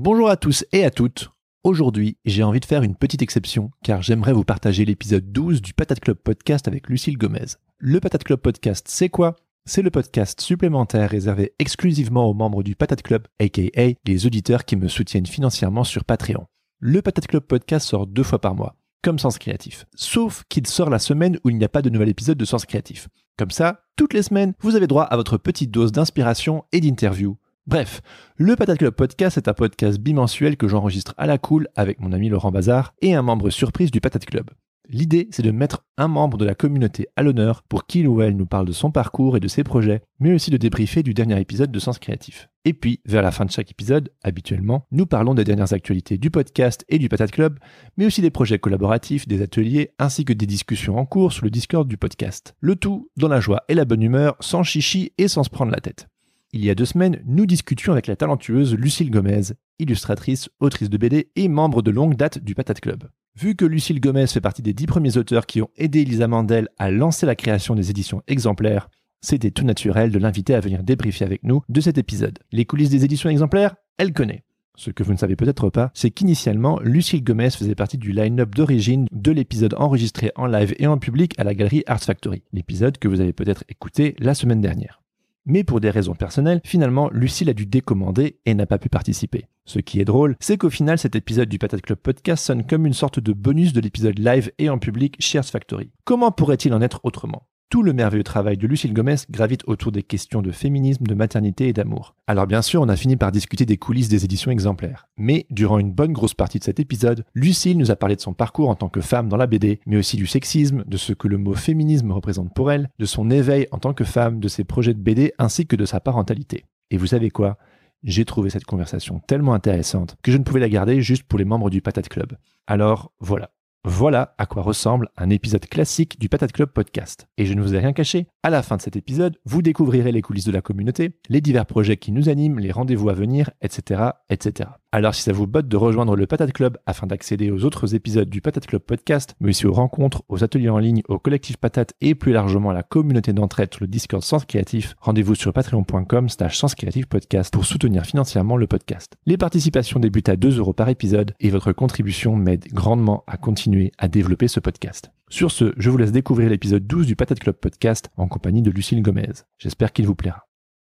Bonjour à tous et à toutes. Aujourd'hui, j'ai envie de faire une petite exception car j'aimerais vous partager l'épisode 12 du Patate Club Podcast avec Lucille Gomez. Le Patate Club Podcast, c'est quoi? C'est le podcast supplémentaire réservé exclusivement aux membres du Patate Club, aka les auditeurs qui me soutiennent financièrement sur Patreon. Le Patate Club Podcast sort deux fois par mois, comme Sens Créatif. Sauf qu'il sort la semaine où il n'y a pas de nouvel épisode de Sens Créatif. Comme ça, toutes les semaines, vous avez droit à votre petite dose d'inspiration et d'interview Bref, le Patate Club Podcast est un podcast bimensuel que j'enregistre à la cool avec mon ami Laurent Bazar et un membre surprise du Patate Club. L'idée, c'est de mettre un membre de la communauté à l'honneur pour qu'il ou elle nous parle de son parcours et de ses projets, mais aussi de débriefer du dernier épisode de Sens Créatif. Et puis, vers la fin de chaque épisode, habituellement, nous parlons des dernières actualités du podcast et du Patate Club, mais aussi des projets collaboratifs, des ateliers, ainsi que des discussions en cours sur le Discord du podcast. Le tout dans la joie et la bonne humeur, sans chichi et sans se prendre la tête. Il y a deux semaines, nous discutions avec la talentueuse Lucille Gomez, illustratrice, autrice de BD et membre de longue date du Patate Club. Vu que Lucille Gomez fait partie des dix premiers auteurs qui ont aidé Elisa Mandel à lancer la création des éditions exemplaires, c'était tout naturel de l'inviter à venir débriefer avec nous de cet épisode. Les coulisses des éditions exemplaires, elle connaît. Ce que vous ne savez peut-être pas, c'est qu'initialement, Lucille Gomez faisait partie du line-up d'origine de l'épisode enregistré en live et en public à la galerie Arts Factory, l'épisode que vous avez peut-être écouté la semaine dernière. Mais pour des raisons personnelles, finalement, Lucille a dû décommander et n'a pas pu participer. Ce qui est drôle, c'est qu'au final, cet épisode du Patate Club Podcast sonne comme une sorte de bonus de l'épisode live et en public chez Factory. Comment pourrait-il en être autrement? Tout le merveilleux travail de Lucille Gomez gravite autour des questions de féminisme, de maternité et d'amour. Alors bien sûr, on a fini par discuter des coulisses des éditions exemplaires. Mais durant une bonne grosse partie de cet épisode, Lucille nous a parlé de son parcours en tant que femme dans la BD, mais aussi du sexisme, de ce que le mot féminisme représente pour elle, de son éveil en tant que femme, de ses projets de BD ainsi que de sa parentalité. Et vous savez quoi? J'ai trouvé cette conversation tellement intéressante que je ne pouvais la garder juste pour les membres du Patate Club. Alors voilà, voilà à quoi ressemble un épisode classique du Patate Club podcast. Et je ne vous ai rien caché, à la fin de cet épisode, vous découvrirez les coulisses de la communauté, les divers projets qui nous animent, les rendez-vous à venir, etc., etc. Alors si ça vous botte de rejoindre le Patate Club afin d'accéder aux autres épisodes du Patate Club podcast, mais aussi aux rencontres, aux ateliers en ligne, au collectif Patate et plus largement à la communauté d'entraide sur le Discord Sens Créatif, rendez-vous sur patreon.com slash Sens Créatif Podcast pour soutenir financièrement le podcast. Les participations débutent à 2 euros par épisode et votre contribution m'aide grandement à continuer à développer ce podcast. Sur ce, je vous laisse découvrir l'épisode 12 du Patate Club podcast en compagnie de Lucille Gomez. J'espère qu'il vous plaira.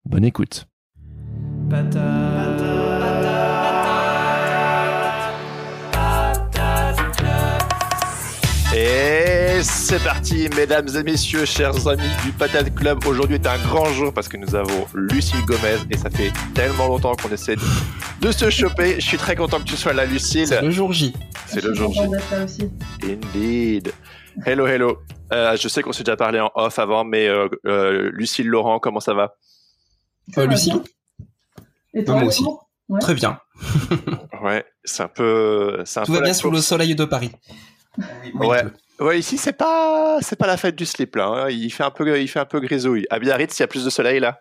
Bonne écoute. Et c'est parti, mesdames et messieurs, chers amis du Patate Club. Aujourd'hui est un grand jour parce que nous avons Lucille Gomez et ça fait tellement longtemps qu'on essaie de, se choper. Je suis très content que tu sois là, Lucille. C'est le jour J. C'est le jour J. Aussi. Indeed. Hello, hello. Euh, je sais qu'on s'est déjà parlé en off avant, mais euh, euh, Lucille Laurent, comment ça va? Lucille? Et toi, moi aussi. Ouais. Très bien. ouais, c'est un peu. Un Tout peu va bien sous le soleil de Paris. Ouais. Ouais, ici c'est pas c'est pas la fête du slip là. hein. Il fait un peu il fait un peu grisouille. À Biarritz, il y a plus de soleil là.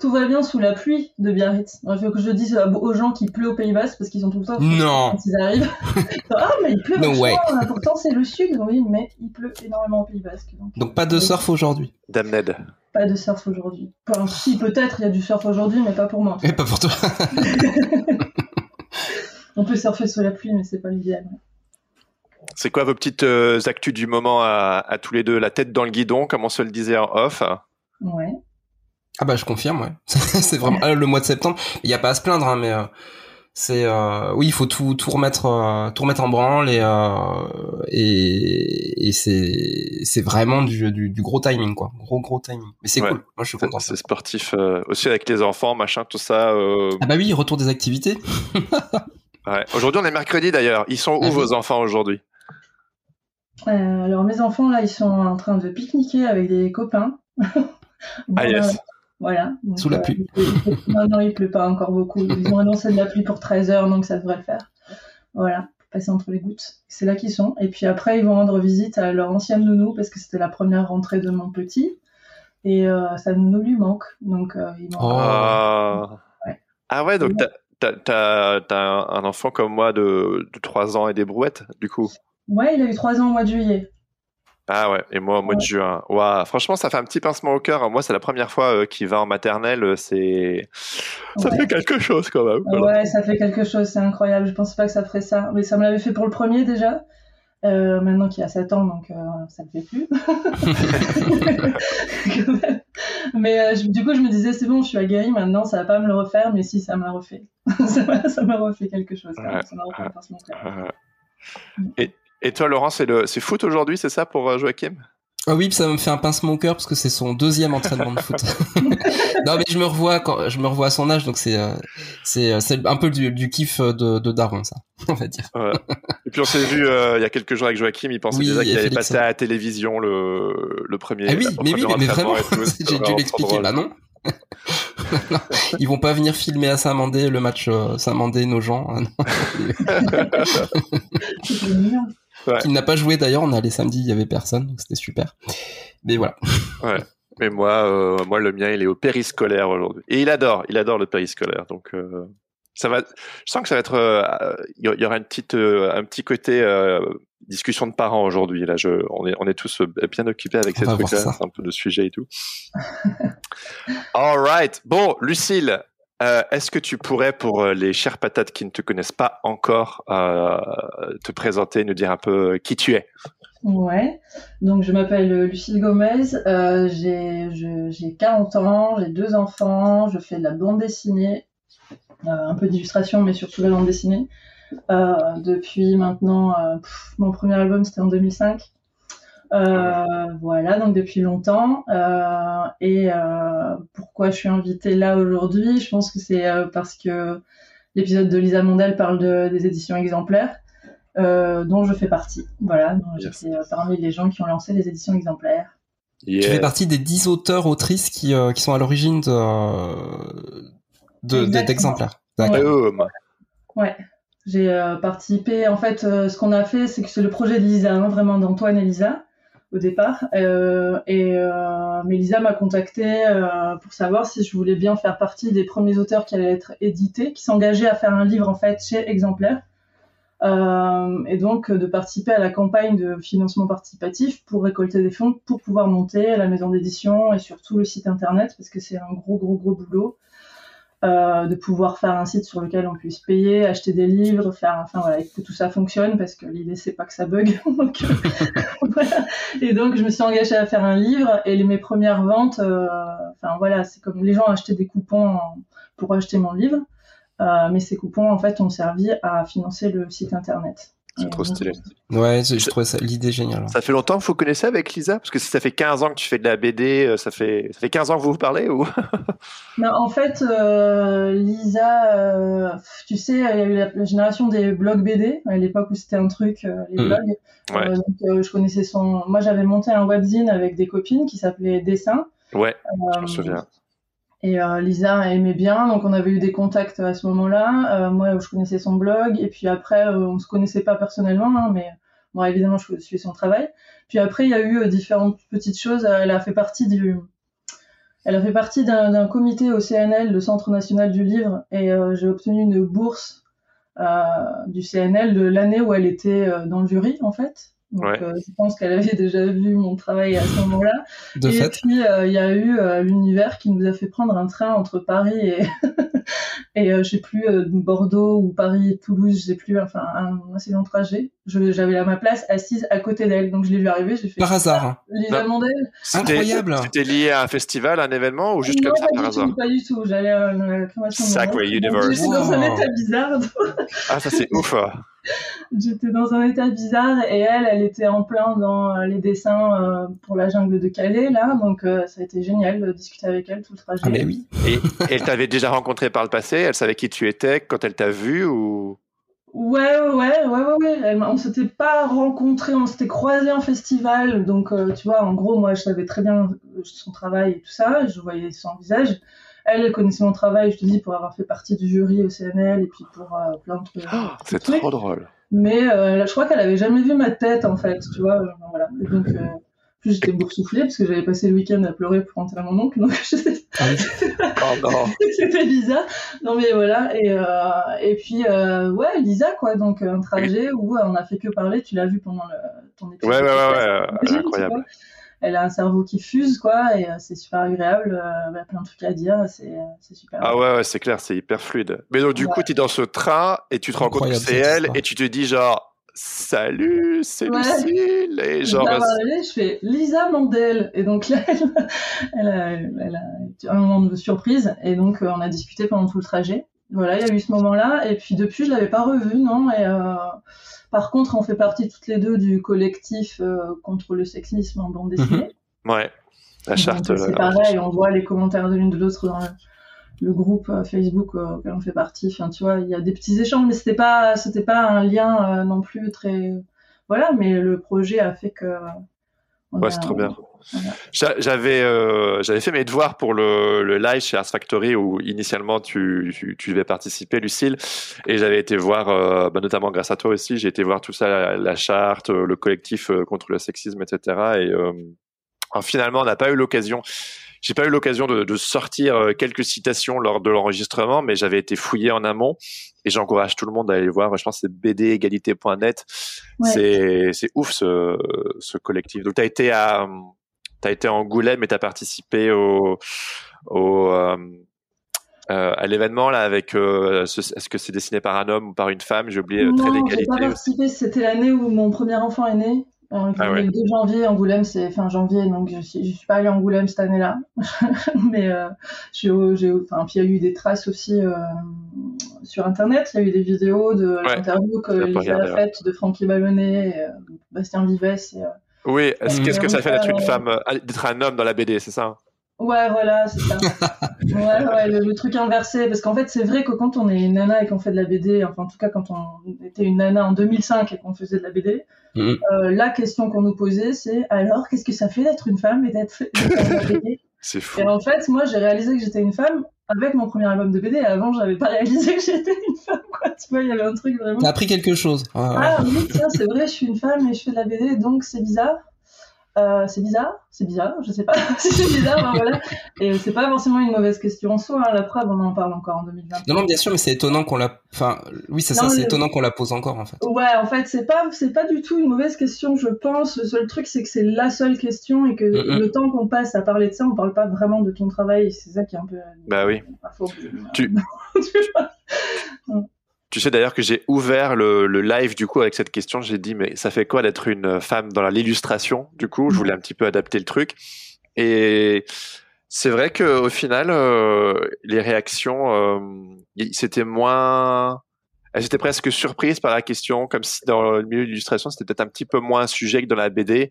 Tout va bien sous la pluie de Biarritz. Il faut que je dise aux gens qui pleut au Pays Basque parce qu'ils sont tout le temps Non. quand ils arrivent. ah mais il pleut No vachement, way. hein. Pourtant c'est le sud, oui, mais il pleut énormément au Pays Basque. Donc, Donc pas de surf aujourd'hui. Damned. pas de surf aujourd'hui. Enfin, si peut-être il y a du surf aujourd'hui, mais pas pour moi. Et pas pour toi. On peut surfer sous la pluie, mais c'est pas l'idéal. C'est quoi vos petites euh, actus du moment à, à tous les deux? La tête dans le guidon, comme on se le disait en off. Ouais. Ah bah je confirme, ouais. c'est vraiment ah, le mois de septembre. Il y a pas à se plaindre, hein, mais euh, c'est euh, oui, il faut tout tout remettre euh, tout remettre en branle et euh, et, et c'est c'est vraiment du, du du gros timing quoi, gros gros timing. Mais c'est Ouais. cool. Moi je suis C'est content. c'est sportif euh, aussi avec les enfants, machin, tout ça. euh, Ah bah oui, retour des activités. ouais. Aujourd'hui, on est mercredi d'ailleurs. Ils sont où Ah oui. vos enfants aujourd'hui? Euh, alors mes enfants là, ils sont en train de pique-niquer avec des copains. Ah yes. Voilà. Donc, Sous la euh, pluie. non, non, il pleut pas encore beaucoup. Ils ont annoncé de la pluie pour 13 heures, donc ça devrait le faire. Voilà, pour passer entre les gouttes. C'est là qu'ils sont. Et puis après, ils vont rendre visite à leur ancienne nounou, parce que c'était la première rentrée de mon petit. Et euh, sa nounou lui manque. Donc, euh, ils. Oh. Ah. Ouais. Ah ouais, donc t'as- un enfant comme moi de, de 3 ans et des brouettes, du coup? Ouais, il a eu 3 ans au mois de juillet. Ah ouais, et moi au mois de juin. Ouah, franchement, ça fait un petit pincement au cœur. Moi, c'est la première fois euh, qu'il va en maternelle. euh, C'est, ça Ouais. fait quelque chose quand même. Ouais, ça fait quelque chose, c'est incroyable. Je pensais pas que ça ferait ça. Mais ça me l'avait fait pour le premier déjà. Euh, maintenant qu'il a 7 ans, donc euh, ça le fait plus. Mais je- du coup, je me disais, c'est bon, je suis aguerrie maintenant, ça va pas me le refaire, mais si, ça m'a refait. ça m'a refait quelque chose. quand même. Ça m'a refait un pincement au cœur. Euh, et, et toi, Laurent, c'est le, c'est foot aujourd'hui, c'est ça pour euh, Joachim? Ah oui, ça me fait un pincement au cœur parce que c'est son deuxième entraînement de foot. non, mais je me revois quand je me revois à son âge, donc c'est euh, c'est euh, c'est un peu du, du kiff de, de Daron, ça, on va dire. Ouais. Et puis on s'est vu euh, il y a quelques jours avec Joachim, il pensait Oui, déjà qu'il allait passer à la télévision le, le premier. Ah oui, mais oui, mais, vraiment, j'ai dû l'expliquer. Là, drôle. non. Non, Ils vont pas venir filmer à Saint-Mandé le match euh, Saint-Mandé nos gens. Il n'a pas joué d'ailleurs. On est allé samedi, il y avait personne, donc c'était super. Mais voilà. Mais moi, euh, moi, le mien, il est au périscolaire aujourd'hui. Et il adore, il adore le périscolaire. Donc, euh, ça va. Je sens que ça va être. euh, euh, Il y aura une petite, un petit côté discussion de parents aujourd'hui. Là, je, on est, on est tous bien occupés avec On ces trucs-là. un peu de sujet et tout. All right. Bon, Lucille. Euh, Est-ce que tu pourrais, pour euh, les chères patates qui ne te connaissent pas encore, euh, te présenter, nous dire un peu qui tu es? Ouais, donc je m'appelle Lucille Gomez, j'ai je- j'ai 40 ans, j'ai deux enfants, je fais de la bande dessinée, un peu d'illustration, mais surtout de la bande dessinée. Depuis maintenant, mon premier album c'était en 2005. Euh, voilà, donc depuis longtemps. Euh, et euh, pourquoi je suis invitée là aujourd'hui? Je pense que c'est euh, parce que l'épisode de Lisa Mondel parle de, des éditions exemplaires euh, dont je fais partie. Voilà, donc j'étais euh, parmi les gens qui ont lancé les éditions exemplaires. Tu fais partie des 10 auteurs autrices qui, euh, qui sont à l'origine de euh, de- de- d'exemplaires. Ouais. D'accord. Boom. Ouais, j'ai euh, participé. En fait, euh, ce qu'on a fait, c'est que c'est le projet de Lisa, hein, vraiment d'Antoine et Lisa au départ. Euh, et euh, m'a contacté euh, pour savoir si je voulais bien faire partie des premiers auteurs qui allaient être édités, qui s'engageaient à faire un livre en fait chez Exemplaire. Euh, et donc de participer à la campagne de financement participatif pour récolter des fonds pour pouvoir monter la maison d'édition et surtout le site internet parce que c'est un gros gros gros boulot euh, de pouvoir faire un site sur lequel on puisse payer, acheter des livres, faire enfin voilà que tout ça fonctionne parce que l'idée c'est pas que ça bug. euh. Et donc je me suis engagée à faire un livre et mes premières ventes, euh, enfin voilà, c'est comme les gens achetaient des coupons pour acheter mon livre, mais ces coupons en fait ont servi à financer le site internet. C'est trop stylé. Ouais, je, trouvais ça l'idée géniale. Ça fait longtemps que vous connaissez avec Lisa? Parce que si ça fait 15 ans que tu fais de la BD, euh, ça fait, ça fait 15 ans que vous vous parlez ou? Mais en fait, euh, Lisa, euh, tu sais, il y a eu la, la génération des blogs BD, à l'époque où c'était un truc, euh, les Mhm. blogs. Ouais. Euh, donc, euh, je connaissais son. Moi, j'avais monté un webzine avec des copines qui s'appelait Dessin. Ouais, je me souviens. Et euh, Lisa aimait bien, donc on avait eu des contacts à ce moment-là. Euh, moi, je connaissais son blog, et puis après, euh, on se connaissait pas personnellement, hein, mais moi, évidemment, je suis son travail. Puis après, il y a eu euh, différentes petites choses. Elle a fait partie du, elle a fait partie d'un comité au CNL, le Centre national du livre, et j'ai obtenu une bourse du CNL de l'année où elle était dans le jury, en fait. Donc, Ouais. euh, je pense qu'elle avait déjà vu mon travail à ce moment-là. De et fait. puis, euh, il y a eu euh, l'univers qui nous a fait prendre un train entre Paris et, et euh, je sais plus, euh, Bordeaux ou Paris et Toulouse, je sais plus, enfin, un assez long trajet. Je- J'avais à ma place assise à côté d'elle, donc je l'ai vu arriver, j'ai fait Par hasard. hein. Non. Mondel. C'était- Incroyable. C'était lié à un festival, un événement ou juste non, comme ça par hasard tout, pas du tout. J'allais à la de mon Sacré oncle. Universe. J'étais dans un Wow. état bizarre. Ah, ça c'est ouf. J'étais dans un état bizarre et elle, elle était en plein dans euh, les dessins euh, pour la jungle de Calais, là. Donc, euh, ça a été génial de discuter avec elle tout le trajet. Ah mais oui. Et elle t'avait déjà rencontré par le passé Elle savait qui tu étais quand elle t'a vu ou? Ouais, ouais, ouais, ouais, ouais. Elle on s'était pas rencontrés, on s'était croisés en festival. Donc, euh, tu vois, en gros, moi, je savais très bien euh, son travail et tout ça. Je voyais son visage. Elle, elle connaissait mon travail, je te dis, pour avoir fait partie du jury au CNL et puis pour euh, plein de trucs. Ah, c'est trop drôle. Mais euh, je crois qu'elle avait jamais vu ma tête, en fait, tu vois. Voilà. Et donc, plus, j'étais boursouflée parce que j'avais passé le week-end à pleurer pour rentrer à mon oncle. Donc, j'étais Ah. Oh non. c'était Lisa. Non mais voilà. Et, euh, et puis euh, ouais, Lisa quoi. Donc un trajet où euh, on a fait que parler. Tu l'as vu pendant le, ton épisode. Ouais, ouais, ouais, euh, incroyable. Elle a un cerveau qui fuse quoi et euh, c'est super agréable. Euh, elle a plein de trucs à dire. C'est euh, c'est super. Ah ouais, ouais, c'est clair, c'est hyper fluide. Mais donc, du coup, tu es dans ce train et tu te rends compte que c'est elle et tu te dis genre, salut, c'est Ouais. Lucille. Et Je genre, fais Lisa Mandel et donc là elle, elle a, elle a un moment de surprise et donc euh, on a discuté pendant tout le trajet. Voilà, il y a eu ce moment-là et puis depuis je l'avais pas revu non? Et euh, par contre on fait partie toutes les deux du collectif euh, contre le sexisme en bande dessinée. ouais, la charte. C'est pareil, on voit les commentaires de l'une de l'autre dans le, le groupe euh, Facebook euh, auquel on fait partie. Enfin, tu vois, il y a des petits échanges, mais c'était pas, c'était pas un lien euh, non plus très, voilà. Mais le projet a fait que. Ouais, a- c'est trop bien. Voilà. J'avais euh, j'avais fait mes devoirs pour le, le live chez Ars Factory où initialement tu, tu, tu devais participer, Lucille, et j'avais été voir, euh, bah, notamment grâce à toi aussi, j'ai été voir tout ça, la, la charte, le collectif contre le sexisme, etc. Et finalement, on n'a pas eu l'occasion. J'ai pas eu l'occasion de, de sortir euh, quelques citations lors de l'enregistrement, mais j'avais été fouillé en amont et j'encourage tout le monde à aller voir. Je pense que c'est bdégalité.net. Ouais. C'est ouf ce, ce collectif. Donc tu as été à T'as été à Angoulême et t'as participé au, au euh, euh, à l'événement là avec. euh, ce- Est-ce que c'est dessiné par un homme ou par une femme? J'ai oublié. Non, aussi. participé. C'était l'année où mon premier enfant est né. Euh, Ah ouais. Le 2 janvier, Angoulême, c'est fin janvier, donc je je suis pas allée à Angoulême cette année-là. Mais euh, j'ai, j'ai, enfin, puis il y a eu des traces aussi euh, sur Internet. Il y a eu des vidéos de Ouais. l'interview que a faite de Francky Ballonnet, et, euh, Bastien Vives. Et, Oui. Est-ce qu'est-ce que ça fait d'être une femme, d'être un homme dans la BD, c'est ça hein? Ouais, voilà, c'est ça. ouais, ouais, le, le truc inversé. Parce qu'en fait, c'est vrai que quand on est une nana et qu'on fait de la BD, enfin, en tout cas, quand on était une nana en 2005 et qu'on faisait de la BD, Mhm. euh, la question qu'on nous posait, c'est alors, qu'est-ce que ça fait d'être une femme et d'être BD C'est fou. Et en fait, moi, j'ai réalisé que j'étais une femme avec mon premier album de BD. Avant, j'avais pas réalisé que j'étais une femme, quoi. Tu vois, il y avait un truc vraiment. T'as appris quelque chose. Ouais. Ah oui, tiens, c'est vrai, je suis une femme et je fais de la BD, donc c'est bizarre. Euh, c'est bizarre, c'est bizarre, je sais pas si c'est bizarre, ben voilà. Et c'est pas forcément une mauvaise question en soi, hein. la preuve, on en parle encore en 2020. Non, non, bien sûr, mais c'est étonnant qu'on la. Enfin, oui, c'est ça, c'est étonnant qu'on la pose encore, en fait. Ouais, en fait, c'est pas, c'est pas du tout une mauvaise question, je pense. Le seul truc, c'est que c'est la seule question et que le temps qu'on passe à parler de ça, on parle pas vraiment de ton travail. C'est ça qui est un peu. Bah oui. Parfois, Tu- Tu sais d'ailleurs que j'ai ouvert le, le live du coup avec cette question. J'ai dit mais ça fait quoi d'être une femme dans l'illustration Du coup, je voulais un petit peu adapter le truc. Et c'est vrai que au final, euh, les réactions, euh, c'était moins. Elles étaient presque surprises par la question, comme si dans le milieu de l'illustration, c'était peut-être un petit peu moins un sujet que dans la BD.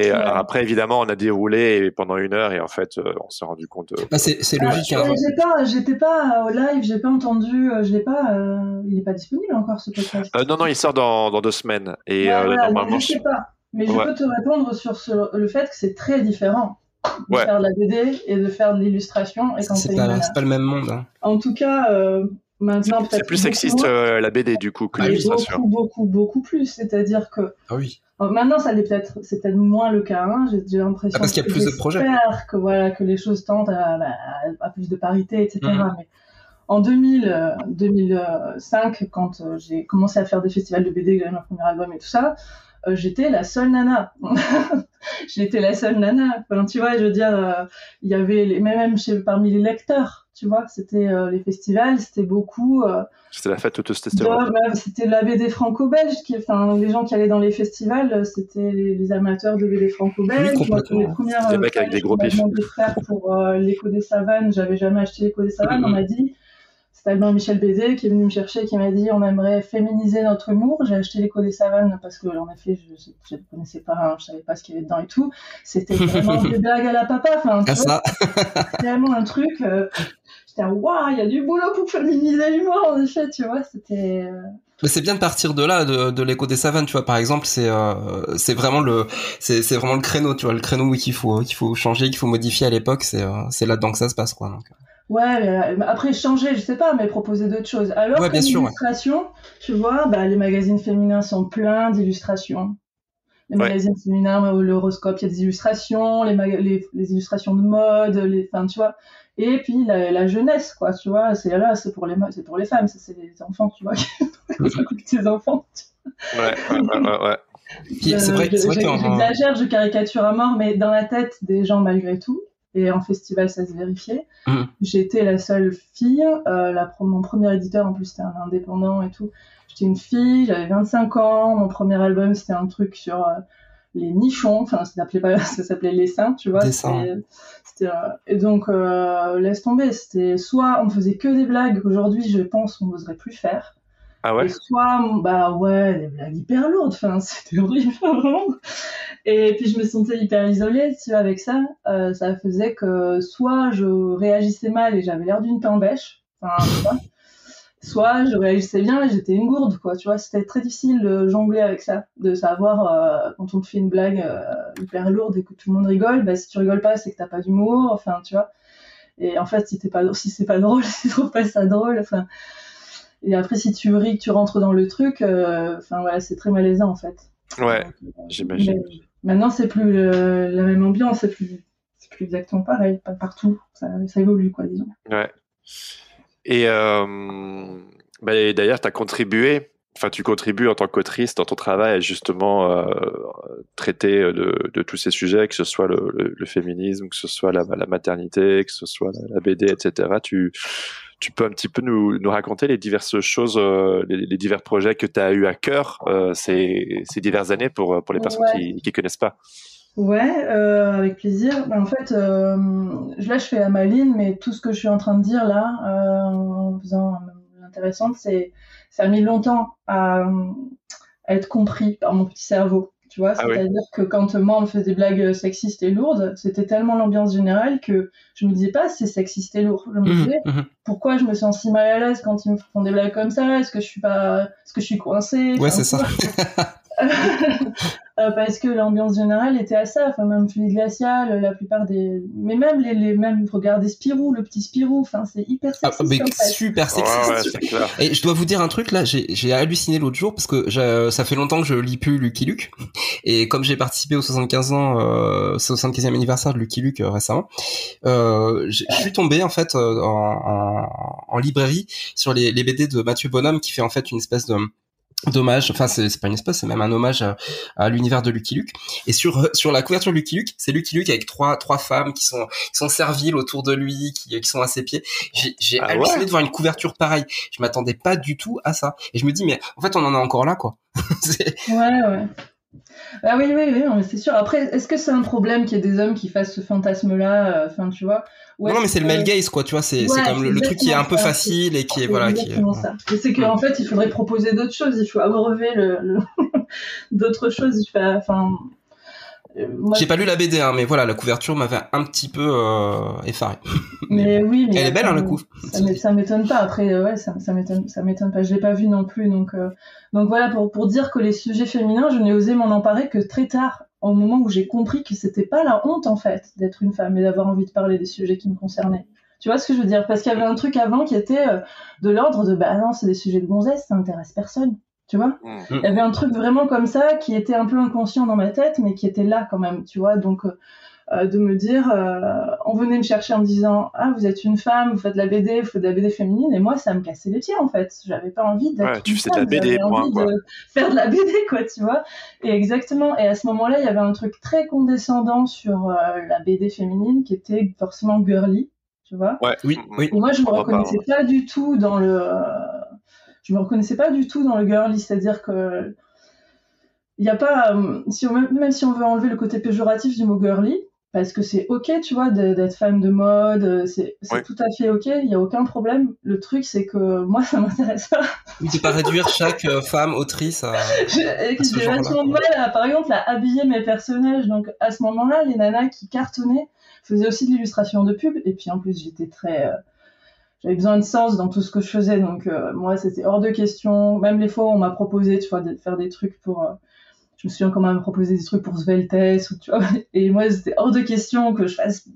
Et Ouais. alors après, évidemment, on a déroulé pendant une heure et en fait, euh, on s'est rendu compte. euh, Bah, c'est Ah, logique. hein. pas, j'étais pas au live, j'ai pas entendu, euh, je l'ai pas, euh, il est pas disponible encore ce podcast. euh, non, non, il sort dans, dans deux semaines. Et Ouais, euh, voilà, normalement, je sais pas. Mais je peux te répondre sur ce- le fait que c'est très différent de Ouais. faire de la BD et de faire de l'illustration. Et quand C'est une pas, pas le même monde. hein. En tout cas, euh, maintenant peut-être. c'est plus sexiste euh, la BD du coup que l'illustration. beaucoup, beaucoup, beaucoup plus. C'est-à-dire que Ah oui. Euh, maintenant, ça l'est peut-être, c'est peut-être moins le cas. hein. J'ai l'impression. Ah, parce qu'il y a que plus de projets. j'espère que voilà que les choses tendent à, à plus de parité, etc. Mhm. Mais en 2000, euh, 2005, quand euh, j'ai commencé à faire des festivals de BD, que j'avais mon premier album et tout ça, euh, j'étais la seule nana. j'étais la seule nana. Enfin, tu vois, je veux dire, euh, il y avait les, même chez, parmi les lecteurs, tu vois, c'était euh, les festivals, c'était beaucoup. euh, C'était la fête de- autostérone. bah, c'était la BD franco-belge, qui, enfin, les gens qui allaient dans les festivals, euh, c'était les, les amateurs de BD franco-belge. Oui, les premières Des mecs avec des gros pifs. faire pour euh, l'écho des savanes, j'avais jamais acheté l'écho des savanes, on m'a dit. C'était Albin Michel Bédé qui est venu me chercher, qui m'a dit on aimerait féminiser notre humour. J'ai acheté l'écho des savanes parce que en effet je ne connaissais pas, hein, je savais pas ce qu'il y avait dedans et tout. C'était vraiment des blagues à la papa. Enfin, tu Ah, vois, vraiment un truc. euh, J'étais waouh, il y a du boulot pour féminiser l'humour en effet, tu vois. C'était. euh, Mais c'est bien de partir de là, de, de l'écho des savanes, tu vois. Par exemple, c'est euh, c'est vraiment le c'est c'est vraiment le créneau, tu vois, le créneau qu'il faut qu'il faut changer, qu'il faut modifier à l'époque. C'est euh, c'est là-dedans que ça se passe, quoi. Donc. Ouais, mais après changer, je sais pas, mais proposer d'autres choses. Alors Ouais, bien sûr, ouais. l'illustration, tu vois, bah, les magazines féminins sont pleins d'illustrations. Les Ouais. magazines féminins, euh, l'horoscope, il y a des illustrations, les, les, les illustrations de mode, les, enfin, tu vois. Et puis la, la jeunesse, quoi, tu vois, c'est là, c'est pour les, c'est pour les femmes, ça, c'est les enfants, tu vois, ces enfants. Ouais, ouais, ouais, ouais, c'est vrai, Euh, c'est vrai je- J'exagère, je caricature à mort, mais dans la tête des gens malgré tout, et en festival ça se vérifiait, Mhm. j'étais la seule fille, euh, la, mon premier éditeur en plus c'était un indépendant et tout, j'étais une fille, j'avais 25 ans, mon premier album c'était un truc sur euh, les nichons, enfin ça s'appelait pas, ça s'appelait les seins, tu vois. C'était- euh, et donc euh, laisse tomber, c'était soit on faisait que des blagues qu'aujourd'hui je pense on n'oserait plus faire, Ah ouais et soit, bah ouais, des blagues hyper lourdes, enfin, c'était horrible, vraiment. Et puis je me sentais hyper isolée, tu vois, avec ça. Euh, ça faisait que soit je réagissais mal et j'avais l'air d'une bêche, enfin, soit je réagissais bien et j'étais une gourde, quoi, tu vois. C'était très difficile de jongler avec ça, de savoir euh, quand on te fait une blague euh, hyper lourde et que tout le monde rigole, bah si tu rigoles pas, c'est que t'as pas d'humour, enfin, tu vois. Et en fait, si, t'es pas, si c'est pas drôle, si tu trouves pas ça drôle, enfin. Et après, si tu ris, que tu rentres dans le truc, euh, enfin voilà, c'est très malaisant en fait. Ouais, Mais j'imagine. maintenant, c'est plus le- la même ambiance, c'est plus, plus exactement pareil, pas partout. Ça, ça évolue, quoi, disons. Ouais. Et euh, bah, d'ailleurs, tu as contribué, enfin, tu contribues en tant qu'autrice dans ton travail à justement euh, traiter de, de tous ces sujets, que ce soit le, le- le féminisme, que ce soit la, la maternité, que ce soit la, la BD, etc. Tu, tu peux un petit peu nous, nous raconter les diverses choses, euh, les, les divers projets que tu as eu à cœur euh, ces, ces diverses années pour, pour les personnes Ouais. qui ne connaissent pas. Ouais, euh, avec plaisir. Ben, en fait, euh, là, je fais la maline, mais tout ce que je suis en train de dire là, euh, en faisant l'intéressante, c'est ça a mis longtemps à, à être compris par mon petit cerveau. Tu vois, Ah oui. c'est-à-dire que quand moi on me faisait des blagues sexistes et lourdes, c'était tellement l'ambiance générale que je me disais pas c'est sexiste et lourd. Je me Mhm, disais mhm. pourquoi je me sens si mal à l'aise quand ils me font des blagues comme ça? Est-ce que je suis pas, est-ce que je suis coincée? Ouais, c'est ça. euh, parce que l'ambiance générale était à ça. Enfin, même Fluide Glacial, la plupart des. Mais même les, les même regardez Spirou, le petit Spirou, enfin, c'est hyper Ah, sexiste. mais super Ouais, sexiste. ouais, c'est clair. Et je dois vous dire un truc là, j'ai j'ai halluciné l'autre jour parce que j'ai- ça fait longtemps que je lis plus Lucky Luke et comme j'ai participé au 75 ans, euh, 75e anniversaire de Lucky Luke euh, récemment, euh, je suis tombé en fait euh, en, en, en librairie sur les, les BD de Mathieu Bonhomme qui fait en fait une espèce de d'hommage, enfin c'est c'est pas une espèce, c'est même un hommage à, à l'univers de Lucky Luke. Et sur euh, sur la couverture de Lucky Luke, c'est Lucky Luke avec trois trois femmes qui sont qui sont serviles autour de lui, qui, qui sont à ses pieds. J'ai j'ai Ah ouais halluciné de voir une couverture pareille. Je m'attendais pas du tout à ça. Et je me dis mais en fait on en est encore là quoi. Ouais, ouais. Ah oui, oui, oui, non, c'est sûr. Après, est-ce que c'est un problème qu'il y ait des hommes qui fassent ce fantasme-là euh, Enfin, tu vois? Non, mais c'est le male gaze quoi, tu vois, c'est comme le, le truc qui est un peu ça. facile et qui est C'est voilà qui est exactement ça. Et c'est qu'en Mm. fait, il faudrait proposer d'autres choses. Il faut abreuver le, le- d'autres choses. Enfin, J'ai pas lu la BD hein, mais voilà, la couverture m'avait un petit peu euh, effaré. mais oui, mais Elle est belle hein, le coup. Ça m'é- ça m'étonne pas. Après, euh, ouais, ça, ça m'étonne, ça m'étonne pas. Je l'ai pas vu non plus, donc, euh, donc voilà pour pour dire que les sujets féminins, je n'ai osé m'en emparer que très tard, au moment où j'ai compris que c'était pas la honte en fait d'être une femme et d'avoir envie de parler des sujets qui me concernaient. Tu vois ce que je veux dire? Parce qu'il y avait un truc avant qui était euh, de l'ordre de bah non, c'est des sujets de gonzesse, ça intéresse personne. Tu vois Mm. Il y avait un truc vraiment comme ça qui était un peu inconscient dans ma tête, mais qui était là quand même, tu vois. Donc, euh, euh, de me dire, euh, on venait me chercher en me disant, ah, vous êtes une femme, vous faites de la BD, vous faites de la BD féminine, et moi, ça me cassait les pieds en fait. J'avais pas envie d'être. Ouais, tu faisais de la BD, j'avais point, envie quoi. de faire de la BD, quoi, tu vois. Et exactement. Et à ce moment-là, il y avait un truc très condescendant sur euh, la BD féminine qui était forcément girly, tu vois. Ouais. Oui, oui. Et moi, je me reconnaissais pas du tout dans le. Je me reconnaissais pas du tout dans le girly, c'est-à-dire que il y a pas, euh, si on, même si on veut enlever le côté péjoratif du mot girly, parce que c'est ok, tu vois, d'être fan de mode, euh, c'est Ouais. tout à fait ok, il y a aucun problème. Le truc, c'est que moi, ça m'intéresse pas. Oui, de pas réduire chaque euh, femme autrice à J'ai vachement de mal, à, par exemple, à habiller mes personnages. Donc, à ce moment-là, les nanas qui cartonnaient faisaient aussi de l'illustration de pub. Et puis, en plus, j'étais très. euh, j'avais besoin de sens dans tout ce que je faisais. Donc euh, moi, c'était hors de question. Même les fois où on m'a proposé, tu vois, de faire des trucs pour... Euh, je me souviens qu'on m'a proposé des trucs pour Sveltes, ou, tu vois, et moi, c'était hors de question que je fasse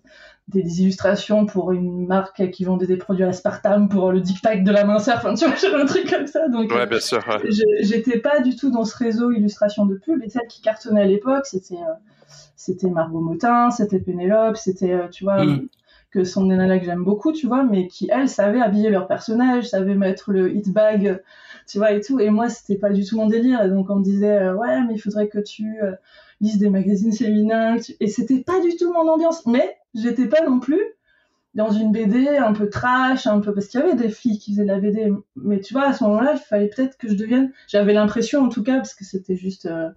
des, illustrations pour une marque qui vendait des produits à l'aspartame pour le dictat de la minceur. Enfin, tu vois, j'avais un truc comme ça. Donc, ouais, bien sûr. J'étais pas du tout dans ce réseau illustration de pub. Et celle qui cartonnait à l'époque, c'était c'était Margot Motin, c'était Pénélope, c'était, tu vois, mm que sont des que j'aime beaucoup, tu vois, mais qui, elles, savaient habiller leur personnage, savaient mettre le hit bag, tu vois, et tout. Et moi, c'était pas du tout mon délire. Et donc, on me disait, euh, ouais, mais il faudrait que tu euh, lises des magazines féminins. Et c'était pas du tout mon ambiance. Mais j'étais pas non plus dans une BD un peu trash, un peu parce qu'il y avait des filles qui faisaient de la BD. Mais tu vois, à ce moment-là, il fallait peut-être que je devienne. J'avais l'impression, en tout cas, parce que c'était juste euh,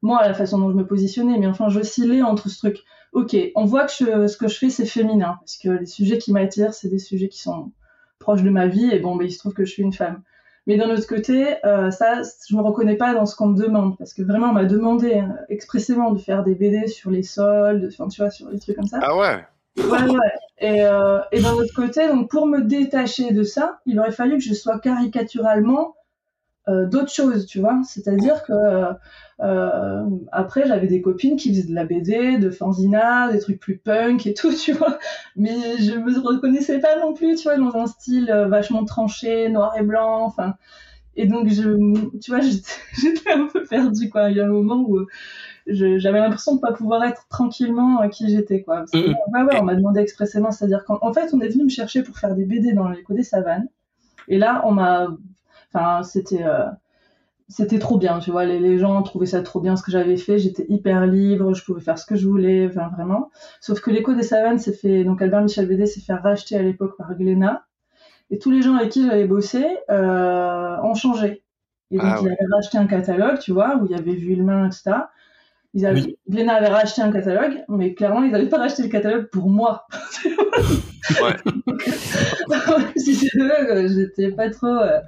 moi la façon dont je me positionnais. Mais enfin, j'oscillais entre ce truc ok, on voit que ce que je fais, c'est féminin, parce que les sujets qui m'attirent, c'est des sujets qui sont proches de ma vie, et bon, bah, il se trouve que je suis une femme. Mais d'un autre côté, euh, ça, je me reconnais pas dans ce qu'on me demande, parce que vraiment, on m'a demandé euh, expressément de faire des BD sur les soldes, enfin, tu vois, sur des trucs comme ça. Ah ouais? Ouais, ouais. Et, euh, et d'un autre côté, donc pour me détacher de ça, il aurait fallu que je sois caricaturalement d'autres choses, tu vois. C'est-à-dire que euh, après, j'avais des copines qui faisaient de la BD, de fanzina, des trucs plus punk et tout, tu vois. Mais je me reconnaissais pas non plus, tu vois, dans un style euh, vachement tranché, noir et blanc, enfin. Et donc, je, tu vois, j'étais un peu perdue, quoi. Il y a un moment où j'avais l'impression de pas pouvoir être tranquillement qui j'étais, quoi. Parce que, ouais, ouais, on m'a demandé expressément, c'est-à-dire qu'en fait, on est venu me chercher pour faire des BD dans l'écho des savanes. Et là, on m'a Enfin, c'était euh, c'était trop bien, tu vois. Les, gens trouvaient ça trop bien ce que j'avais fait. J'étais hyper libre, je pouvais faire ce que je voulais, enfin vraiment. Sauf que l'écho des savanes s'est fait, donc Albert Michel Bédé s'est fait racheter à l'époque par Glénat. Et tous les gens avec qui j'avais bossé euh, ont changé. Et donc, ah il avait racheté un catalogue, tu vois, où il y avait Vuillemin, etc. Ils avaient, Glénat avait racheté un catalogue, mais clairement, ils n'avaient pas racheté le catalogue pour moi. ouais. si euh, j'étais pas trop, euh,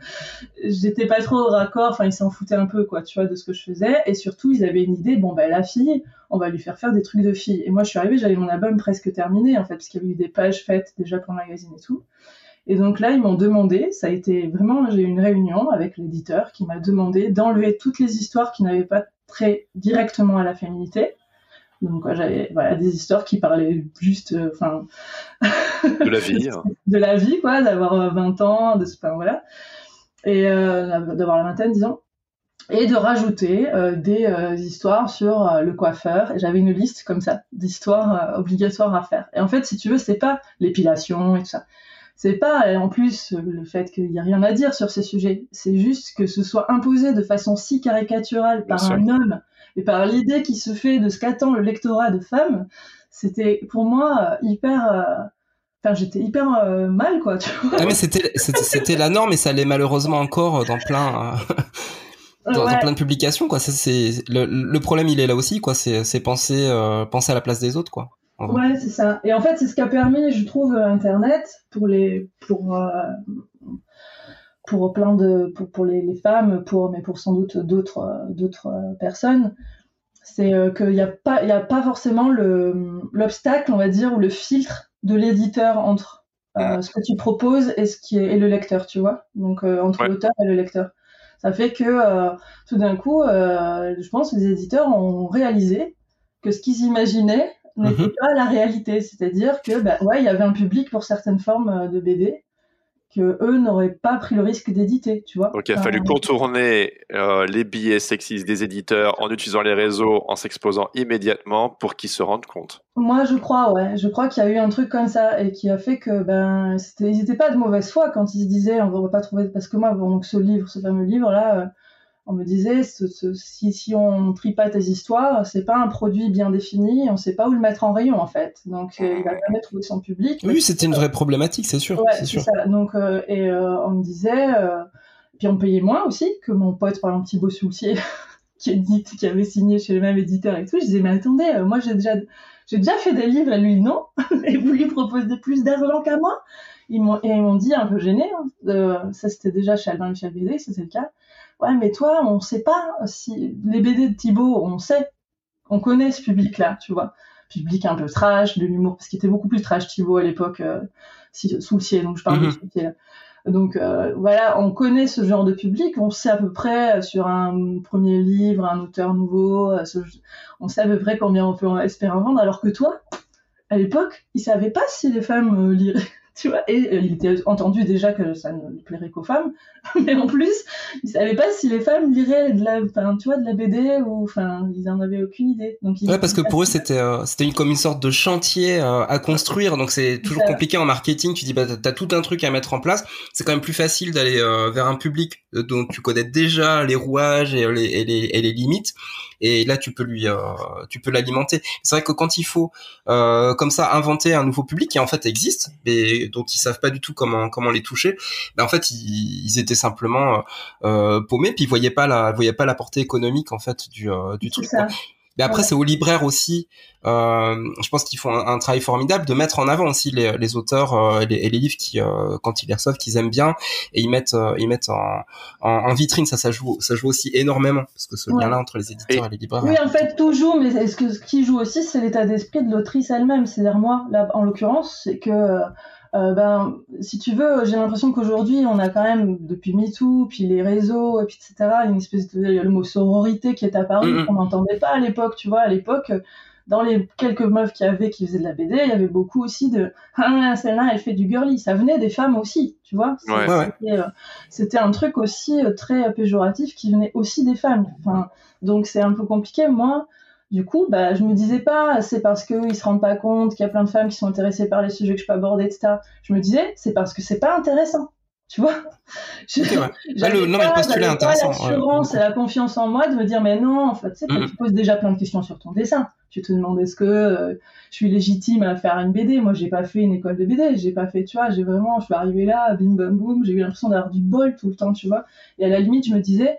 j'étais pas trop au raccord. Enfin, ils s'en foutaient un peu, quoi, tu vois, de ce que je faisais. Et surtout, ils avaient une idée. Bon, ben, la fille, on va lui faire faire des trucs de fille. Et moi, je suis arrivée, j'avais mon album presque terminé, en fait, parce qu'il y avait eu des pages faites déjà pour le magazine et tout. Et donc là, ils m'ont demandé, ça a été vraiment, j'ai eu une réunion avec l'éditeur qui m'a demandé d'enlever toutes les histoires qui n'avaient pas très directement à la féminité. Donc j'avais voilà des histoires qui parlaient juste, euh, enfin, de la vie, hein. de la vie quoi, d'avoir 20 euh, ans, de enfin, voilà, et euh, d'avoir la vingtaine disons, et de rajouter des histoires sur le coiffeur. Et j'avais une liste comme ça d'histoires obligatoires à faire. Et en fait, si tu veux, c'est pas l'épilation et tout ça. C'est pas en plus le fait qu'il y a rien à dire sur ces sujets. C'est juste que ce soit imposé de façon si caricaturale par un homme et par l'idée qui se fait de ce qu'attend le lectorat de femmes. C'était pour moi hyper. Euh, enfin, j'étais hyper euh, mal, quoi. Tu vois ah, mais c'était, c'était, la norme et ça l'est malheureusement encore dans plein. Euh, dans, plein de publications quoi c'est, le, le, problème il est là aussi quoi c'est, c'est penser penser à la place des autres quoi Ouais, c'est ça. Et en fait, c'est ce qui a permis, je trouve, Internet pour les, pour, euh, pour plein de, pour, pour les, les, femmes, pour, mais pour sans doute d'autres, d'autres personnes. C'est euh, qu'il n'y a pas, il a pas forcément le, l'obstacle, on va dire, ou le filtre de l'éditeur entre euh, ce que tu proposes et ce qui est, et le lecteur, tu vois. Donc, entre l'auteur et le lecteur. Ça fait que, tout d'un coup, je pense que les éditeurs ont réalisé que ce qu'ils imaginaient n'était mhm. pas la réalité. C'est-à-dire que, bah, ouais, il y avait un public pour certaines formes euh, de BD que eux n'auraient pas pris le risque d'éditer, tu vois. Donc il a fallu contourner euh, les billets sexistes des éditeurs en utilisant les réseaux, en s'exposant immédiatement pour qu'ils se rendent compte. Moi, je crois, ouais. Je crois qu'il y a eu un truc comme ça et qui a fait que, ben, ils n'étaient pas de mauvaise foi quand ils se disaient on ne va pas trouver. Parce que moi, bon, donc ce livre, ce fameux livre-là, euh, on me disait si, si on trie pas tes histoires, c'est pas un produit bien défini, on sait pas où le mettre en rayon en fait. Donc euh, il va jamais trouver son public. Oui, c'était une vraie problématique, c'est sûr. c'est sûr. Ça. Donc euh, et euh, on me disait, puis on payait moins aussi que mon pote par exemple Thibaut Soultier qui, qui avait signé chez le même éditeur et tout. Je disais mais attendez, moi j'ai déjà j'ai déjà fait des livres, et lui non, et vous lui proposez plus d'argent qu'à moi. Ils m'ont, et ils m'ont dit un peu gêné, hein, ça c'était déjà chez Albin Michel Bédé, c'est le cas ouais, mais toi, on sait pas si les BD de Thibaut, on sait, on connaît ce public-là, tu vois, public un peu trash, de l'humour, parce qu'il était beaucoup plus trash Thibaut à l'époque. Euh, sous le ciel, donc je parle de Mhm. sous le ciel. Donc euh, voilà, on connaît ce genre de public, on sait à peu près euh, sur un premier livre, un auteur nouveau, euh, ce- on sait à peu près combien on peut espérer en vendre, alors que toi, à l'époque, il savait pas si les femmes euh, liraient, tu vois, et euh, il était entendu déjà que ça ne plairait qu'aux femmes, mais en plus, il savait pas si les femmes liraient de la, tu vois, de la BD ou, enfin, ils en avaient aucune idée. Donc Ouais, parce que pour eux, c'était euh, c'était une, comme une sorte de chantier euh, à construire. Donc c'est toujours Ça. compliqué en marketing. Tu dis bah t'as- tout un truc à mettre en place. C'est quand même plus facile d'aller vers un public dont tu connais déjà les rouages et les, et les, et les limites. Et là, tu peux lui, tu peux l'alimenter. C'est vrai que quand il faut comme ça inventer un nouveau public qui en fait existe, mais dont ils savent pas du tout comment comment les toucher, ben en fait ils, ils étaient simplement euh, paumés puis ils voyaient pas la voyaient pas la portée économique en fait du euh, du truc. ça. Mais après, Ouais. c'est aux libraires aussi. Euh, je pense qu'ils font un, un travail formidable de mettre en avant aussi les, les auteurs euh, et, les, et les livres qui, euh, quand ils les reçoivent, qu'ils aiment bien et ils mettent, euh, ils mettent en, en, en vitrine. Ça, ça joue, ça joue aussi énormément parce que ce Ouais. lien-là entre les éditeurs et, les libraires. Oui, en fait, tout joue, mais est-ce que ce qui joue aussi, c'est l'état d'esprit de l'autrice elle-même. C'est-à-dire moi, là, en l'occurrence, c'est que, euh, ben, si tu veux, j'ai l'impression qu'aujourd'hui, on a quand même, depuis MeToo, puis les réseaux, et puis etc., une espèce de, il y a le mot sororité qui est apparu, qu'on n'entendait pas à l'époque, tu vois, à l'époque, dans les quelques meufs qu'il y avait qui faisaient de la BD, il y avait beaucoup aussi de ah celle-là elle fait du girly, ça venait des femmes aussi, tu vois. Ouais. Ouais. C'était, euh, C'était un truc aussi euh, très péjoratif qui venait aussi des femmes. Enfin, donc c'est un peu compliqué. Moi, du coup, bah, je me disais pas c'est parce qu'ils se rendent pas compte qu'il y a plein de femmes qui sont intéressées par les sujets que je peux aborder, etc. Je me disais c'est parce que c'est pas intéressant. Tu vois Je- Ok, ouais. j'avais le- non, mais le postulat intéressant, ouais. l'assurance et la confiance en moi de me dire mais non en fait Mhm. tu poses déjà plein de questions sur ton dessin tu te demandes est-ce que euh, je suis légitime à faire une BD moi j'ai pas fait une école de BD j'ai pas fait tu vois j'ai vraiment je suis arrivée là bim bam boum j'ai eu l'impression d'avoir du bol tout le temps tu vois et à la limite je me disais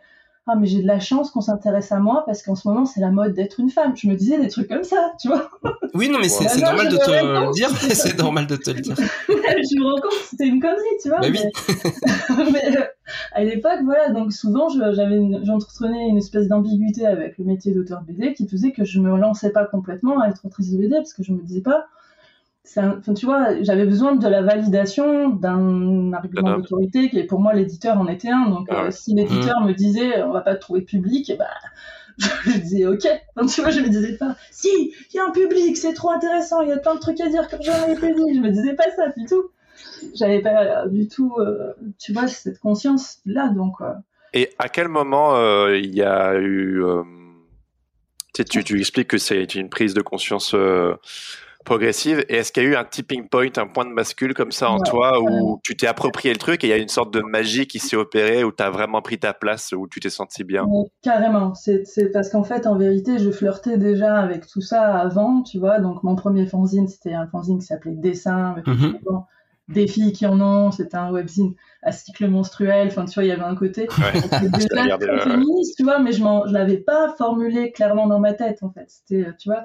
ah mais j'ai de la chance qu'on s'intéresse à moi parce qu'en ce moment c'est la mode d'être une femme je me disais des trucs comme ça tu vois Oui, non, mais c'est Bah normal de te le dire. c'est normal de te le dire. je me rends compte que c'était une connerie, tu vois. Bah oui. mais, mais, euh, à l'époque, voilà, donc souvent, j'avais, j'entretenais une espèce d'ambiguïté avec le métier d'auteur BD qui faisait que je me lançais pas complètement à être autrice de BD parce que je me disais pas. Un- tu vois, j'avais besoin de la validation d'un argument d'autorité qui est pour moi l'éditeur en était un. Donc, Ah euh, si l'éditeur me disait on va pas te trouver public, bah, je disais ok. Enfin, tu vois, je me disais pas si, il y a un public, c'est trop intéressant, il y a plein de trucs à dire comme j'en ai été dit. Je me disais pas ça du tout. J'avais pas euh, du tout, euh, tu vois, cette conscience là. Donc, euh, Et à quel moment il y a eu. tu, tu, expliques que c'est une prise de conscience progressive. Et est-ce qu'il y a eu un tipping point, un point de bascule comme ça en Ouais, toi où tu t'es approprié le truc et il y a une sorte de magie qui s'est opérée, où tu as vraiment pris ta place, où tu t'es senti bien? Mais carrément, c'est c'est parce qu'en fait, en vérité, je flirtais déjà avec tout ça avant, tu vois. Donc, mon premier fanzine, c'était un fanzine qui s'appelait Dessin, avec Mhm. bon, des filles qui en ont, c'était un webzine à cycle menstruel, enfin, tu vois, il y avait un côté Ouais. déjà très féministe, tu vois, mais je ne l'avais pas formulé clairement dans ma tête, en fait. C'était, euh, tu vois,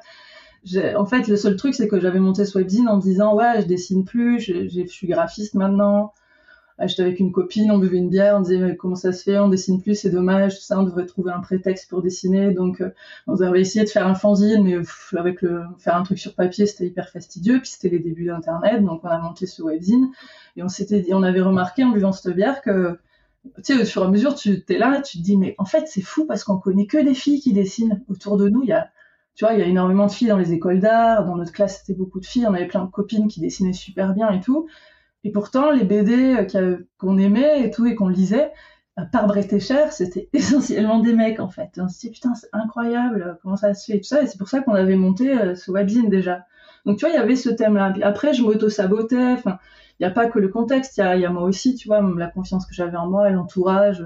en fait, le seul truc, c'est que j'avais monté ce webzine en me disant, ouais, je dessine plus, je, suis graphiste maintenant. Euh, J'étais avec une copine, on buvait une bière, on disait mais comment ça se fait, on dessine plus, c'est dommage, tout ça, on devrait trouver un prétexte pour dessiner. Donc euh, on avait essayé de faire un fanzine, mais avec le faire un truc sur papier, c'était hyper fastidieux. Puis c'était les débuts d'Internet, donc on a monté ce webzine et on s'était dit, on avait remarqué en buvant cette bière que tu sais, au fur et à mesure, tu es là, tu te dis mais en fait c'est fou parce qu'on connaît que des filles qui dessinent autour de nous. Il y a tu vois, il y a énormément de filles dans les écoles d'art. Dans notre classe, c'était beaucoup de filles. On avait plein de copines qui dessinaient super bien et tout. Et pourtant, les BD euh, qu'on aimait et tout et qu'on lisait, à part Bret et Cher, c'était essentiellement des mecs en fait. On se dit putain, c'est incroyable, euh, comment ça se fait et tout ça. Et c'est pour ça qu'on avait monté euh, ce webzine déjà. Donc tu vois, il y avait ce thème-là. Après, je m'auto-sabotais. Enfin, il n'y a pas que le contexte, il y y a moi aussi, tu vois, la confiance que j'avais en moi, l'entourage.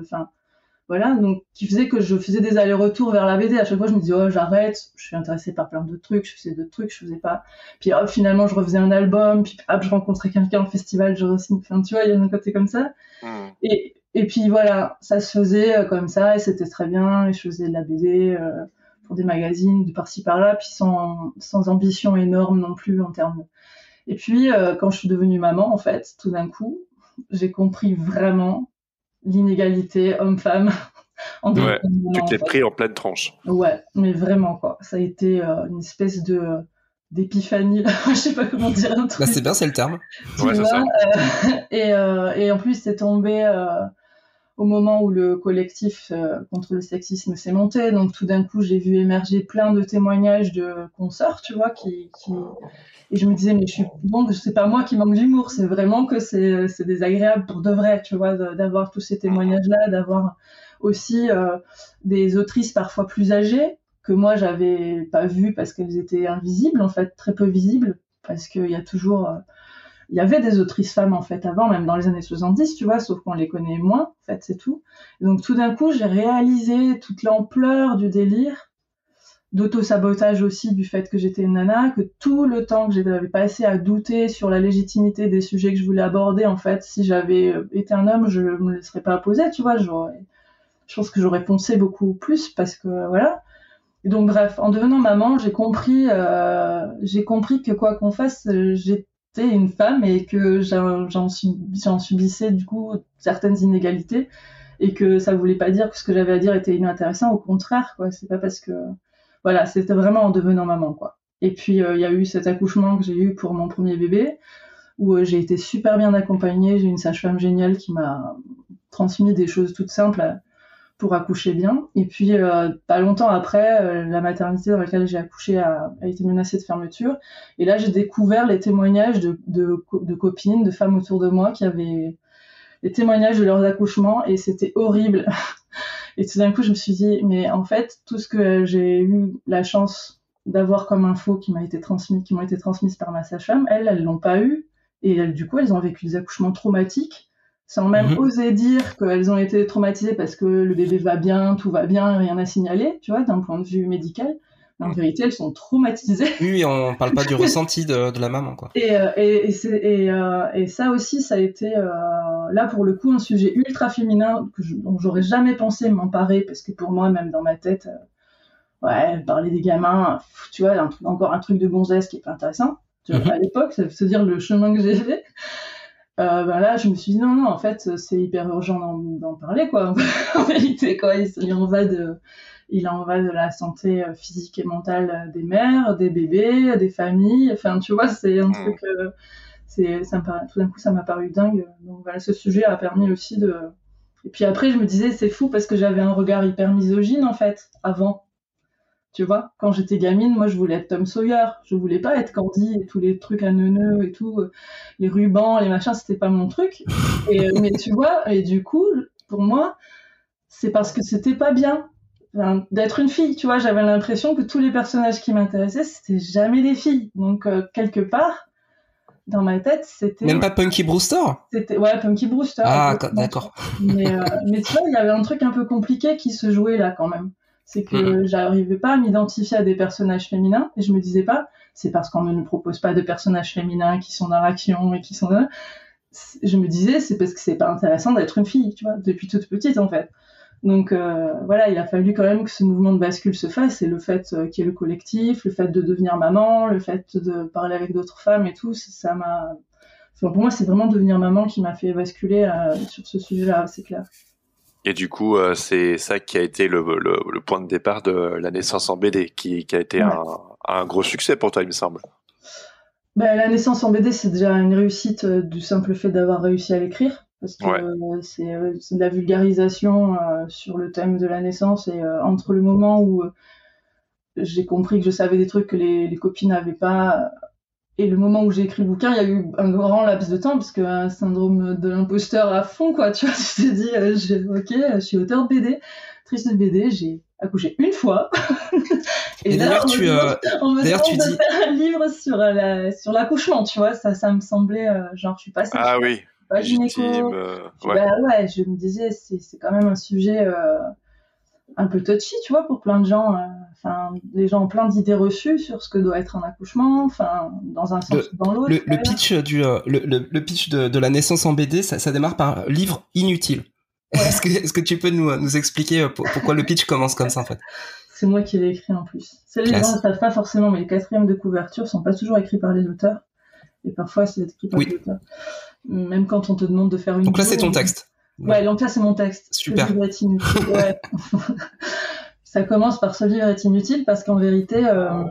Voilà, donc qui faisait que je faisais des allers-retours vers la BD. À chaque fois, je me disais, oh, j'arrête, je suis intéressée par plein d'autres trucs, je faisais d'autres trucs, je faisais pas. Puis hop, finalement, je refaisais un album, puis hop, je rencontrais quelqu'un au festival, je re-signe. Enfin, tu vois, il y a un côté comme ça. Hmm. Et, et puis voilà, ça se faisait euh, comme ça, et c'était très bien, et je faisais de la BD euh, pour des magazines, de par-ci par-là, puis sans, sans ambition énorme non plus en termes. Et puis, euh, quand je suis devenue maman, en fait, tout d'un coup, j'ai compris vraiment l'inégalité homme-femme en Ouais, Tu t'es en fait. pris en pleine tranche. Ouais, mais vraiment quoi. Ça a été euh, une espèce de d'épiphanie, je sais pas comment dire un truc. Bah, c'est bien, c'est le terme. Tu vois, euh, et, euh, et, en plus, c'est tombé euh, au moment où le collectif euh, contre le sexisme s'est monté. Donc tout d'un coup, j'ai vu émerger plein de témoignages de consoeurs, tu vois, qui, et je me disais mais je suis bon, c'est pas moi qui manque d'humour, c'est vraiment que c'est désagréable pour de vrai, tu vois, d'avoir tous ces témoignages-là, d'avoir aussi euh, des autrices parfois plus âgées que moi j'avais pas vues parce qu'elles étaient invisibles en fait, très peu visibles, parce qu'il y a toujours euh, il y avait des autrices femmes en fait avant, même dans les années 70, tu vois, sauf qu'on les connaît moins, en fait, c'est tout. Et donc tout d'un coup, j'ai réalisé toute l'ampleur du délire, d'auto-sabotage aussi du fait que j'étais une nana, que tout le temps que j'avais passé à douter sur la légitimité des sujets que je voulais aborder, en fait, si j'avais été un homme, je me laisserais pas poser, tu vois, je pense que j'aurais foncé beaucoup plus parce que voilà. Et donc bref, en devenant maman, j'ai compris, euh, j'ai compris que quoi qu'on fasse, j'ai une femme et que j'en subissais du coup certaines inégalités et que ça voulait pas dire que ce que j'avais à dire était inintéressant, au contraire, quoi. C'est pas parce que, voilà, c'était vraiment en devenant maman, quoi. Et puis, euh, il y a eu cet accouchement que j'ai eu pour mon premier bébé, où euh, j'ai été super bien accompagnée. J'ai une sage-femme géniale qui m'a transmis des choses toutes simples pour accoucher bien. Et puis, euh, pas longtemps après, euh, la maternité dans laquelle j'ai accouché a, a, été menacée de fermeture. Et là, j'ai découvert les témoignages de, de, de, copines, de femmes autour de moi qui avaient les témoignages de leurs accouchements et c'était horrible. et tout d'un coup, je me suis dit, mais en fait, tout ce que j'ai eu la chance d'avoir comme info qui m'a été transmis, qui m'ont été transmises par ma sage-femme, elles, elles l'ont pas eu. Et elles, du coup, elles ont vécu des accouchements traumatiques sans même mhm. oser dire qu'elles ont été traumatisées parce que le bébé va bien, tout va bien, rien à signaler, tu vois, d'un point de vue médical. Mais en vérité, elles sont traumatisées. Oui, on parle pas du ressenti de, de, la maman, quoi. Et, euh, et, et, euh, et, ça aussi, ça a été, euh, là, pour le coup, un sujet ultra féminin que je, dont j'aurais jamais pensé m'emparer, parce que pour moi, même dans ma tête, euh, ouais, parler des gamins, tu vois, un, encore un truc de gonzesse qui est pas intéressant. Tu vois, mhm. À l'époque, ça veut dire le chemin que j'ai fait euh, ben là, je me suis dit non, non, en fait, c'est hyper urgent d'en parler, quoi. en vérité, quoi. Il, en va de, il en va de la santé euh, physique et mentale des mères, des bébés, des familles. Enfin, tu vois, c'est un truc. Euh, c'est, ça me paraît, tout d'un coup, ça m'a paru dingue. Donc voilà, ce sujet a permis aussi de. Et puis après, je me disais, c'est fou parce que j'avais un regard hyper misogyne, en fait, avant. Tu vois, quand j'étais gamine, moi, je voulais être Tom Sawyer. Je voulais pas être Candy et tous les trucs à neuneux et tout, euh, les rubans, les machins, c'était pas mon truc. Et, euh, mais tu vois, et du coup, pour moi, c'est parce que c'était pas bien d'être une fille. Tu vois, j'avais l'impression que tous les personnages qui m'intéressaient, c'était jamais des filles. Donc, euh, quelque part, dans ma tête, c'était. Même pas Punky Brewster? C'était Ouais, Punky Brewster. Ah, d'accord. Mais, mais tu vois, il y avait un truc un peu compliqué qui se jouait là quand même c'est que mm. j'arrivais pas à m'identifier à des personnages féminins et je me disais pas c'est parce qu'on ne nous propose pas de personnages féminins qui sont dans l'action et qui sont je me disais c'est parce que c'est pas intéressant d'être une fille tu vois depuis toute petite en fait donc euh, voilà il a fallu quand même que ce mouvement de bascule se fasse et le fait euh, qu'il y ait le collectif le fait de devenir maman le fait de parler avec d'autres femmes et tout ça m'a enfin, pour moi c'est vraiment devenir maman qui m'a fait basculer euh, sur ce sujet là c'est clair et du coup, euh, c'est ça qui a été le, le, point de départ de la naissance en BD, qui, qui a été un, un, gros succès pour toi, il me semble. Ben, la naissance en BD, c'est déjà une réussite euh, du simple fait d'avoir réussi à l'écrire. Parce que euh, c'est de la vulgarisation sur le thème de la naissance. Et entre le moment où j'ai compris que je savais des trucs que les, les copines n'avaient pas et le moment où j'ai écrit le bouquin, il y a eu un grand laps de temps, parce que un syndrome de l'imposteur à fond, quoi. Tu vois, tu t'es dit, euh, ok, je suis auteur de BD, triste de BD, j'ai accouché une fois. et, d'ailleurs, tu, euh, d'ailleurs, tu dis. faire un livre sur, la, sur l'accouchement, tu vois, ça, ça me semblait, euh, genre, je suis passée. Ah oui. Pas gynéco. Euh, ouais. Bah, ouais, je me disais, c'est, c'est quand même un sujet un peu touchy, tu vois, pour plein de gens. Enfin, les gens ont plein d'idées reçues sur ce que doit être un accouchement, enfin, dans un sens ou dans l'autre. Le, pitch du, euh, le, le, pitch de, de, la naissance en BD, ça, ça démarre par livre inutile. Est-ce que, est que, tu peux nous, nous expliquer euh, pourquoi le pitch commence comme ça en fait? C'est moi qui l'ai écrit en plus. C'est les gens ne savent pas forcément, mais les quatrièmes de couverture sont pas toujours écrits par les auteurs. Et parfois, c'est écrit par les auteurs. Même quand on te demande de faire une. Donc là, c'est ton texte. Ouais, donc là, c'est mon texte. Super. Ouais. ça commence par ce livre est inutile parce qu'en vérité, euh,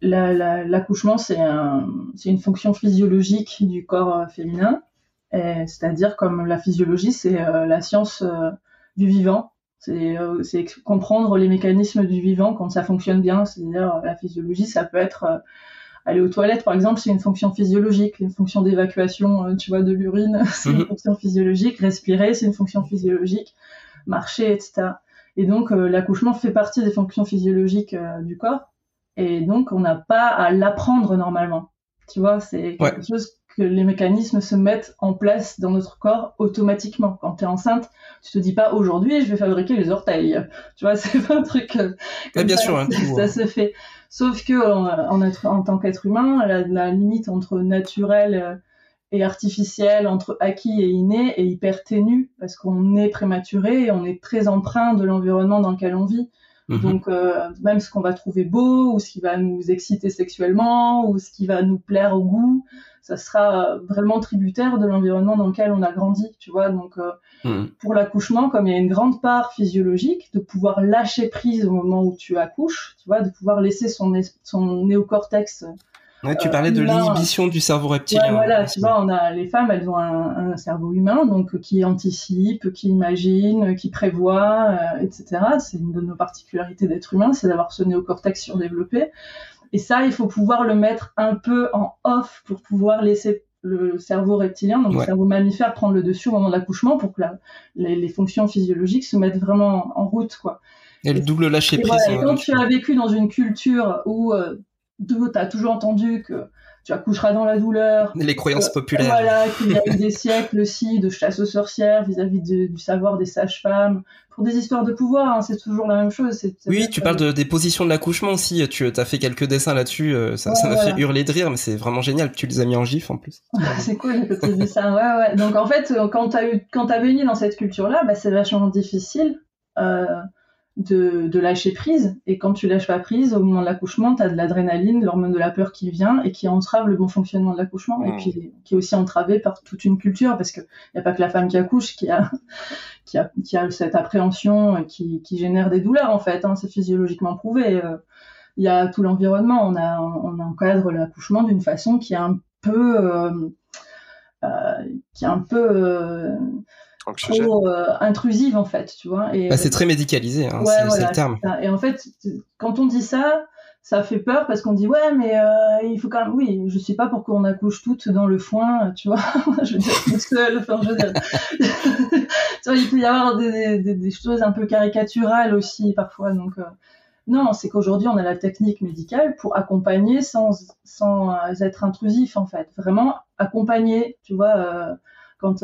l'accouchement, c'est un, une fonction physiologique du corps féminin, c'est-à-dire comme la physiologie, c'est la science du vivant. C'est comprendre les mécanismes du vivant quand ça fonctionne bien. C'est-à-dire la physiologie, ça peut être aller aux toilettes, par exemple, c'est une fonction physiologique. Une fonction d'évacuation, euh, tu vois, de l'urine, c'est une mhm. fonction physiologique. Respirer, c'est une fonction physiologique. Marcher, etc. Et donc, euh, l'accouchement fait partie des fonctions physiologiques euh, du corps. Et donc, on n'a pas à l'apprendre normalement. Tu vois, c'est quelque chose que les mécanismes se mettent en place dans notre corps automatiquement. Quand tu es enceinte, tu te dis pas aujourd'hui je vais fabriquer les orteils. Tu vois, c'est pas un truc. bien sûr, hein, ça se fait. Sauf que en, en tant qu'être humain, la, limite entre naturel euh, et artificiel, entre acquis et inné, est hyper ténue parce qu'on est prématuré et on est très empreint de l'environnement dans lequel on vit. Mhm. Donc euh, même ce qu'on va trouver beau ou ce qui va nous exciter sexuellement ou ce qui va nous plaire au goût, ça sera vraiment tributaire de l'environnement dans lequel on a grandi, tu vois. Donc, euh, hmm. pour l'accouchement, comme il y a une grande part physiologique, de pouvoir lâcher prise au moment où tu accouches, tu vois, de pouvoir laisser son, son néocortex. Ouais, tu parlais de euh, l'inhibition du cerveau reptilien. Ouais, voilà, tu vois, on a les femmes, elles ont un, cerveau humain, donc qui anticipe, qui imagine, qui prévoit, euh, etc. C'est une de nos particularités d'être humain, c'est d'avoir ce néocortex surdéveloppé. Et ça, il faut pouvoir le mettre un peu en off pour pouvoir laisser le cerveau reptilien, donc le cerveau mammifère, prendre le dessus au moment de l'accouchement pour que les, fonctions physiologiques se mettent vraiment en route, quoi. Et le double lâcher prise. Et quand tu as vécu dans une culture où euh, tu as toujours entendu que tu accoucheras dans la douleur. Les croyances populaires. Voilà, qu'il y a eu des siècles aussi de chasse aux sorcières vis-à-vis du savoir des sages-femmes. Pour des histoires de pouvoir, hein, c'est toujours la même chose. Oui, tu parles de, des positions de l'accouchement aussi. Tu as fait quelques dessins là-dessus. Euh, ça m'a fait hurler de rire, mais c'est vraiment génial. Tu les as mis en gif en plus. c'est cool tu dis ça. Ouais, ouais. Donc en fait, quand tu as, eu, quand as baigné dans cette culture-là, bah, c'est vachement difficile. Euh, de, lâcher prise. Et quand tu lâches pas prise, au moment de l'accouchement, tu as de l'adrénaline, l'hormone de la peur qui vient et qui entrave le bon fonctionnement de l'accouchement. Et puis qui est aussi entravé par toute une culture, parce qu'il n'y a pas que la femme qui accouche qui a, qui a, qui a cette appréhension qui, qui génère des douleurs, en fait. Hein, c'est physiologiquement prouvé. Euh, il y a tout l'environnement. On, a, on encadre l'accouchement d'une façon qui est un peu... Euh, euh, qui est un peu trop euh, intrusive en fait, tu vois. Et, bah, c'est très médicalisé, hein, c'est le terme. Et en fait, quand on dit ça, ça fait peur parce qu'on dit ouais, mais euh, il faut quand même. Oui, je sais pas pourquoi on accouche toutes dans le foin, tu vois. je veux dire seule. Enfin, je veux dire. tu vois, il peut y avoir des, des, des, choses un peu caricaturales aussi parfois, donc. Euh, non, c'est qu'aujourd'hui, on a la technique médicale pour accompagner sans, sans être intrusif, en fait. Vraiment accompagner, tu vois, quand,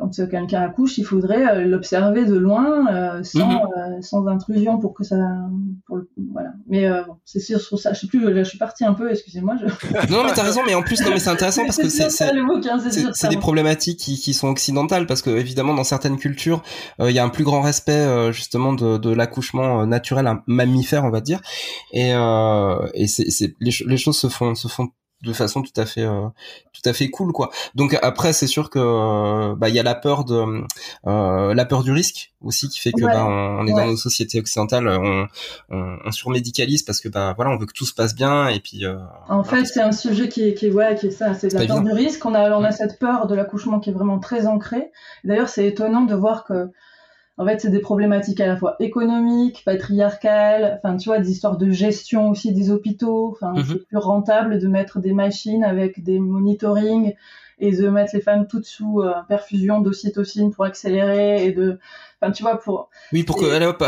quand quelqu'un accouche, il faudrait euh, l'observer de loin, euh, sans, mhm. euh, sans intrusion pour que ça, pour voilà. Mais c'est sûr sur ça. Je sais plus, je suis partie un peu. Excusez-moi. non, mais t'as raison. Mais en plus, non, mais c'est intéressant parce que c'est c'est des problématiques qui, qui sont occidentales parce que évidemment dans certaines cultures, il y a un plus grand respect justement de, de l'accouchement naturel, un mammifère, on va dire. Et, et c'est les, les choses se font se font de façon tout à fait euh, tout à fait cool quoi. Donc après c'est sûr que euh, bah il y a la peur de euh, la peur du risque aussi qui fait que bah, on, est dans nos sociétés occidentales on, on, on, surmédicalise parce que bah voilà on veut que tout se passe bien et puis en fait c'est un sujet qui est qui est ouais qui est ça c'est la peur du risque. On a on a cette peur de l'accouchement qui est vraiment très ancrée. D'ailleurs c'est étonnant de voir que en fait, c'est des problématiques à la fois économiques, patriarcales, enfin, tu vois, des histoires de gestion aussi des hôpitaux. Enfin, mhm. c'est plus rentable de mettre des machines avec des monitoring et de mettre les femmes toutes sous euh, perfusion d'ocytocine pour accélérer et de Enfin, tu vois, pour. Oui, pour que. Allez hop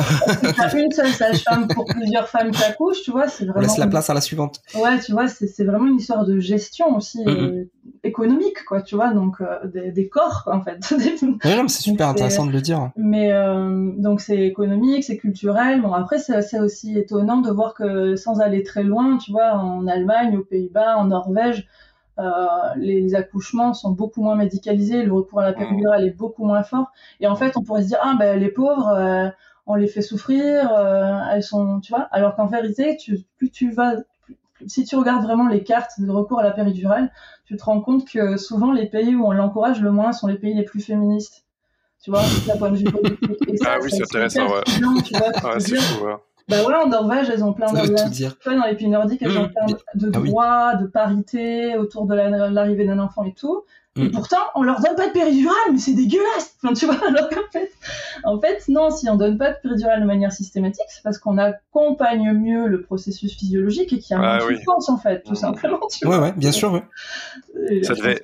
une seule sage-femme pour plusieurs femmes qui accouchent, tu vois, c'est vraiment. On laisse la place à la suivante. Ouais, tu vois, c'est vraiment une histoire de gestion aussi, mm-hmm. économique, quoi, tu vois, donc euh, des, corps, en fait. ouais, non, c'est super intéressant de le dire. Mais euh, donc c'est économique, c'est culturel. Bon, après, c'est aussi étonnant de voir que sans aller très loin, tu vois, en Allemagne, aux Pays-Bas, en Norvège, euh, les accouchements sont beaucoup moins médicalisés, le recours à la péridurale est beaucoup moins fort. Et en fait, on pourrait se dire ah ben les pauvres, euh, on les fait souffrir, euh, elles sont, tu vois. Alors qu'en vérité, tu, plus tu vas, si tu regardes vraiment les cartes de recours à la péridurale, tu te rends compte que souvent les pays où on l'encourage le moins sont les pays les plus féministes. Tu vois, d'un point de vue politique. ah oui, c'est intéressant, ouais. Tu vois, ouais, c'est fou, ouais Bah ouais, en Norvège, elles ont plein de. tout dire. Tu vois, dans les pays nordiques, elles ont Mmh. plein de Ah oui. droits, de parité autour de la- l'arrivée d'un enfant et tout. Et Mmh. pourtant, on leur donne pas de péridurale, mais c'est dégueulasse. Enfin, tu vois, alors qu'en fait, en fait, non, si on donne pas de péridurale de manière systématique, c'est parce qu'on accompagne mieux le processus physiologique et qu'il y a Ah moins de oui. souffrance, en fait, tout Mmh. simplement. Tu Ouais, vois. ouais, bien sûr, ouais. Et Ça devait,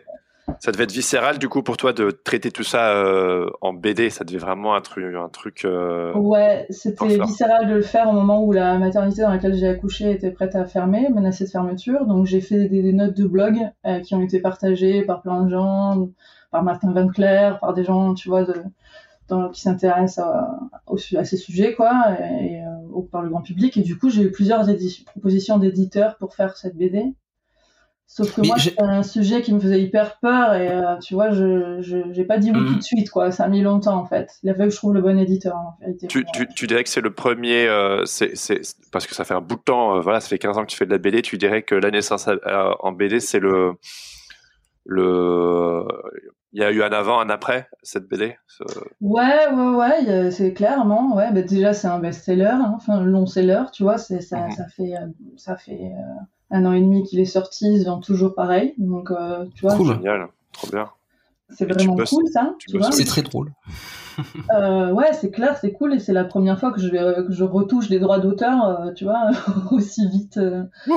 ça devait être viscéral du coup pour toi de traiter tout ça euh, en BD. Ça devait vraiment un truc, un truc. euh, Ouais, c'était viscéral de le faire au moment où la maternité dans laquelle j'ai accouché était prête à fermer, menacée de fermeture. Donc j'ai fait des, des notes de blog euh, qui ont été partagées par plein de gens, par Martin Van Cleer, par des gens, tu vois, de, dans- qui s'intéressent à, ces sujets, quoi, et, et, par le grand public. Et du coup, j'ai eu plusieurs propositions d'éditeurs pour faire cette BD. Sauf que Mais moi, j'ai- c'était un sujet qui me faisait hyper peur et euh, tu vois, je je- j'ai pas dit oui Mhm. tout de suite, quoi. Ça a mis longtemps, en fait. Il a fallu que je trouve le bon éditeur, en vérité. Tu, tu, tu dirais que c'est le premier, euh, c'est, c'est, parce que ça fait un bout de temps, euh, voilà, ça fait 15 ans que tu fais de la BD, tu dirais que la naissance en BD, c'est le, le, il y a eu un avant, un après, cette BD. ce- Ouais, ouais, ouais, c'est clairement, ouais. Bah, déjà, c'est un best-seller, hein, enfin, long-seller, tu vois. C'est, ça, Mhm. ça fait, ça fait un an et demi qu'il est sorti, il se vend toujours pareil. Donc, euh, tu vois, Cool. Génial, trop bien. c'est vraiment cool, ça. C'est très drôle. Euh, ouais, c'est clair, c'est cool, et c'est la première fois que je, vais- que je retouche des droits d'auteur, euh, tu vois, aussi vite. euh,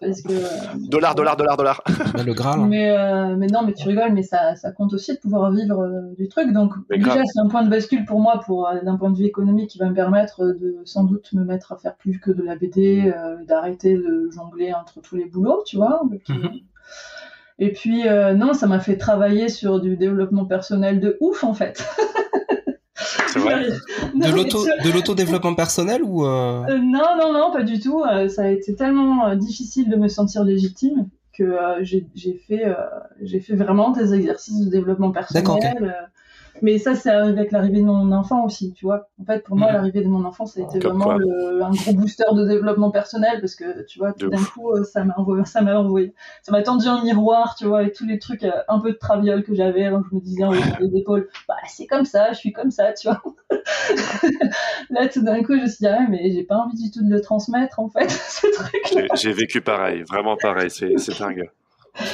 parce que, euh, Dollar, dollar, dollar, dollar. Là, le Graal. hein. Mais, euh, mais non, mais tu rigoles, mais ça, ça compte aussi de pouvoir vivre euh, du truc. Donc, Mais déjà, c'est un point de bascule pour moi, pour euh, d'un point de vue économique, qui va me permettre de sans doute me mettre à faire plus que de la BD, euh, d'arrêter de jongler entre tous les boulots, tu vois. Mhm. Et puis, euh, non, ça m'a fait travailler sur du développement personnel de ouf, en fait. C'est vrai. Non, De l'autodéveloppement personnel ou euh, euh, non, non, non, pas du tout. Euh, ça a été tellement euh, difficile de me sentir légitime que euh, j'ai j'ai fait, euh, j'ai fait vraiment des exercices de développement personnel. D'accord, ok. euh, mais ça, c'est arrivé avec l'arrivée de mon enfant aussi, tu vois. En fait, pour moi, l'arrivée de mon enfant, ça a été Comme vraiment le- un gros booster de développement personnel parce que, tu vois, tout d'un coup, euh, ça m'a envoyé, ça m'a envoyé, ça m'a tendu un miroir, tu vois, avec tous les trucs euh, un peu de traviole que j'avais, donc je me disais en haut des épaules, bah, c'est comme ça, je suis comme ça, tu vois. Là, tout d'un coup, je me suis dit, ah ouais, mais j'ai pas envie du tout de le transmettre, en fait, ce truc. J'ai- J'ai vécu pareil, vraiment pareil, c'est c'est dingue.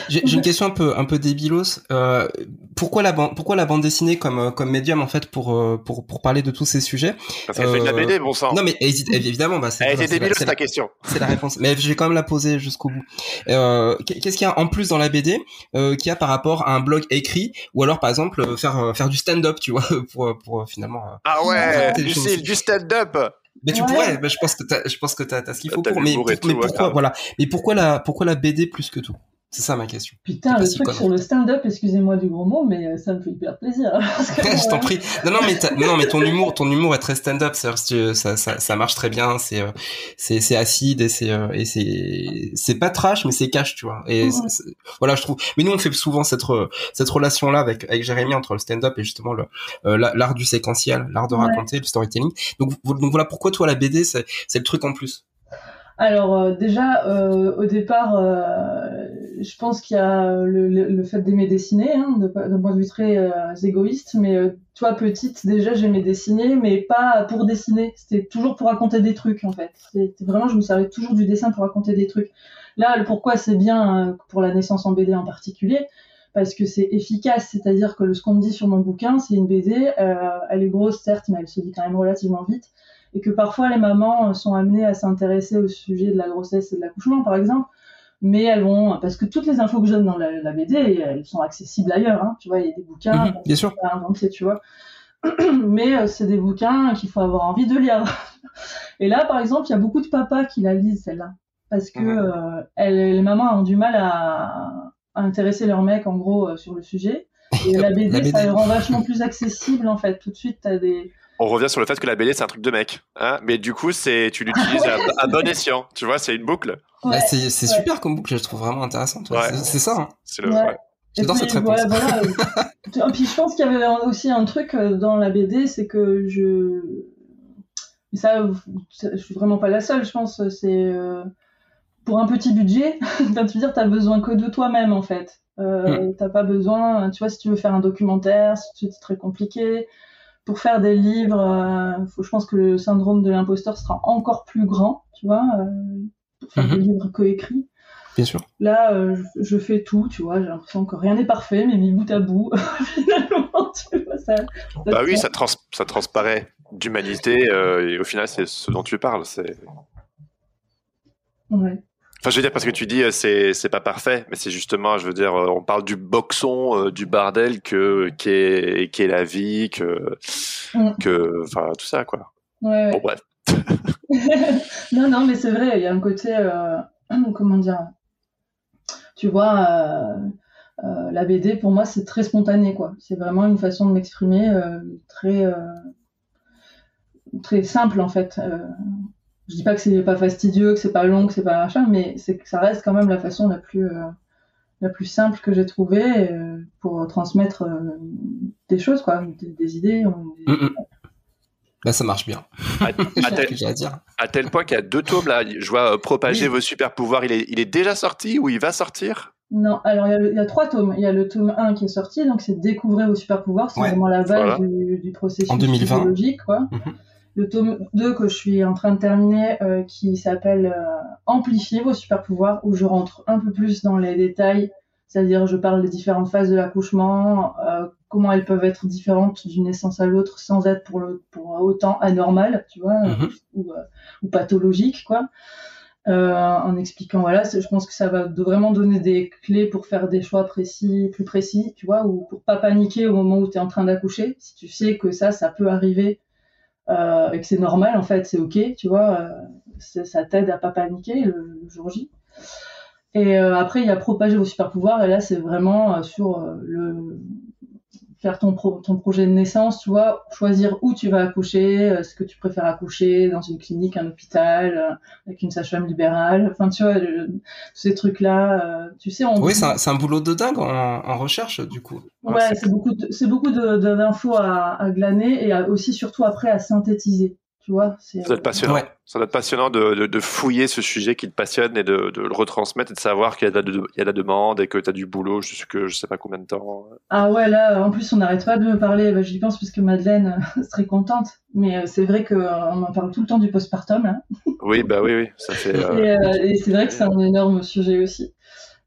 J'ai une question un peu un peu débilos. Euh, pourquoi la bande pourquoi la bande dessinée comme euh, comme médium en fait pour euh, pour pour parler de tous ces sujets? Parce qu'elle fait de la BD, bon sang. Non mais évidemment bah c'est Elle voilà, était c'est la- ta question. c'est la réponse. Mais je vais quand même la poser jusqu'au bout. Euh, Qu'est-ce qu'il y a en plus dans la BD euh, qu'il y a par rapport à un blog écrit ou alors par exemple faire faire du stand-up tu vois pour pour finalement. Ah ouais. Lucille, du stand-up. Mais tu Ouais. pourrais. Mais je pense que t'as, je pense que t'as, ce qu'il faut pour. Mais, pour- mais tout, pourquoi voilà. Mais pourquoi la pourquoi la BD plus que tout? C'est ça ma question. Putain, le truc sur le stand-up, excusez-moi du gros mot, mais euh, ça me fait hyper plaisir. Je t'en prie. Non, non, mais non, mais ton humour, ton humour est très stand-up. Ça, ça, ça marche très bien. C'est, euh, c'est, c'est acide et c'est, euh, et c'est, c'est pas trash, mais c'est cash, tu vois. Et voilà, je trouve. Mais nous, on fait souvent cette, cette relation-là avec, avec Jérémy entre le stand-up et justement le, la- l'art du séquentiel, l'art de Ouais. raconter, le storytelling. Donc, donc voilà pourquoi toi la BD, c'est, c'est le truc en plus. Alors euh, déjà, euh, au départ, euh, je pense qu'il y a le, fait d'aimer dessiner, hein, d'un point de vue très euh, égoïste, mais euh, toi, petite, déjà, j'aimais dessiner, mais pas pour dessiner. C'était toujours pour raconter des trucs, en fait. C'était vraiment, je me servais toujours du dessin pour raconter des trucs. Là, le pourquoi c'est bien euh, pour la naissance en BD en particulier, parce que c'est efficace, c'est-à-dire que ce qu'on me dit sur mon bouquin, c'est une BD, elle est grosse, certes, mais elle se lit quand même relativement vite et que parfois les mamans sont amenées à s'intéresser au sujet de la grossesse et de l'accouchement, par exemple, mais elles vont, parce que toutes les infos que je donne dans la, la BD, elles sont accessibles ailleurs, hein, tu vois, il y a des bouquins, Mhm, bien sûr. à inventer, tu vois, mais euh, c'est des bouquins qu'il faut avoir envie de lire. Et là, par exemple, il y a beaucoup de papas qui la lisent, celle-là, parce que Mhm. euh, elles- les mamans ont du mal à, à intéresser leur mec, en gros, euh, sur le sujet. Et la BD, La BD. ça le rend vachement plus accessible, en fait. Tout de suite, t'as des... On revient sur le fait que la BD c'est un truc de mec, hein mais du coup c'est tu l'utilises à, à bon escient, tu vois, c'est une boucle. Ouais, Bah, c'est, ouais. super comme boucle, je trouve vraiment intéressante. ouais. C'est, ça. Hein. C'est le. Ouais. ouais. J'adore Et cette réponse. voilà, voilà. Et puis je pense qu'il y avait aussi un truc euh, dans la BD, c'est que je. Et ça, je suis vraiment pas la seule, je pense. C'est euh, pour un petit budget, tu veux dire, t'as besoin que de toi-même en fait. Euh, T'as pas besoin, tu vois, si tu veux faire un documentaire, si c'est très compliqué. Pour faire des livres, faut, je pense que le syndrome de l'imposteur sera encore plus grand, tu vois, pour faire des Mhm. livres coécrits. Bien sûr. Là, euh, je, je fais tout, tu vois, j'ai l'impression que rien n'est parfait, mais mis bout à bout, finalement, tu vois, ça. Bah oui, ça, trans ça transparaît d'humanité euh, et au final, c'est ce dont tu parles. C'est... Ouais. Enfin, je veux dire, parce que tu dis, euh, c'est, c'est pas parfait, mais c'est justement, je veux dire, euh, on parle du boxon, euh, du bordel que, qu'est, qu'est la vie, que, Mm. que, enfin, tout ça, quoi. Ouais, ouais. Bon, bref. non, non, mais c'est vrai, il y a un côté, euh, comment dire, tu vois, euh, la BD pour moi c'est très spontané, quoi. C'est vraiment une façon de m'exprimer très, très simple en fait. Je dis pas que c'est pas fastidieux, que c'est pas long, que c'est pas machin, mais c'est que ça reste quand même la façon la plus, euh, la plus simple que j'ai trouvée euh, pour transmettre euh, des choses, quoi, des, des idées. des- Mm, mm. Bah, ça marche bien. À, à C'est ce tel, que j'ai à dire. à tel point qu'il y a deux tomes, là. Je vois euh, propager Oui. vos super pouvoirs. Il est, il est déjà sorti ou il va sortir? Non, alors il y, a le- il y a trois tomes. Il y a le tome 1 qui est sorti, donc c'est Découvrez vos super pouvoirs, c'est Ouais, vraiment la base voilà. du, du processus En 2020. psychologique. Quoi. Mhm. Le tome 2 que je suis en train de terminer, euh, qui s'appelle euh, Amplifier vos super pouvoirs, où je rentre un peu plus dans les détails, c'est-à-dire je parle des différentes phases de l'accouchement, euh, comment elles peuvent être différentes d'une naissance à l'autre sans être pour, le, pour autant anormales, tu vois, Mhm. ou, ou pathologiques, quoi. Euh, en expliquant voilà je pense que ça va vraiment donner des clés pour faire des choix précis plus précis tu vois ou pour pas paniquer au moment où tu es en train d'accoucher. Si tu sais que ça ça peut arriver euh, et que c'est normal en fait c'est ok tu vois euh, ça t'aide à pas paniquer le, le jour J. Et euh, après il y a propager vos super pouvoirs et là c'est vraiment euh, sur le faire ton, pro- ton projet de naissance, tu vois, choisir où tu vas accoucher, euh, ce que tu préfères accoucher, dans une clinique, un hôpital, euh, avec une sage-femme libérale, enfin tu vois, tous ces trucs-là, euh, tu sais, on... Oui, c'est un, boulot de dingue en, en recherche, du coup. Ouais, c'est- c'est beaucoup, de- de- d'infos à, à glaner et à- aussi surtout après à synthétiser, tu vois. C'est, Ça doit être passionnant. Ouais. Ça doit être passionnant de, de, de fouiller ce sujet qui te passionne et de, de le retransmettre et de savoir qu'il y a de la, de- il y a de la demande et que tu as du boulot jusque je sais pas combien de temps. Ah ouais, là, en plus, on n'arrête pas de me parler. Bah, J'y pense parce que Madeleine euh, serait contente. Mais euh, c'est vrai qu'on m'en parle tout le temps du postpartum, là. Oui, bah oui, oui. Ça fait. euh, Et, euh, et c'est vrai que c'est un énorme sujet aussi.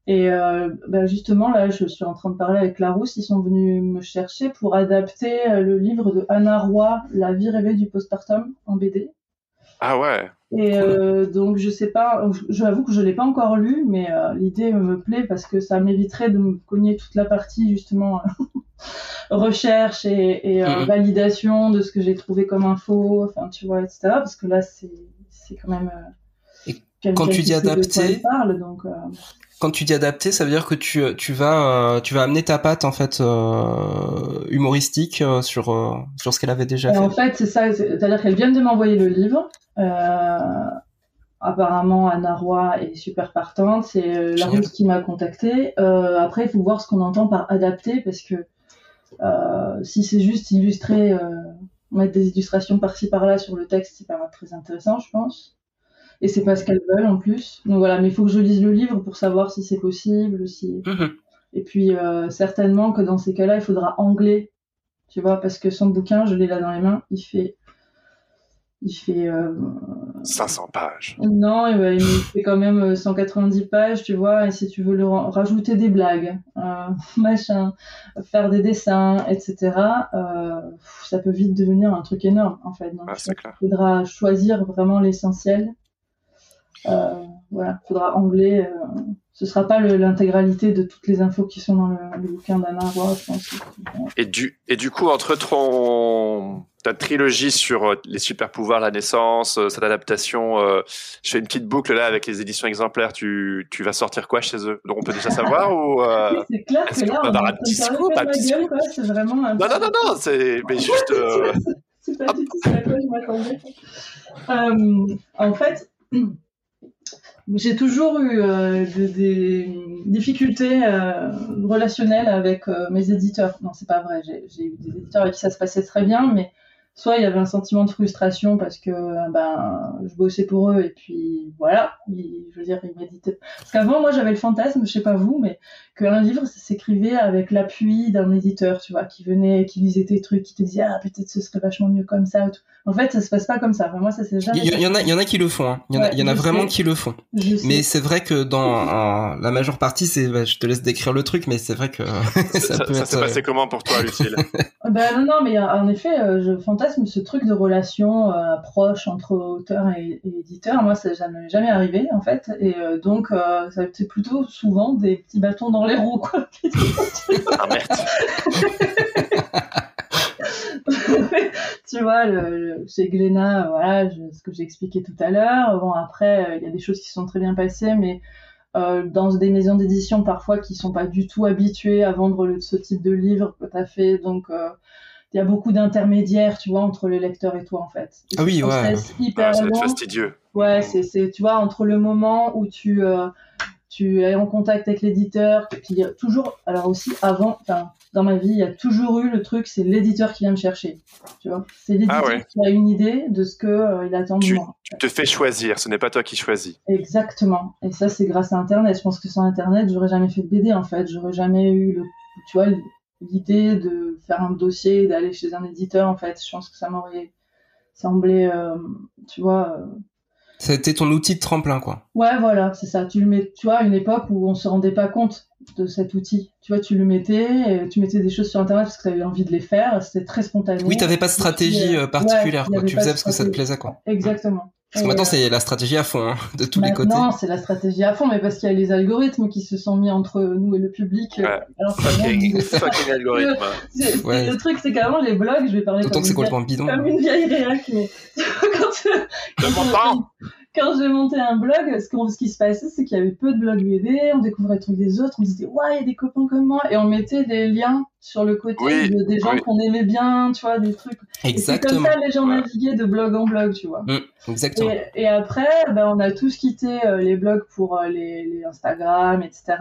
Et euh, bah, justement, là, je suis en train de parler avec Larousse. Ils sont venus me chercher pour adapter euh, le livre de Anna Roy, La vie rêvée du postpartum, en BD. Ah ouais. Et euh, donc, je sais pas, j'avoue que je l'ai pas encore lu, mais euh, l'idée me plaît parce que ça m'éviterait de me cogner toute la partie, justement, recherche et, et, euh, Mhm. validation de ce que j'ai trouvé comme info, enfin, tu vois, etc. Parce que là, c'est c'est quand même. euh, quand tu dis adapter- parle, donc. euh, Quand tu dis adapter, ça veut dire que tu, tu vas, euh, tu vas amener ta patte en fait euh, humoristique euh, sur sur ce qu'elle avait déjà Et fait. en fait, c'est ça, c'est- c'est-à-dire qu'elle vient de m'envoyer le livre. Euh, apparemment, Anna Roy est super partante. C'est la. Rousse qui m'a contacté. Euh, après, il faut voir ce qu'on entend par adapter, parce que si c'est juste illustrer, mettre des illustrations par-ci par-là sur le texte, c'est pas très intéressant, je pense. Et c'est pas ce qu'elles veulent en plus. Donc voilà, mais il faut que je lise le livre pour savoir si c'est possible, si. Mhm. Et puis euh, certainement que dans ces cas-là, il faudra anglais, tu vois, parce que son bouquin, je l'ai là dans les mains, il fait, il fait, euh, 500 pages. non, il il fait quand même euh, 190 pages, tu vois, et si tu veux le ra- rajouter des blagues, euh, machin, faire des dessins, etc., euh, ça peut vite devenir un truc énorme, en fait. Donc, Ah, c'est clair. il faudra choisir vraiment l'essentiel. Euh, voilà, il faudra anglais. euh, ce sera pas l'intégralité de toutes les infos qui sont dans le, le bouquin d'Anna Roy, je pense. Et du, et du coup, entre ton, ta trilogie sur euh, les super pouvoirs, la naissance, cette adaptation, euh, je fais une petite boucle là avec les éditions exemplaires. Tu, tu vas sortir quoi chez eux? Donc on peut déjà savoir ou euh, Oui, c'est clair est-ce que là, on va un petit scoop, un petit scoop C'est vraiment un Non, non, non, non, c'est mais juste. euh, C'est pas du tout ce à quoi je m'attendais. En fait, j'ai toujours eu euh, de- des difficultés euh, relationnelles avec euh, mes éditeurs. Non, c'est pas vrai. J'ai eu des éditeurs avec qui ça se passait très bien, mais soit il y avait un sentiment de frustration parce que ben je bossais pour eux et puis voilà, je veux dire ils m'éditaient. Parce qu'avant moi j'avais le fantasme, je sais pas vous, mais qu'un livre s'écrivait avec l'appui d'un éditeur, tu vois, qui venait, qui lisait tes trucs, qui te disait ah peut-être ce serait vachement mieux comme ça. En fait ça se passe pas comme ça. moi ça c'est jamais. Il y, en a, il y en a qui le font. Hein. Il y en a, il y en a vraiment qui le font. Mais c'est vrai que dans la majeure partie, c'est, bah, je te laisse décrire le truc, mais c'est vrai que ça, ça, ça s'est passé comment pour toi, Lucille Ben non non, mais en effet, je fantasme ce truc de relation euh, proche entre auteur et, éditeur. Moi, ça n'est jamais arrivé, en fait. Et euh, donc, euh, c'est plutôt souvent des petits bâtons dans les roues, quoi. ah merde tu vois, le, chez Glénat, voilà, ce que j'ai expliqué tout à l'heure. Bon, après, il y a des choses qui sont très bien passées, mais dans des maisons d'édition parfois qui sont pas du tout habituées à vendre ce type de livre que tu as fait. Donc, il y a beaucoup d'intermédiaires, tu vois, entre le lecteur et toi, en fait. ah oui, ouais. hyper ah, fastidieux. Ouais, c'est, tu vois, entre le moment où tu, euh, tu es en contact avec l'éditeur, puis il y a toujours, alors aussi avant, dans ma vie, il y a toujours eu le truc, c'est l'éditeur qui vient me chercher, tu vois. C'est l'éditeur ah qui a une idée de ce que euh, il attend de moi. Tu te fais choisir, ce n'est pas toi qui choisis. Exactement. Et ça, c'est grâce à Internet. Je pense que sans Internet, j'aurais jamais fait de BD, en fait. J'aurais jamais eu le, tu vois, l'idée de faire un dossier, d'aller chez un éditeur, en fait, je pense que ça m'aurait semblé, euh, tu vois. Euh... C'était ton outil de tremplin, quoi. Ouais, voilà, c'est ça. Tu le mets, tu vois, à une époque où on se rendait pas compte de cet outil. Tu vois, tu le mettais, et tu mettais des choses sur Internet parce que tu avais envie de les faire, c'était très spontané. Oui, tu n'avais pas de stratégie euh, particulière, quoi. Tu faisais parce que ça te plaisait, quoi. Exactement. Parce que maintenant, c'est la stratégie à fond, hein, de tous les côtés. Non, c'est la stratégie à fond, mais parce qu'il y a les algorithmes qui se sont mis entre nous et le public. Ouais. Alors, fucking, fucking algorithme. Le, le truc, c'est qu'avant, les blogs, je vais parler comme, une, bidon. comme une vieille réac, mais quand, quand, quand j'ai monté un blog, ce, ce qui se passait, c'est qu'il y avait peu de blogs BD, on découvrait les trucs des autres, on disait, ouais, il y a des copains comme moi, et on mettait des liens sur le côté de, des gens qu'on aimait bien, tu vois, des trucs. Exactement. Et comme ça les gens naviguaient de blog en blog, tu vois. Mmh, exactement. Et, après, ben, on a tous quitté euh, les blogs pour euh, les, les Instagram, etc.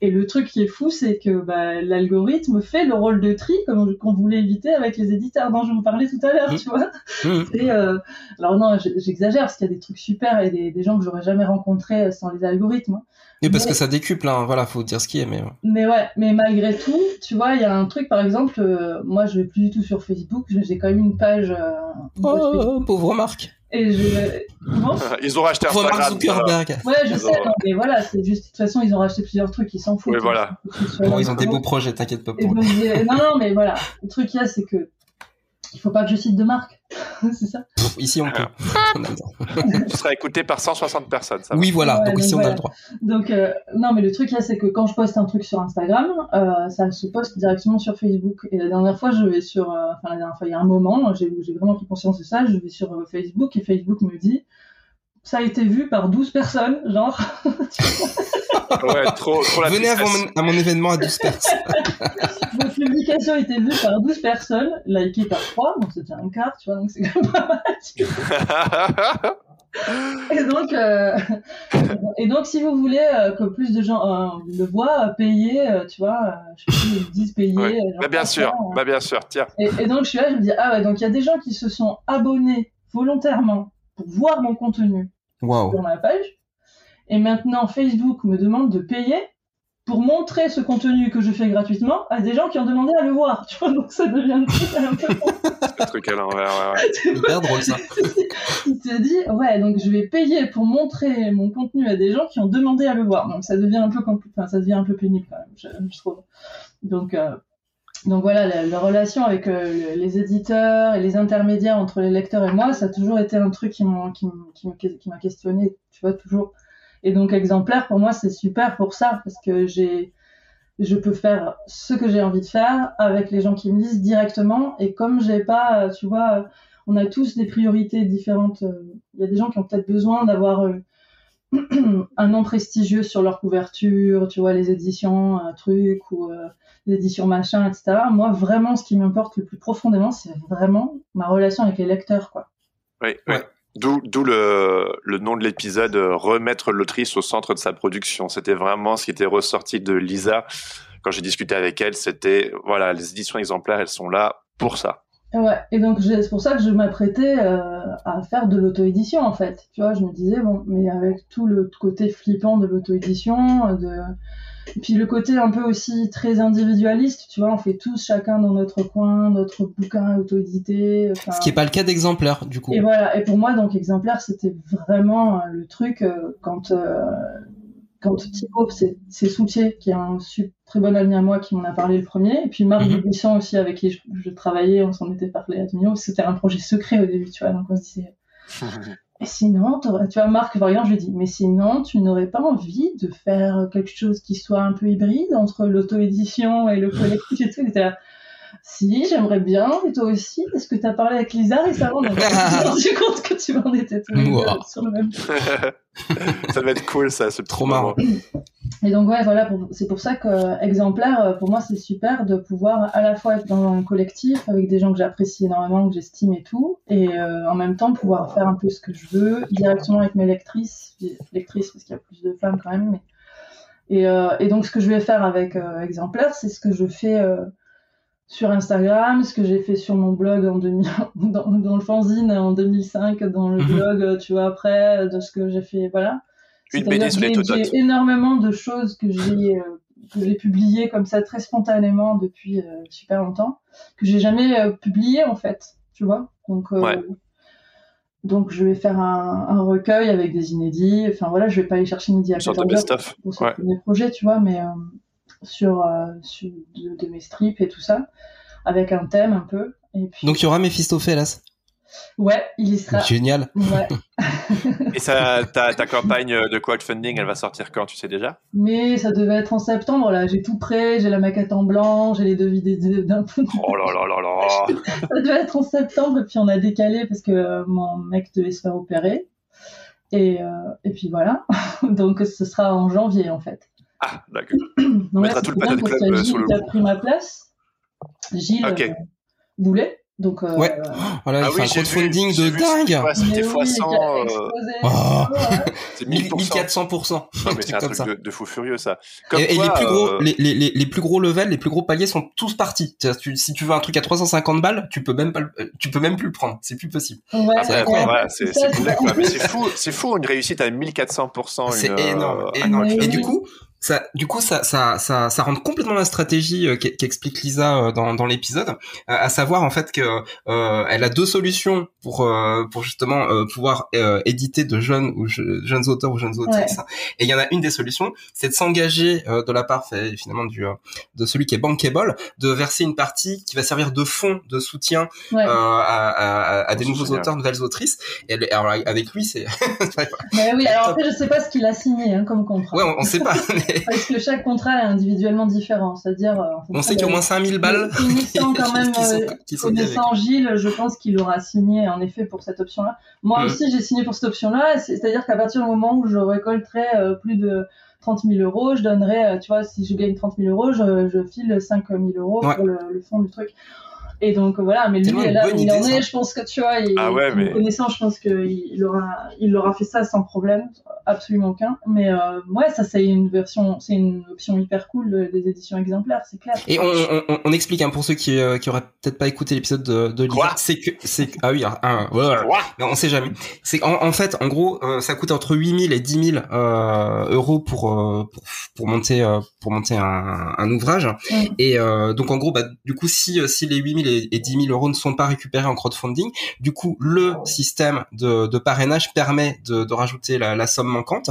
Et le truc qui est fou, c'est que bah, l'algorithme fait le rôle de tri, comme qu'on voulait éviter avec les éditeurs dont je vous parlais tout à l'heure, mmh. tu vois. Mmh. Et, euh... Alors non, j'exagère, parce qu'il y a des trucs super et des, des gens que j'aurais jamais rencontrés sans les algorithmes. Hein. Oui, parce que ça décuple, hein. voilà, faut dire ce qui est, mais. Mais ouais, mais malgré tout, tu vois, il y a un truc, par exemple, euh, moi, je vais plus du tout sur Facebook, j'ai quand même une page. Euh, une page oh, pauvre Marc. Et je... ils ont racheté Instagram. Mark Zuckerberg. Ouais, je sais, non, mais voilà, c'est juste, de toute façon, ils ont racheté plusieurs trucs, ils s'en foutent. Oui, voilà. Bon, ils ont des beaux projets, t'inquiète pas pour non, non, mais voilà. Le truc qu'il y a, c'est que il faut pas que je cite de marque. c'est ça Ici, on peut. tu seras écouté par 160 personnes. Ça oui, voilà. donc, ici, on a le droit. Donc, euh, non, mais le truc, là, c'est que quand je poste un truc sur Instagram, euh, ça se poste directement sur Facebook. Et la dernière fois, je vais sur. Euh, enfin, la dernière fois, il y a un moment, j'ai vraiment pris conscience de ça. Je vais sur Facebook et Facebook me dit ça a été vu par 12 personnes, genre. ouais, trop, trop la Venez à mon, à mon, événement à 12 personnes. Votre publication a été vue par 12 personnes, likée par 3, donc c'est déjà un quart, tu vois, donc c'est quand même pas mal. et donc, euh, et donc, si vous voulez euh, que plus de gens euh, le voient, payez, euh, tu vois, je sais plus, ils disent payer. Ouais. Bah, bien sûr, hein. bah, bien sûr, tiens. Et, et, donc, je suis là, je me dis, ah ouais, donc il y a des gens qui se sont abonnés volontairement pour voir mon contenu wow. sur ma page. Et maintenant, Facebook me demande de payer pour montrer ce contenu que je fais gratuitement à des gens qui ont demandé à le voir. Tu vois, donc ça devient un peu. un truc à l'envers, ouais, ouais. C'est hyper drôle ça. Il te dit, ouais, donc je vais payer pour montrer mon contenu à des gens qui ont demandé à le voir. Donc ça devient un peu compliqué, enfin, ça devient un peu pénible quand même, je, je trouve. Donc, euh, donc voilà, la, la relation avec euh, les éditeurs et les intermédiaires entre les lecteurs et moi, ça a toujours été un truc qui m'a questionné, tu vois, toujours. Et donc exemplaire, pour moi, c'est super pour ça, parce que j'ai, je peux faire ce que j'ai envie de faire avec les gens qui me lisent directement. Et comme j'ai pas, tu vois, on a tous des priorités différentes. Il y a des gens qui ont peut-être besoin d'avoir euh, un nom prestigieux sur leur couverture, tu vois, les éditions, un truc, ou euh, les éditions machin, etc. Moi, vraiment, ce qui m'importe le plus profondément, c'est vraiment ma relation avec les lecteurs, quoi. Oui, oui. D'où le, le, nom de l'épisode, euh, remettre l'autrice au centre de sa production. C'était vraiment ce qui était ressorti de Lisa quand j'ai discuté avec elle. C'était, voilà, les éditions exemplaires, elles sont là pour ça. Ouais, et donc c'est pour ça que je m'apprêtais euh, à faire de l'auto-édition en fait. Tu vois, je me disais, bon, mais avec tout le côté flippant de l'auto-édition, de... Et puis le côté un peu aussi très individualiste, tu vois, on fait tous chacun dans notre coin, notre bouquin auto-édité. Ce qui n'est pas le cas d'exemplaire, du coup. Et voilà, et pour moi, donc exemplaire, c'était vraiment le truc euh, quand euh, quand Thibaut, c'est Soutier, qui est un très bon ami à moi, qui m'en a parlé le premier, et puis Marc mm aussi, avec qui je, travaillais, on s'en était parlé à demi c'était un projet secret au début, tu vois, donc on se disait... Et sinon, tu vois, Marc, par exemple, je lui dis, mais sinon, tu n'aurais pas envie de faire quelque chose qui soit un peu hybride entre l'auto-édition et le collectif et tout. Il était là, si, j'aimerais bien, et toi aussi, parce que tu as parlé avec Lisa récemment, donc je me compte que tu m'en étais tous sur le même Ça va être cool, ça, c'est trop marrant. Et donc, ouais, voilà, c'est pour ça que exemplaire, euh, pour moi, c'est super de pouvoir à la fois être dans un collectif avec des gens que j'apprécie énormément, que j'estime et tout, et euh, en même temps pouvoir faire un peu ce que je veux directement avec mes lectrices, lectrices parce qu'il y a plus de femmes quand même, mais et, euh, et, donc, ce que je vais faire avec Exemplaire, c'est ce que je fais sur Instagram, ce que j'ai fait sur mon blog en 2000, dans, dans, le fanzine en 2005, dans le mhm. blog, tu vois, après, de ce que j'ai fait, voilà. Une BD sur les J'ai énormément de choses que j'ai euh, que j'ai publiées comme ça très spontanément depuis euh, super longtemps, que j'ai jamais euh, publié en fait, tu vois. Donc, donc je vais faire un, un, recueil avec des inédits. Enfin voilà, je vais pas aller chercher midi à 14 pour ce premier projet, tu vois, mais sur, euh, sur de, mes strips et tout ça, avec un thème un peu. Et puis... Donc il y aura Mephistopheles Ouais, il y sera. Génial. Ouais. et ça, ta, ta, campagne de crowdfunding, elle va sortir quand, tu sais déjà? Mais ça devait être en septembre, là. J'ai tout prêt, j'ai la maquette en blanc, j'ai les devis d'un peu. Oh là là là là Ça devait être en septembre, et puis on a décalé parce que mon mec devait se faire opérer. Et, euh, et puis voilà. Donc ce sera en janvier, en fait. Ah, d'accord. On mettra tout le panel club euh, sur le. Gilles a pris ma place. Gilles okay. Euh, Boulet. Donc, euh, ouais. Voilà, ah il oui, fait un crowdfunding de dingue. C'était x 100. Euh... Oh. C'est 1400%. Non, mais c'est un truc de, de, fou furieux, ça. Comme et, quoi, et les plus gros, euh... les, les, les, plus gros levels, les plus gros paliers sont tous partis. Tu, si tu veux un truc à 350 balles, tu peux même pas, tu peux même plus le prendre. C'est plus possible. Ouais, c'est ouais, fou, c'est fou, une réussite à 1400%. C'est énorme. Et du coup, ça, du coup, ça, ça, ça, ça rentre complètement la stratégie euh, qu'explique Lisa euh, dans, dans l'épisode, euh, à savoir en fait que euh, elle a deux solutions pour pour justement pouvoir éditer de jeunes ou jeunes auteurs ou jeunes autrices. Et il y en a une des solutions, c'est de s'engager de la part finalement du de celui qui est bankable, de verser une partie qui va servir de fonds de soutien à, à, à, des nouveaux auteurs, nouvelles autrices. Et alors avec lui, c'est. Mais oui, alors après je sais pas ce qu'il a signé hein, comme contrat. Ouais, on, on sait pas. Parce que chaque contrat est individuellement différent, c'est-à-dire. Euh, on sait qu'il y a au moins 5000 balles. Connaissant quand même, connaissant Gilles, je pense qu'il aura signé en effet pour cette option-là. Moi mm. aussi, j'ai signé pour cette option-là, c'est-à-dire qu'à partir du moment où je récolterai euh, plus de 30 000 euros, je donnerai, euh, tu vois, si je gagne 30 000 euros, je, je file 5 000 euros pour le, le fond du truc. Et donc voilà, mais lui, là il en est, je pense que tu vois, il, ah ouais, mais... connaissant, je pense qu'il aura, il aura fait ça sans problème, absolument aucun. Mais euh, ouais, ça c'est une version, c'est une option hyper cool des éditions exemplaires, c'est clair. Et on, on, on, explique hein, pour ceux qui, euh, qui auraient peut-être pas écouté l'épisode de, de Lisa, c'est que, c'est ah oui, un, mais on sait jamais. C'est en, en, fait, en gros, euh, ça coûte entre 8000 et 10 000 euh, euros pour, euh, pour, pour monter pour monter un, un ouvrage. Et donc en gros, bah du coup, si si les 8000 et, 10 000 euros ne sont pas récupérés en crowdfunding. Du coup, le système de, de parrainage permet de, de rajouter la, la, somme manquante.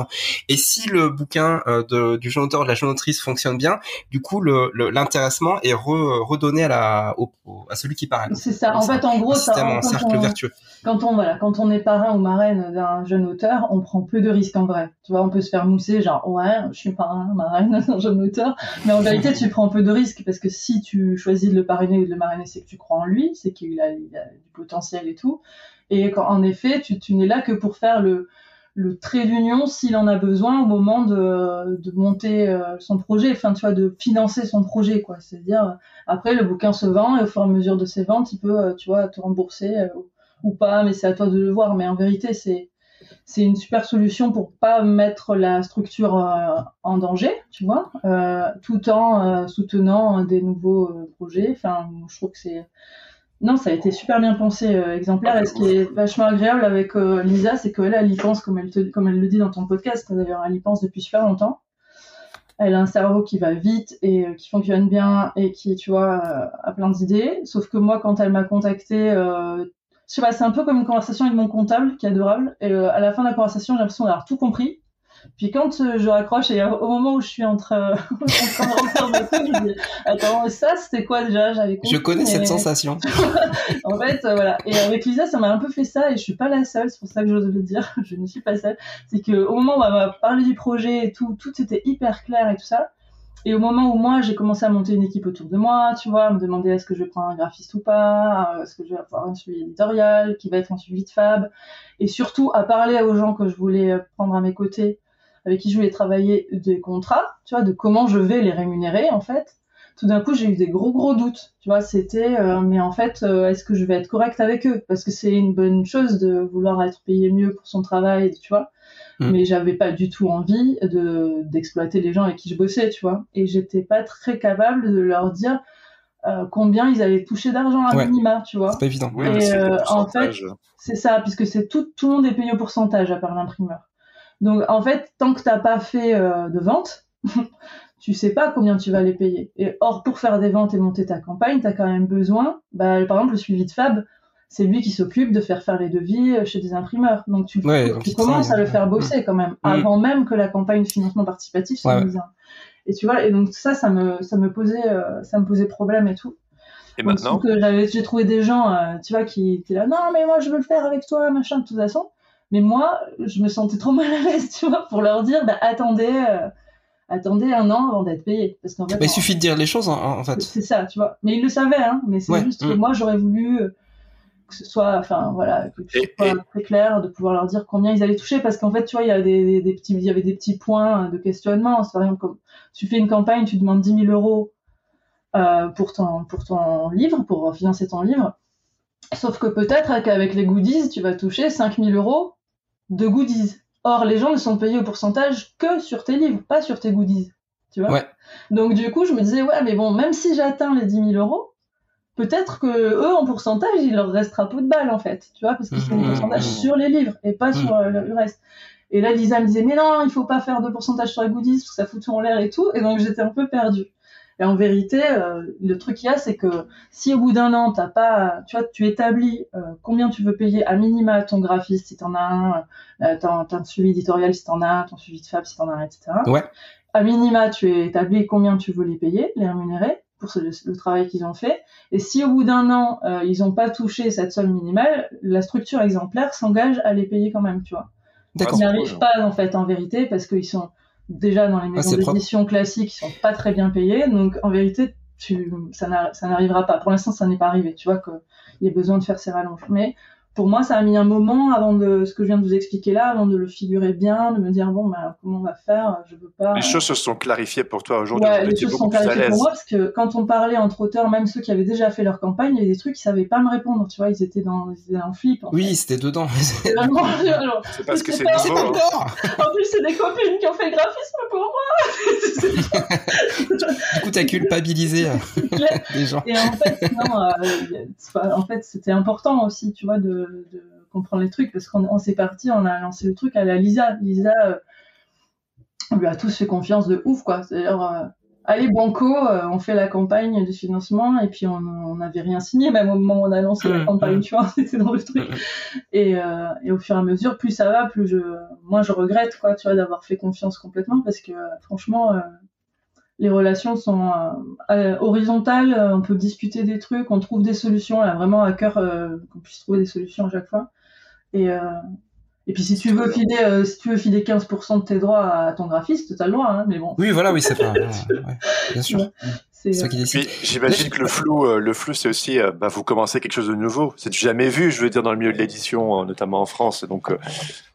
Et si le bouquin euh, de, du jeune auteur de la jeune autrice fonctionne bien, du coup, l'intéressement le, est redonné à, la, au, à celui qui parraine. C'est ça. En fait, en gros, ça, un cercle vertueux. Quand on, voilà, quand on est parrain ou marraine d'un jeune auteur, on prend peu de risques en vrai. Tu vois, on peut se faire mousser, genre, ouais, je suis parrain, marraine d'un jeune auteur. Mais en vérité, tu prends peu de risques parce que si tu choisis de le parrainer ou de le marrainer, c'est tu crois en lui, c'est qu'il a, du potentiel et tout. Et en effet, tu, n'es là que pour faire le, trait d'union s'il en a besoin au moment de, de monter euh, son projet, enfin tu vois, de financer son projet, quoi. C'est-à-dire après le bouquin se vend et au fur et à mesure de ses ventes, il peut, euh, tu vois, te rembourser euh, ou pas, mais c'est à toi de le voir. Mais en vérité, c'est c'est une super solution pour pas mettre la structure en danger, tu vois, tout en soutenant des nouveaux projets. Enfin, je trouve que c'est non, ça a été super bien pensé, euh, exemplaire. Et ce qui est vachement agréable avec euh, Lisa, c'est qu'elle, elle y pense, comme elle, te, comme elle le dit dans ton podcast, d'ailleurs, elle y pense depuis super longtemps. Elle a un cerveau qui va vite et euh, qui fonctionne bien et qui, tu vois, a plein d'idées. Sauf que moi, quand elle m'a contacté, je sais pas, c'est un peu comme une conversation avec mon comptable, qui est adorable. Et à la fin de la conversation, j'ai l'impression d'avoir tout compris. Puis quand euh, je raccroche et au moment où je suis en train, de faire ma je dis attends ça c'était quoi déjà? J'avais Je connais cette sensation. en fait euh, voilà et avec Lisa ça m'a un peu fait ça et je suis pas la seule c'est pour ça que j'ose le dire je ne suis pas seule c'est que au moment où elle m'a parlé du projet et tout tout était hyper clair et tout ça et au moment où moi j'ai commencé à monter une équipe autour de moi, tu vois, à me demander est-ce que je vais prendre un graphiste ou pas, euh, est-ce que je vais avoir un suivi éditorial, qui va être un suivi de fab, et surtout à parler aux gens que je voulais prendre à mes côtés avec qui je voulais travailler des contrats, tu vois, de comment je vais les rémunérer en fait. Tout d'un coup, j'ai eu des gros gros doutes, tu vois. C'était, euh, mais en fait, euh, est-ce que je vais être correct avec eux? Parce que c'est une bonne chose de vouloir être payé mieux pour son travail, tu vois. Mm. Mais j'avais pas du tout envie de d'exploiter les gens avec qui je bossais, tu vois. Et j'étais pas très capable de leur dire euh, combien ils allaient toucher d'argent à minima, tu vois. C'est pas évident. et en fait, c'est ça, puisque c'est tout, tout le monde est payé au pourcentage à part l'imprimeur. Donc en fait, tant que t'as pas fait euh, de vente, tu sais pas combien tu vas les payer. Et or, pour faire des ventes et monter ta campagne, tu as quand même besoin, bah, par exemple, le suivi de Fab, c'est lui qui s'occupe de faire faire les devis euh, chez des imprimeurs. Donc tu, commences à le faire bosser quand même, mm. avant même que la campagne de financement participatif soit mise. Et tu vois, et donc ça, ça me, ça me posait, euh, ça me posait problème et tout. Et maintenant j'ai trouvé des gens, tu vois, qui étaient là, non mais moi je veux le faire avec toi, machin, de toute façon. Mais moi, je me sentais trop mal à l'aise, tu vois, pour leur dire, bah, attendez, euh, attendez un an avant d'être payé. Parce qu'en fait, il suffit de dire les choses, en, fait. C'est ça, tu vois. Mais ils le savaient, hein. Mais c'est juste que mm. moi, j'aurais voulu euh, que ce soit, enfin, voilà, que ce soit très clair, de pouvoir leur dire combien ils allaient toucher. Parce qu'en fait, tu vois, il y a des, des, petits, il y avait des petits points de questionnement. Par exemple, comme tu fais une campagne, tu demandes 10 000 euros euh, pour ton, pour ton livre, pour financer ton livre. Sauf que peut-être qu'avec les goodies, tu vas toucher 5000 euros de goodies. Or, les gens ne sont payés au pourcentage que sur tes livres, pas sur tes goodies. Tu vois? Donc, du coup, je me disais, ouais, mais bon, même si j'atteins les 10 000 euros, peut-être que eux, en pourcentage, il leur restera peu de balles, en fait. Tu vois, parce que c'est un mmh, pourcentage mmh, mmh. sur les livres et pas sur euh, le reste. Et là, Lisa me disait, mais non, il faut pas faire de pourcentage sur les goodies, parce que ça fout tout en l'air et tout. Et donc, j'étais un peu perdue. Et en vérité, euh, le truc qu'il y a, c'est que si au bout d'un an, t'as pas, tu vois, tu établis euh, combien tu veux payer à minima ton graphiste si t'en as un, euh, t'as un suivi éditorial si t'en as un, ton suivi de fab si t'en as un, etc. Ouais. À minima, tu établis combien tu veux les payer, les rémunérer pour le, travail qu'ils ont fait. Et si au bout d'un an, ils n'ont pas touché cette somme minimale, la structure exemplaire s'engage à les payer quand même, tu vois. Ils n'y arrivent pas en fait en vérité parce qu'ils sont déjà dans les maisons d'édition classiques, ils sont pas très bien payés. Donc en vérité, tu, ça n'arrivera pas. Pour l'instant, ça n'est pas arrivé. Tu vois qu'il y a besoin de faire ces rallonges. Mais pour moi, ça a mis un moment avant de ce que je viens de vous expliquer là, avant de le figurer bien, de me dire bon, bah, comment on va faire Je veux pas. Les choses se sont clarifiées pour toi aujourd'hui. Ouais, les choses se sont clarifiées pour moi parce que quand on parlait entre auteurs, même ceux qui avaient déjà fait leur campagne, il y avait des trucs qu'ils savaient pas me répondre. Tu vois, ils étaient dans, ils étaient flip. oui, c'était dedans. c'est parce que c'est nouveau. Hein. En plus, c'est des copines qui ont fait le graphisme pour moi. du coup, t'as culpabilisé euh, les gens. Et en fait, non, euh, en fait, c'était important aussi, tu vois, de de, comprendre les trucs parce qu'on s'est parti, on a lancé le truc à la Lisa. Lisa, euh, on lui a tous fait confiance de ouf, quoi. C'est-à-dire, euh, allez, banco, euh, on fait la campagne de financement et puis on n'avait rien signé, même au moment où on a lancé la campagne, tu vois, c'était dans le truc. Et, et, au fur et à mesure, plus ça va, plus je, moi je regrette, quoi, tu vois, d'avoir fait confiance complètement parce que franchement, les relations sont euh, euh, horizontales, euh, on peut discuter des trucs, on trouve des solutions, elle a vraiment à cœur qu'on puisse trouver des solutions à chaque fois. Et, et puis si tu veux filer, si tu veux filer 15% de tes droits à ton graphiste, t'as le droit, hein, mais bon. Oui, voilà, oui, c'est pas. bien sûr. C'est ça qui décide. J'imagine que le flou, le flou, c'est aussi, bah, vous commencez quelque chose de nouveau. C'est jamais vu, je veux dire, dans le milieu de l'édition, notamment en France. Donc,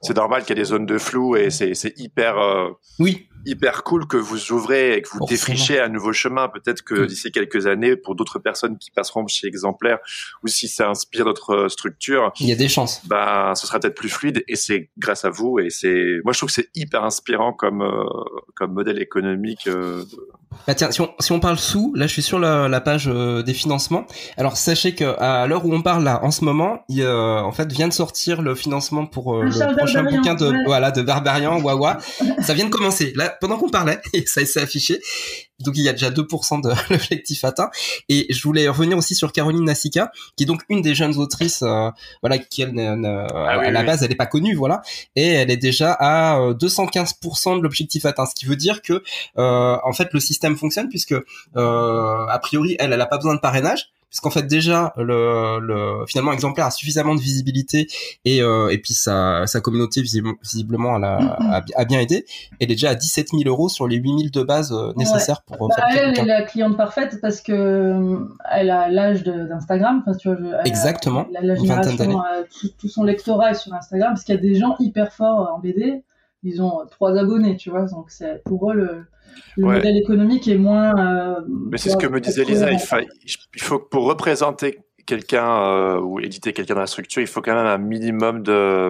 c'est normal qu'il y ait des zones de flou et c'est hyper. oui hyper cool que vous ouvrez et que vous Forcément. défrichez un nouveau chemin. Peut-être que Mm. d'ici quelques années, pour d'autres personnes qui passeront chez Exemplaire, ou si ça inspire notre euh, structure, Il y a des chances. bah, ce sera peut-être plus fluide. Et c'est grâce à vous. Et c'est, moi, je trouve que c'est hyper inspirant comme euh, comme modèle économique. euh, Bah tiens, si on, si on parle sous, là je suis sur la, la page euh, des financements. Alors sachez que à l'heure où on parle là, en ce moment, il, euh, en fait vient de sortir le financement pour euh, Le prochain Barbarian, bouquin de ouais. voilà de Barbarian Wawa. ça vient de commencer. Là, pendant qu'on parlait, et ça s'est affiché. Donc il y a déjà 2% de l'objectif atteint. Et je voulais revenir aussi sur Caroline Nassika, qui est donc une des jeunes autrices, euh, voilà, qui elle, Ah oui, à la oui. base elle est pas connue, voilà, et elle est déjà à euh, 215% de l'objectif atteint, ce qui veut dire que euh, en fait le système fonctionne puisque euh, a priori elle elle a pas besoin de parrainage puisqu'en fait déjà le, le finalement exemplaire a suffisamment de visibilité et euh, et puis sa sa communauté visiblement, elle a, a, a bien aidé elle est déjà à 17 000 euros sur les 8 000 de base euh, nécessaires pour euh, Bah, faire elle, elle est la cliente parfaite parce que elle a l'âge d'Instagram. Enfin, tu vois, elle a- Exactement, La, la génération, tout, tout son lectorat est sur Instagram parce qu'il y a des gens hyper forts en BD. Ils ont trois abonnés, tu vois. Donc c'est pour eux le, le Ouais. modèle économique est moins. euh, Mais c'est ce que me disait Lisa. Il, faut que pour représenter quelqu'un euh, ou éditer quelqu'un dans la structure, il faut quand même un minimum de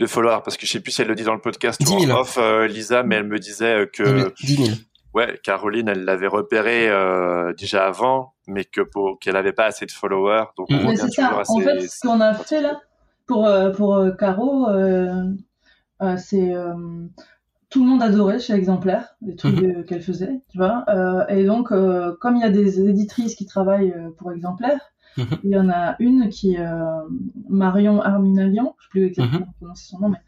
de followers parce que je sais plus si elle le dit dans le podcast 10 ou 000. en off euh, Lisa mais elle me disait que 10 000 ouais Caroline elle l'avait repéré euh, déjà avant mais que pour qu'elle avait pas assez de followers donc on c'est ça. En fait, ce qu'on a fait là pour pour euh, Caro, euh, euh, c'est euh, tout le monde adorait chez Exemplaire les trucs Mhm. qu'elle faisait, tu vois. Euh, et donc, euh, comme il y a des éditrices qui travaillent euh, pour Exemplaire, Mhm. il y en a une qui est euh, Marion Arminalian, je sais plus exactement Mhm. comment prononcer son nom, mais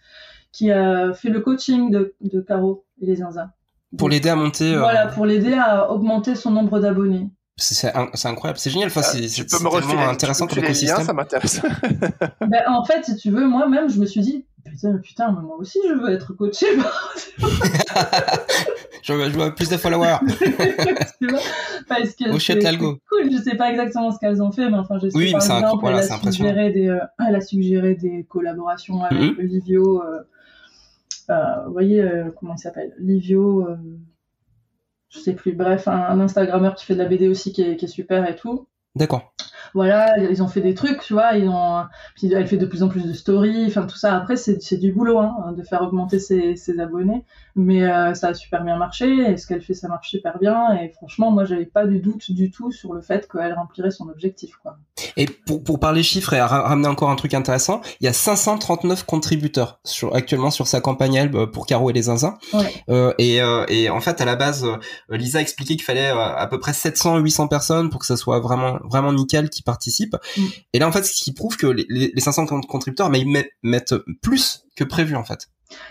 qui a fait le coaching de, de Caro et les Zinzins. pour l'aider à monter euh, Voilà, pour l'aider à augmenter son nombre d'abonnés. c'est c'est c'est incroyable c'est génial enfin Ah, c'est c'est- c'est refiler tellement tu intéressant comme me filer les liens, écosystème ça m'intéresse Ben, en fait, si tu veux, moi-même, je me suis dit, putain, putain, mais moi aussi, je veux être coachée. je, veux- je veux plus de followers Parce que c'est cool. Je sais pas exactement ce qu'elles ont fait, mais enfin, je sais Oui, par un- voilà, elle, c'est a impressionnant. suggéré des, euh, elle a suggéré des collaborations avec Mhm. Livio. euh, euh, vous voyez euh, comment il s'appelle Livio. euh, je sais plus. Bref, un, un Instagrammeur qui fait de la BD aussi, qui est, qui est super et tout. d'accord voilà, ils ont fait des trucs, tu vois, ils ont, puis elle fait de plus en plus de stories, enfin tout ça. Après, c'est du boulot, hein, de faire augmenter ses, ses abonnés, mais euh, ça a super bien marché, et ce qu'elle fait, ça marche super bien, et franchement, moi, j'avais pas du doute du tout sur le fait qu'elle remplirait son objectif, quoi. Et pour, pour parler chiffres et ra- ramener encore un truc intéressant, il y a 539 contributeurs sur, actuellement sur sa campagne elle euh, pour Caro et les Zinzins. Ouais. Euh, et, euh, et en fait, à la base, Lisa expliquait qu'il fallait à peu près 700-800 personnes pour que ça soit vraiment vraiment nickel qui participent. Mm. Et là, en fait, ce qui prouve que les, les les 500 con- contributeurs, mais ils mettent, mettent plus que prévu en fait.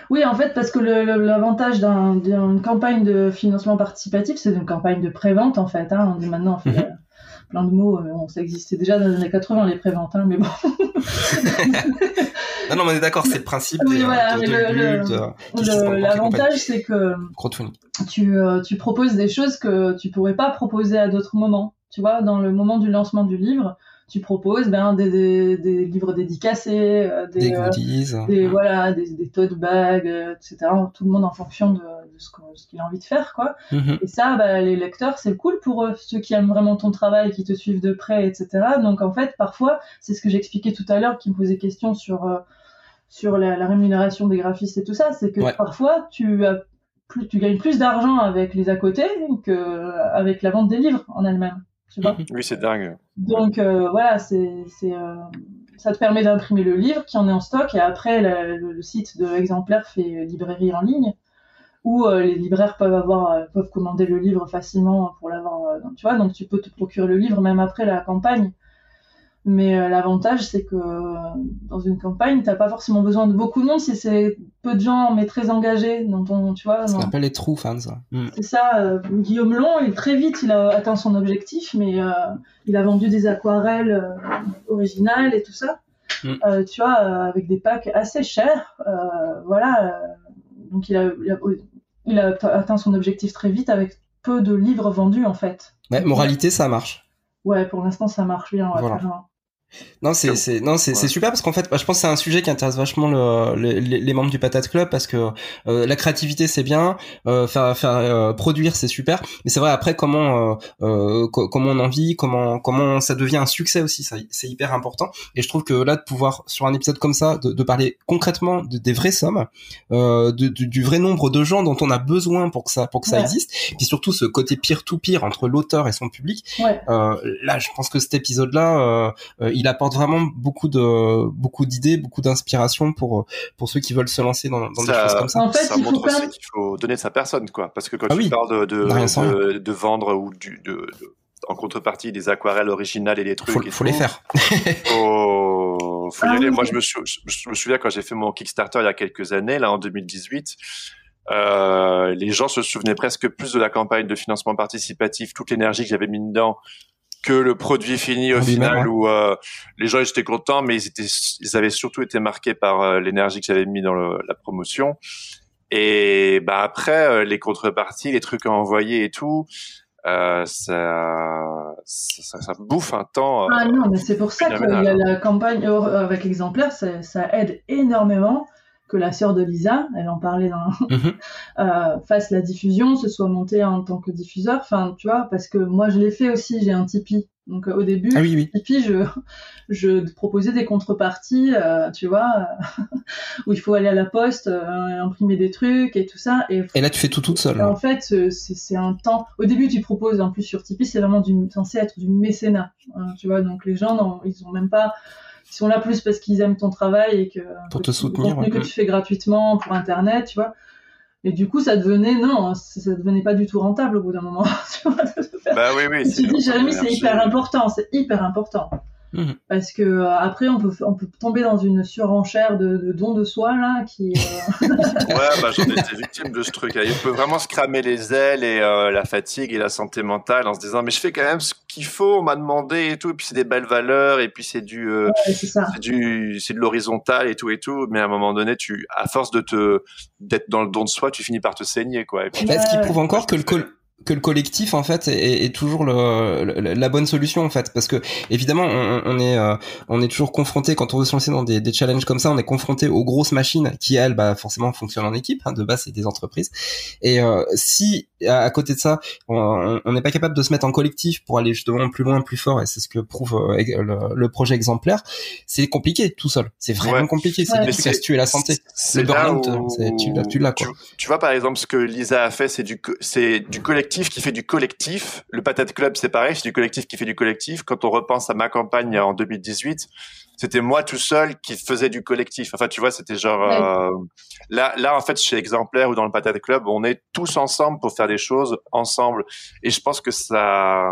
Oui, en fait, parce que l'avantage d'un- d'une campagne de financement participatif, c'est une campagne de prévente, en fait. Hein. On dit maintenant, on fait Mhm. euh, plein de mots, euh, on ça existait déjà dans les années 80, les préventes, hein, mais bon. Non, non, mais on est d'accord, c'est le principe Oui, des, euh, voilà, de, mais de L'avantage, c'est que tu, euh, tu proposes des choses que tu pourrais pas proposer à d'autres moments. Tu vois, dans le moment du lancement du livre, tu proposes ben, des, des, des livres dédicacés, euh, des, Des euh, goodies. des, voilà, des, tote bags, euh, etc. Tout le monde en fonction de, de ce qu'il a envie de faire, quoi. Mhm. Et ça, bah, les lecteurs, c'est cool pour eux, ceux qui aiment vraiment ton travail, qui te suivent de près, etc. Donc en fait, parfois, c'est ce que j'expliquais tout à l'heure, qui me posait question sur euh, sur la, la rémunération des graphistes et tout ça, c'est que Ouais. parfois tu as plus, tu gagnes plus d'argent avec les à côté que avec la vente des livres en elle-même. Tu vois. oui c'est dingue Donc euh, voilà, c'est euh, ça te permet d'imprimer le livre qui en est en stock et après le, site de l'exemplaire fait librairie en ligne où euh, les libraires peuvent avoir peuvent commander le livre facilement pour l'avoir tu vois donc tu peux te procurer le livre même après la campagne mais euh, l'avantage c'est que euh, dans une campagne t'as pas forcément besoin de beaucoup de monde si c'est peu de gens mais très engagés dans ton tu vois Ce dans- qu'on appelle les true fans. Mm. c'est ça, euh, Guillaume Long, il, très vite, il a atteint son objectif, mais euh, il a vendu des aquarelles originales et tout ça. Mm. Tu vois, avec des packs assez chers. voilà. donc il a, il, a, il a atteint son objectif très vite avec peu de livres vendus, en fait. Ouais, moralité, ça marche. Ouais, pour l'instant, ça marche bien. ouais, Voilà. Non, c'est c'est non c'est c'est super parce qu'en fait, bah, je pense que c'est un sujet qui intéresse vachement le, les, les membres du Patate Club parce que euh, la créativité c'est bien, euh, faire faire euh, produire c'est super, mais c'est vrai après comment euh, comment on en vit, comment comment ça devient un succès aussi, ça c'est hyper important. Et je trouve que là de pouvoir sur un épisode comme ça de, de parler concrètement de, des vraies sommes, de, du, du, vrai nombre de gens dont on a besoin pour que ça pour que ça existe, et puis surtout ce côté pire tout pire entre l'auteur et son public. Ouais. là, je pense que cet épisode là il apporte vraiment beaucoup de beaucoup d'idées, beaucoup d'inspiration pour pour ceux qui veulent se lancer dans, dans des choses comme ça. En fait, ça montre aussi qu'il faut donner de sa personne, quoi. Parce que quand ah tu oui. parles de de, de, vendre ou du, de, de, en contrepartie des aquarelles originales et des trucs, faut, et faut tout, les faire. faut, faut y Ah aller. oui. Moi, je me, sou- je, je me souviens quand j'ai fait mon Kickstarter il y a quelques années, là en 2018. Euh, les gens se souvenaient presque plus de la campagne de financement participatif, toute l'énergie que j'avais mis dedans, que le produit fini au final ouais. où euh, les gens ils étaient contents, mais ils étaient, ils avaient surtout été marqués par euh, l'énergie que j'avais mis dans le- la promotion. Et bah après euh, les contreparties, les trucs à envoyer et tout, euh, ça, ça, ça, ça bouffe un temps. euh, Ah non, mais c'est pour ça que la, hein. campagne avec l'exemplaire, ça, ça aide énormément que la sœur de Lisa, elle en parlait dans, Mhm. euh, fasse la diffusion, se soit montée en tant que diffuseur. Enfin, tu vois, parce que moi je l'ai fait aussi, j'ai un Tipeee. Donc euh, au début, Ah oui oui. Tipeee, je, je proposais des contreparties, euh, tu vois, où il faut aller à la poste, imprimer des trucs et tout ça. Et Et là tu fais tout toute seule. et en fait, euh, c'est un temps. Au début, tu proposes, en plus sur Tipeee, c'est vraiment du, censé être du mécénat. hein, tu vois, donc les gens, non, ils ont même pas. Ils sont là plus parce qu'ils aiment ton travail et que. Pour te tu- soutenir, Le contenu ouais. que tu fais gratuitement pour Internet, tu vois. Et du coup, ça devenait, non, ça devenait pas du tout rentable au bout d'un moment. tu vois, de faire Bah oui, oui. tu dis, Jérémy, c'est hyper important, c'est hyper important. Mhm. Parce que euh, après, on peut, on peut tomber dans une surenchère de, de dons de soi, là, qui. euh, Ouais, bah j'en étais victime de ce truc. Il peut vraiment se cramer les ailes et euh, la fatigue et la santé mentale en se disant mais je fais quand même ce qu'il faut, on m'a demandé et tout. Et puis c'est des belles valeurs et puis c'est du, euh, ouais, c'est ça. c'est du, c'est de l'horizontal et tout et tout. Mais à un moment donné, tu, à force de te, d'être dans le don de soi, tu finis par te saigner quoi. Et puis, Bah, ce qui prouve encore que le col que le collectif en fait est, est toujours le, le- la bonne solution en fait. Parce que évidemment on, on est euh, on est toujours confronté quand on veut se lancer dans des, des challenges comme ça on est confronté aux grosses machines qui elles bah forcément fonctionnent en équipe hein, de base c'est des entreprises. Et euh, si à, à côté de ça on on n'est pas capable de se mettre en collectif pour aller justement plus loin plus fort et c'est ce que prouve euh, le, le projet exemplaire c'est compliqué tout seul c'est vraiment Ouais. compliqué c'est trucs à se tuer la santé c'est Le burn-out, où- c'est- tu l'as- tu l'as, quoi. Tu, tu vois par exemple ce que Lisa a fait, c'est du, c'est du collectif qui fait du collectif. Le Patate Club, c'est pareil, c'est du collectif qui fait du collectif. Quand on repense à ma campagne en 2018, c'était moi tout seul qui faisais du collectif. Enfin, tu vois, c'était genre Ouais. euh, là, là en fait, chez Exemplaire ou dans le Patate Club, on est tous ensemble pour faire des choses ensemble. Et je pense que ça,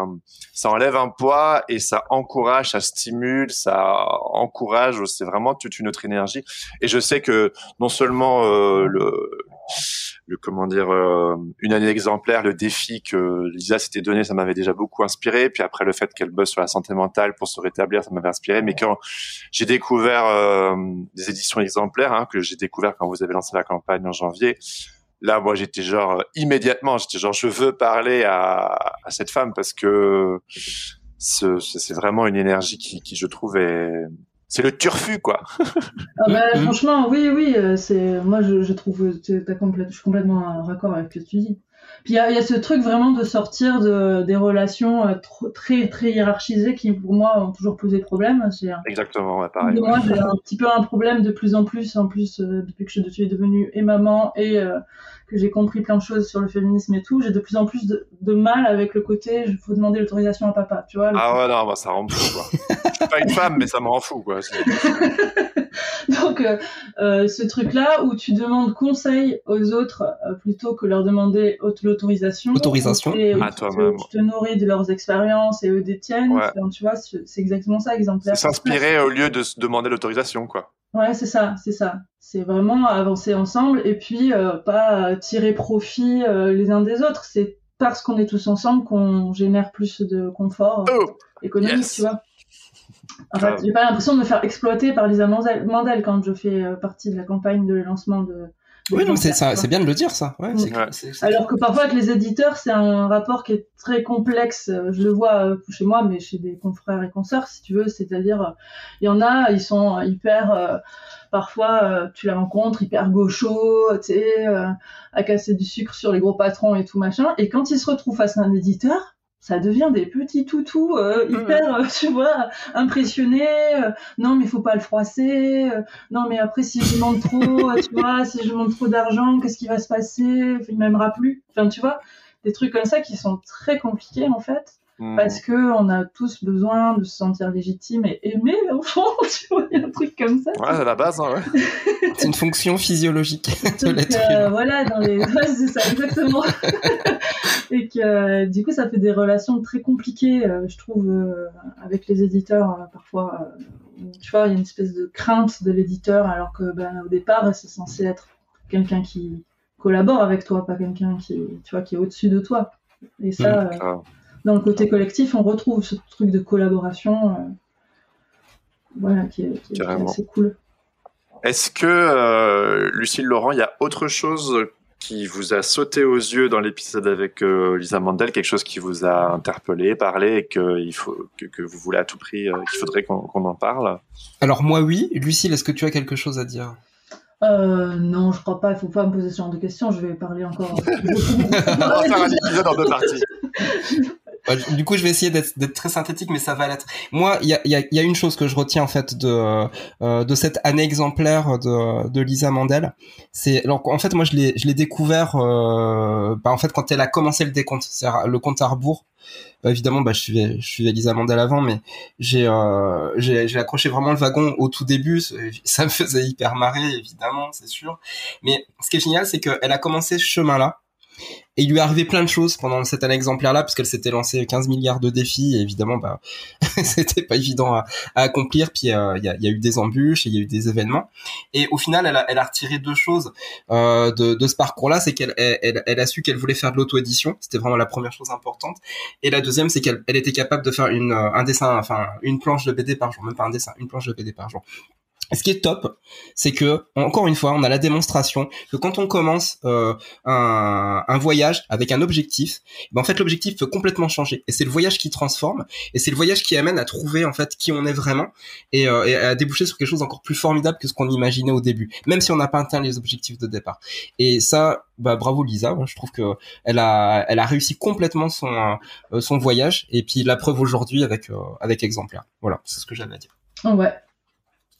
ça enlève un poids et ça encourage, ça stimule, ça encourage. C'est vraiment toute une autre énergie. Et je sais que non seulement euh, le, le comment dire euh, une année exemplaire, le défi que Lisa s'était donné, ça m'avait déjà beaucoup inspiré. Puis après le fait qu'elle bosse sur la santé mentale pour se rétablir, ça m'avait inspiré. Mais quand j'ai découvert euh, des éditions exemplaires, hein, que j'ai découvert quand vous avez lancé la campagne en janvier, là moi j'étais genre euh, immédiatement, j'étais genre je veux parler à, à cette femme parce que ce- ce- c'est vraiment une énergie qui, qui je trouve est c'est le turfu quoi. Ah bah, Mhm. Franchement, oui, oui, euh, c'est moi je, je trouve, t'es- t'as complète- je suis complètement en raccord avec ce que tu dis. Puis il y a, il y a ce truc vraiment de sortir de, des relations euh, trop- très très hiérarchisées qui pour moi ont toujours posé problème. Exactement, ouais, pareil. moi j'ai un petit peu un problème de plus en plus, en plus euh, depuis que je suis devenue et maman et euh, que j'ai compris plein de choses sur le féminisme et tout, j'ai de plus en plus de, de mal avec le côté il faut demander l'autorisation à papa, tu vois. Ah ouais, non, moi, ça rend fou, quoi. Je suis pas une femme, mais ça me rend fou, quoi. Donc, euh, euh, ce truc-là où tu demandes conseil aux autres euh, plutôt que leur demander aut- l'autorisation. Autorisation. Et, tu, toi-même. te, tu te nourris de leurs expériences et eux des tiennes. Ouais. Enfin, tu vois, c'est c'est exactement ça, exemplaire. C'est s'inspirer au lieu de se demander l'autorisation, quoi. Ouais, c'est ça, c'est ça. C'est vraiment avancer ensemble et puis euh, pas euh, tirer profit euh, les uns des autres. C'est parce qu'on est tous ensemble qu'on génère plus de confort euh, Oh économique, Yes. tu vois. En fait, j'ai pas l'impression de me faire exploiter par Lisa Mandel Mandel quand je fais euh, partie de la campagne de lancement de, Oui, non, c'est ça, c'est bien de le dire, ça. Ouais, c'est- Ouais. c'est- c'est- Alors que parfois avec les éditeurs, c'est un rapport qui est très complexe. Je le vois euh, chez moi, mais chez des confrères et consoeurs, si tu veux. C'est-à-dire, euh, il y en a, ils sont hyper. euh, parfois, euh, tu les rencontres hyper gauchos, tu sais, euh, à casser du sucre sur les gros patrons et tout machin. Et quand ils se retrouvent face à un éditeur, ça devient des petits toutous euh, hyper, euh, tu vois, impressionnés. euh, non, mais il faut pas le froisser. euh, non, mais après, si je demande trop, tu vois, si je demande trop d'argent, qu'est-ce qui va se passer Il m'aimera plus. Enfin, tu vois, des trucs comme ça qui sont très compliqués, en fait, Hmm. parce que on a tous besoin de se sentir légitime et aimé, au fond, tu vois, il y a un truc comme ça. Ouais, c'est la base, hein, ouais. C'est une fonction physiologique de Donc, l'être euh, voilà, dans les... ouais, c'est ça, exactement. et que euh, du coup, ça fait des relations très compliquées, euh, je trouve, euh, avec les éditeurs parfois. euh, tu vois, il y a une espèce de crainte de l'éditeur, alors que ben, au départ, c'est censé être quelqu'un qui collabore avec toi, pas quelqu'un qui, tu vois, qui est au-dessus de toi. Et ça, euh, Ah. Dans le côté collectif, on retrouve ce truc de collaboration, euh, voilà, qui est, qui est- qui est Carrément. assez cool. Est-ce que, euh, Lucille Laurent, il y a autre chose qui vous a sauté aux yeux dans l'épisode avec euh, Lisa Mandel, quelque chose qui vous a interpellé, parlé, et que, il faut, que, que vous voulez à tout prix, euh, qu'il faudrait qu'on en parle? Alors moi oui, Lucille, est-ce que tu as quelque chose à dire? Euh, non, je crois pas. Il faut pas me poser ce genre de questions. Je vais parler encore. On va faire un épisode en deux parties. Ouais, Du coup, je vais essayer d'être très synthétique, mais ça va l'être. Moi, il y a, y, a, y a une chose que je retiens en fait de euh, de cette année exemplaire de, de Lisa Mandel. C'est alors en fait moi je l'ai je l'ai découvert euh, bah, en fait quand elle a commencé le décompte, c'est le compte à rebours. Bah, évidemment, bah je suivais je suivais Lisa Mandel avant, mais j'ai euh, j'ai accroché vraiment le wagon au tout début. Ça me faisait hyper marrer évidemment, c'est sûr. Mais ce qui est génial, c'est qu'elle a commencé ce chemin-là. Et il lui est arrivé plein de choses pendant cette année exemplaire-là, parce qu'elle s'était lancée 15 milliards de défis, et évidemment, bah, c'était pas évident à, accomplir. Puis euh, il y, a, eu des embûches, il y a eu des événements. Et au final, elle a, retiré deux choses euh, de, ce parcours-là, c'est qu'elle elle, elle, a su qu'elle voulait faire de l'auto-édition, c'était vraiment la première chose importante. Et la deuxième, c'est qu'elle elle était capable de faire une, un dessin, enfin une planche de BD par jour, même pas un dessin, une planche de BD par jour. Ce qui est top, c'est que encore une fois, on a la démonstration que quand on commence euh, un, un, voyage avec un objectif, ben en fait l'objectif peut complètement changer. Et c'est le voyage qui transforme, et c'est le voyage qui amène à trouver en fait qui on est vraiment et, euh, et à déboucher sur quelque chose d'encore plus formidable que ce qu'on imaginait au début, même si on n'a pas atteint les objectifs de départ. Et ça, bah, bravo Lisa, je trouve que elle a, elle a réussi complètement son euh, son voyage, et puis la preuve aujourd'hui avec euh, avec exemplaire. Voilà, c'est ce que j'avais à dire. Ouais.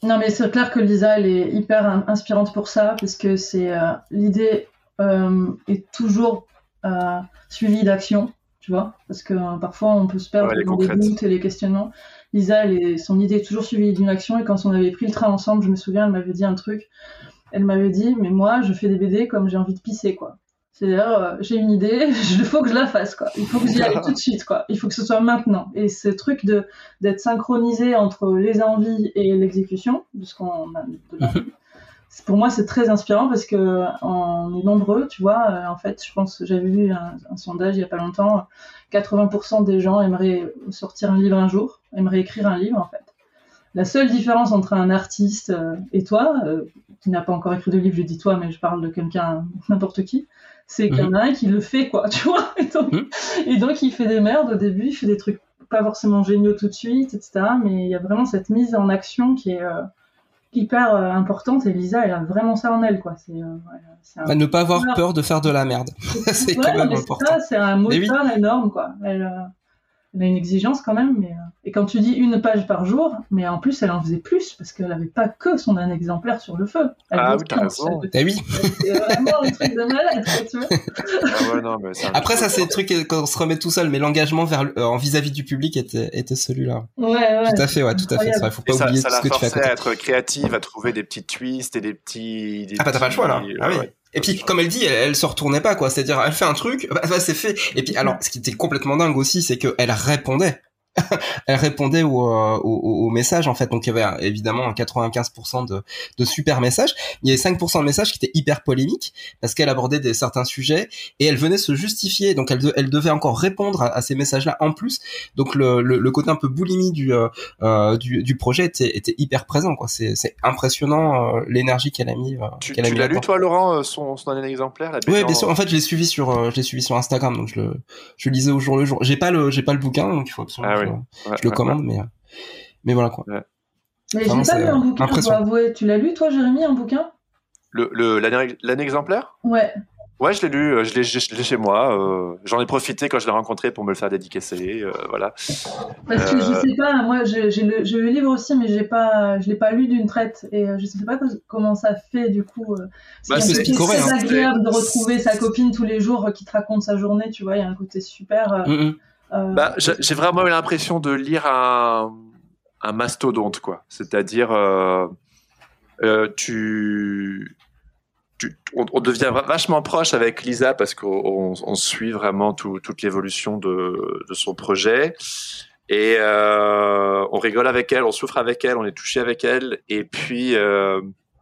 Non, mais c'est clair que Lisa, elle est hyper inspirante pour ça, parce que c'est euh, l'idée euh, est toujours euh, suivie d'action, tu vois, parce que euh, parfois on peut se perdre Ouais, dans les doutes et les questionnements. Lisa, elle est, son idée est toujours suivie d'une action, et quand on avait pris le train ensemble, je me souviens, elle m'avait dit un truc. Elle m'avait dit, mais moi, je fais des BD comme j'ai envie de pisser, quoi. C'est-à-dire, euh, j'ai une idée, il faut que je la fasse, quoi. Il faut que j'y aille tout de suite, quoi. Il faut que ce soit maintenant. Et ce truc de d'être synchronisé entre les envies et l'exécution, a de pour moi, c'est très inspirant parce que on est nombreux, tu vois. Euh, en fait, je pense j'avais vu un, un, sondage il y a pas longtemps. 80% des gens aimeraient sortir un livre un jour, aimeraient écrire un livre, en fait. La seule différence entre un artiste euh, et toi, euh, qui n'a pas encore écrit de livre, je dis toi, mais je parle de quelqu'un, n'importe qui, c'est qu'il y en a un qui le fait, quoi, tu vois. Et donc, mmh. et donc, il fait des merdes au début, il fait des trucs pas forcément géniaux tout de suite, etc. Mais il y a vraiment cette mise en action qui est euh, hyper euh, importante. Et Lisa, elle a vraiment ça en elle, quoi. C'est euh, un... ne pas avoir peur de faire de la merde. c'est ouais, quand même important. C'est un moteur oui. énorme, quoi. Elle, euh, elle, a une exigence quand même. Mais et quand tu dis une page par jour, mais en plus, elle en faisait plus parce qu'elle n'avait pas que son un exemplaire sur le feu. Elle ah oui, t'as raison. Eh oui. C'est vraiment un truc de malade, tu vois. Ah ouais, non, mais Après, ça, c'est le truc qu'on se remet tout seul, mais l'engagement vers euh, vis-à-vis -vis du public était, était celui-là. Ouais, ouais. Tout à fait, ouais, tout à fait. Il faut pas ça, oublier ça tout ce que tu fais à côté. à être créative, à trouver des petits twists et des petits. Des ah, bah, t'as pas le choix, là. petits... Ah, oui. ouais. Et puis, comme elle dit, elle, se retournait pas, quoi. C'est-à-dire, elle fait un truc, bah, bah c'est fait. Et puis, alors, ce qui était complètement dingue aussi, c'est qu'elle répondait. elle répondait aux au, au, messages en fait. Donc il y avait évidemment 95% de, de super messages. Il y avait 5% de messages qui étaient hyper polémiques parce qu'elle abordait des certains sujets et elle venait se justifier. Donc elle, elle devait encore répondre à, ces messages-là en plus. Donc le, le, côté un peu boulimie du, euh, euh, du, du, projet était, était hyper présent. Quoi. C'est, c'est impressionnant euh, l'énergie qu'elle a mis. tu, tu l'as lu toi Laurent son, son dernier exemplaire Oui bien sûr. En fait je l'ai suivi sur je l'ai suivi sur Instagram donc je le je lisais au jour le jour. J'ai pas le j'ai pas le bouquin donc il faut absolument ah je le commande mais mais voilà quoi. Mais j'ai pas lu un bouquin, je dois avouer. Tu l'as lu, toi, Jérémy, un bouquin? Le, L'année exemplaire Ouais. Ouais, je l'ai lu, euh, je l'ai chez moi. Euh, J'en ai profité quand je l'ai rencontré pour me le faire dédicacer. Euh, voilà. Parce que je euh, sais pas, moi j'ai le, le, livre aussi, mais j'ai pas, je l'ai pas lu d'une traite et je sais pas comment ça fait du coup. Bah, c'est très hein. agréable de retrouver sa copine tous les jours qui te raconte sa journée, tu vois, il y a un côté super. Mm, mm. Bah, j'ai vraiment eu l'impression de lire un, un mastodonte, quoi. C'est-à-dire, euh, euh, tu, on, devient vachement proche avec Lisa parce qu'on suit vraiment toute l'évolution de, son projet. Et euh, on rigole avec elle, on souffre avec elle, on est touché avec elle. Et puis,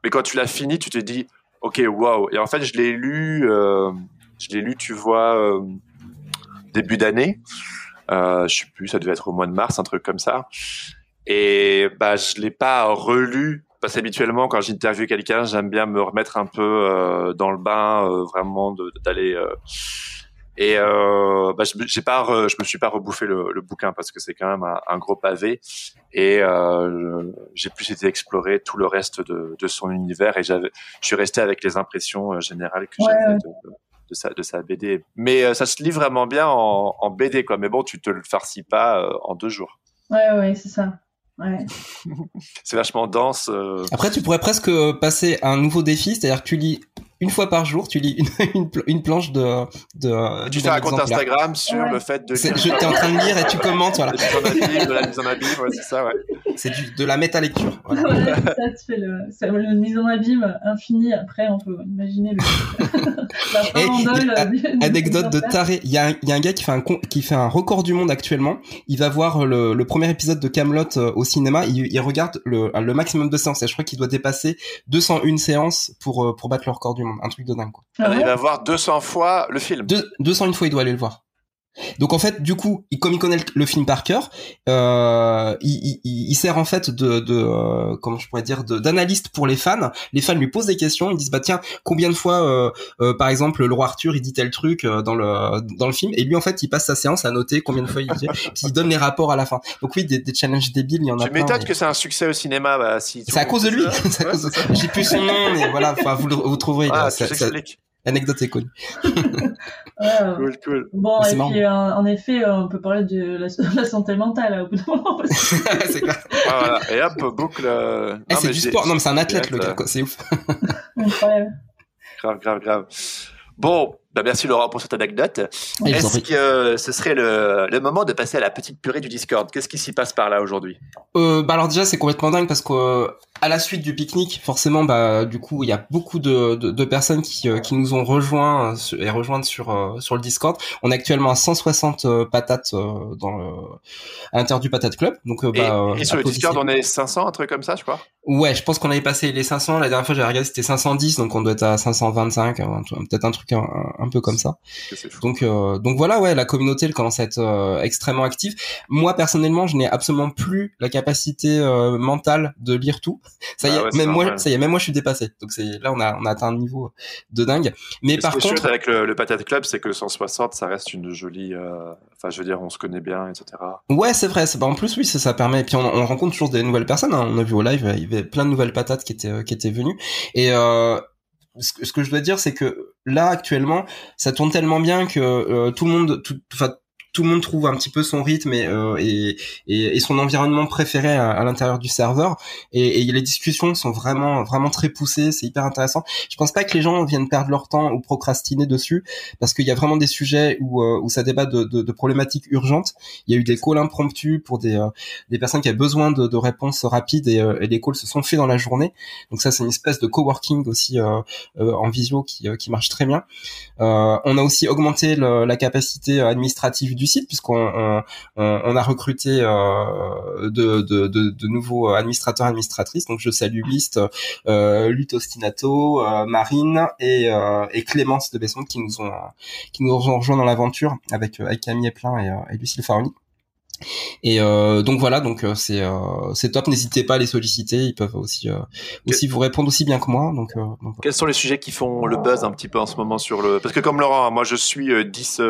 mais quand tu l'as fini, tu te dis, ok, wow. Et en fait, je l'ai lu, je l'ai lu, tu vois, début d'année. Je sais plus, ça devait être au mois de mars, un truc comme ça. Et bah, je l'ai pas relu parce qu'habituellement, quand j'interviewe quelqu'un, j'aime bien me remettre un peu euh, dans le bain, euh, vraiment d'aller. Euh, et euh, bah, je, j'ai pas, je me suis pas rebouffé le, le bouquin parce que c'est quand même un, gros pavé. Et j'ai plus été explorer tout le reste de, de son univers et j'avais, je suis resté avec les impressions générales que j'avais de, de, sa, de sa BD. Mais ça se lit vraiment bien en, en BD, quoi. Mais bon, tu te le farcis pas en deux jours. Ouais, ouais, c'est ça. c'est vachement dense. Euh. Après, tu pourrais presque passer à un nouveau défi, c'est-à-dire que tu lis une fois par jour, tu lis une, une, planche de. de tu fais un compte Instagram sur le fait de. Je t'es en train de lire et tu commentes, voilà. De la mise en abîme, c'est ça, ouais. C'est de la méta-lecture. Voilà. ça, c'est le, le mise en abîme infini. Après, on peut imaginer le, la Anecdote de taré. Il y, a un, il y a un gars qui fait un, qui fait un record du monde actuellement. Il va voir le, le premier épisode de Camelot euh, au cinéma. Il, il regarde le, le maximum de séances. Et je crois qu'il doit dépasser 201 séances pour, euh, pour battre le record du monde un truc de dingue quoi. Ah il va voir 200 fois le film. 201 fois il doit aller le voir. Donc en fait, du coup, comme il connaît le, film par cœur, euh, il, il, il, sert en fait de, de euh, comment je pourrais dire, d'analyste pour les fans. Les fans lui posent des questions, ils disent bah tiens, combien de fois, euh, euh par exemple, le roi Arthur il dit tel truc euh, dans le dans le film, et lui en fait il passe sa séance à noter combien de fois il dit, puis il donne les rapports à la fin. Donc oui, des, des challenges débiles, il y en a. Tu m'étonnes que c'est un succès au cinéma, bah si. C'est à cause de lui. J'ai plus son nom, mais voilà, enfin vous, vous trouverez. Ah, ça, L'anecdote est connue. cool, cool. Bon, et puis euh, en effet, euh, on peut parler de la, santé mentale hein, au bout d'un moment. c'est clair. Ah, voilà. Et hop, boucle. Euh... Eh, c'est du sport. Non, mais c'est un athlète, le gars, c'est ouf. Incroyable. grave, grave, grave. Bon, bah merci Laurent pour cette anecdote. Est-ce que ce serait le, le, moment de passer à la petite purée du Discord? Qu'est-ce qui s'y passe par là aujourd'hui? Euh, Bah alors déjà c'est complètement dingue parce que euh, à la suite du pique-nique, forcément bah du coup il y a beaucoup de, de, de personnes qui, euh, qui nous ont rejoints euh, et rejointes sur sur le Discord. On est actuellement à 160 patates dans le, à l'intérieur du patate club. Donc bah, et, sur le Discord on est 500 un truc comme ça je crois. Ouais, je pense qu'on avait passé les 500. La dernière fois j'avais regardé c'était 510 donc on doit être à 525, peut-être un truc un, un peu comme ça. Donc euh, donc voilà ouais la communauté elle commence à être euh, extrêmement active. Moi personnellement je n'ai absolument plus la capacité euh, mentale de lire tout. Ça y ah est même moi ça y est même moi je suis dépassé. Donc c'est là on a on a atteint un niveau de dingue. Mais par contre avec le, le Patate Club c'est que 160 ça reste une jolie enfin je veux dire on se connaît bien etc. Ouais c'est vrai bah, en plus oui ça, ça permet et puis on, on rencontre toujours des nouvelles personnes. Hein. On a vu au live il y avait plein de nouvelles patates qui étaient qui étaient venues et euh, ce que, ce que je dois dire, c'est que là actuellement, ça tourne tellement bien que euh, tout le monde, tout, tout le monde trouve un petit peu son rythme et, euh, et, et, son environnement préféré à, l'intérieur du serveur. Et, les discussions sont vraiment vraiment très poussées, c'est hyper intéressant. Je pense pas que les gens viennent perdre leur temps ou procrastiner dessus, parce qu'il y a vraiment des sujets où, euh, où ça débat de, de, de, problématiques urgentes. Il y a eu des calls impromptus pour des, euh, des personnes qui avaient besoin de, de réponses rapides et, et, les calls se sont faits dans la journée. Donc ça, c'est une espèce de coworking aussi en visio qui, qui marche très bien. on a aussi augmenté le, la capacité administrative du site puisqu'on on, a recruté de, de, de, de, nouveaux administrateurs administratrices. Donc je salue Liste, Lutte Ostinato, Marine et, et Clémence de Besson qui nous ont qui nous ont rejoint dans l'aventure avec, avec Camille Eplin et, et Lucille Faroni. Et euh, donc voilà, donc euh, c'est euh, c'est top. N'hésitez pas à les solliciter, ils peuvent aussi aussi vous répondre aussi bien que moi. Donc, quels sont les sujets qui font le buzz un petit peu en ce moment sur le parce que comme Laurent, moi je suis 10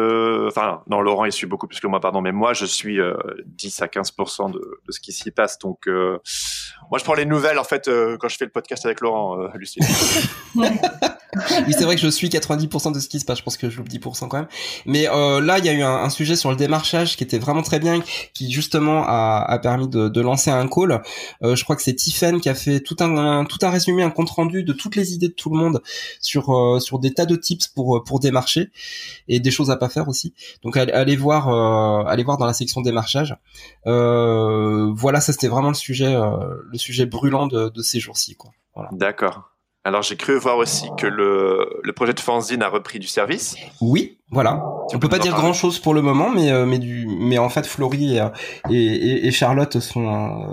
enfin non Laurent il suit beaucoup plus que moi pardon, mais moi je suis 10 à 15 de, de ce qui s'y passe. Donc moi je prends les nouvelles en fait quand je fais le podcast avec Laurent, Lucie. oui, c'est vrai que je suis 90% de ce qui se passe. Je pense que je loupe 10% quand même. Mais là, il y a eu un, un, sujet sur le démarchage qui était vraiment très bien, qui justement a, a permis de, de, lancer un call. Euh, je crois que c'est Tiffen qui a fait tout un, tout un résumé, un compte rendu de toutes les idées de tout le monde sur euh, sur des tas de tips pour pour démarcher et des choses à pas faire aussi. Donc allez, voir euh, allez voir dans la section démarchage. voilà, ça c'était vraiment le sujet le sujet brûlant de, de ces jours-ci quoi. Voilà. D'accord. Alors j'ai cru voir aussi que le, le projet de fanzine a repris du service. Oui, voilà. On peut pas dire grand chose pour le moment, mais euh, mais du mais en fait Florie et, et, et Charlotte sont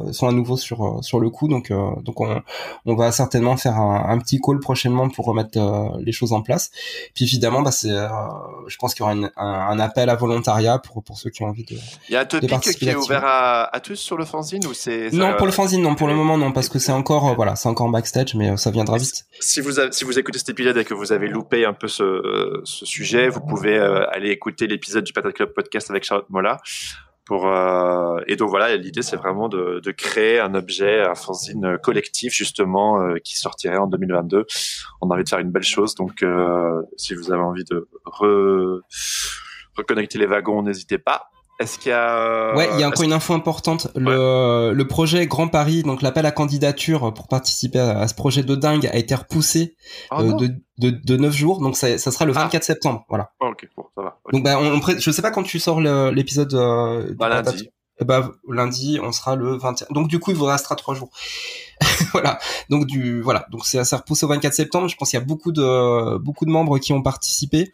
euh, sont à nouveau sur euh, sur le coup, donc donc on on va certainement faire un, un petit call prochainement pour remettre les choses en place. Puis évidemment, bah c'est je pense qu'il y aura un, un, appel à volontariat pour pour ceux qui ont envie de. Il y a un topic qui est ouvert à, à tous sur le fanzine ou c'est Non, pour le fanzine non, pour le moment non, parce que c'est encore voilà, c'est encore en backstage, mais ça viendra vite. Si vous si vous écoutez cet épisode et que vous avez loupé un peu ce ce sujet, vous pouvez euh, aller écouter l'épisode du Patate Club podcast avec Charlotte Mola. Pour, euh, et donc voilà, l'idée c'est vraiment de, créer un objet, un fanzine collectif justement euh, qui sortirait en 2022. On a envie de faire une belle chose, donc si vous avez envie de re reconnecter les wagons, n'hésitez pas. Est-ce qu'il y a Ouais, il y a encore une info importante. Le, le projet Grand Paris, donc l'appel à candidature pour participer à, ce projet de dingue, a été repoussé ah euh, de, de, de 9 jours. Donc ça, ça sera le 24 ah. septembre. Voilà. Oh, ok, bon, ça va. Donc bah, on, je sais pas quand tu sors l'épisode. Euh, bah, lundi. bah, lundi, on sera le 21. Donc du coup, il vous restera 3 jours. voilà. Donc du voilà. Donc c'est ça repoussé au 24 septembre. Je pense qu'il y a beaucoup de beaucoup de membres qui ont participé.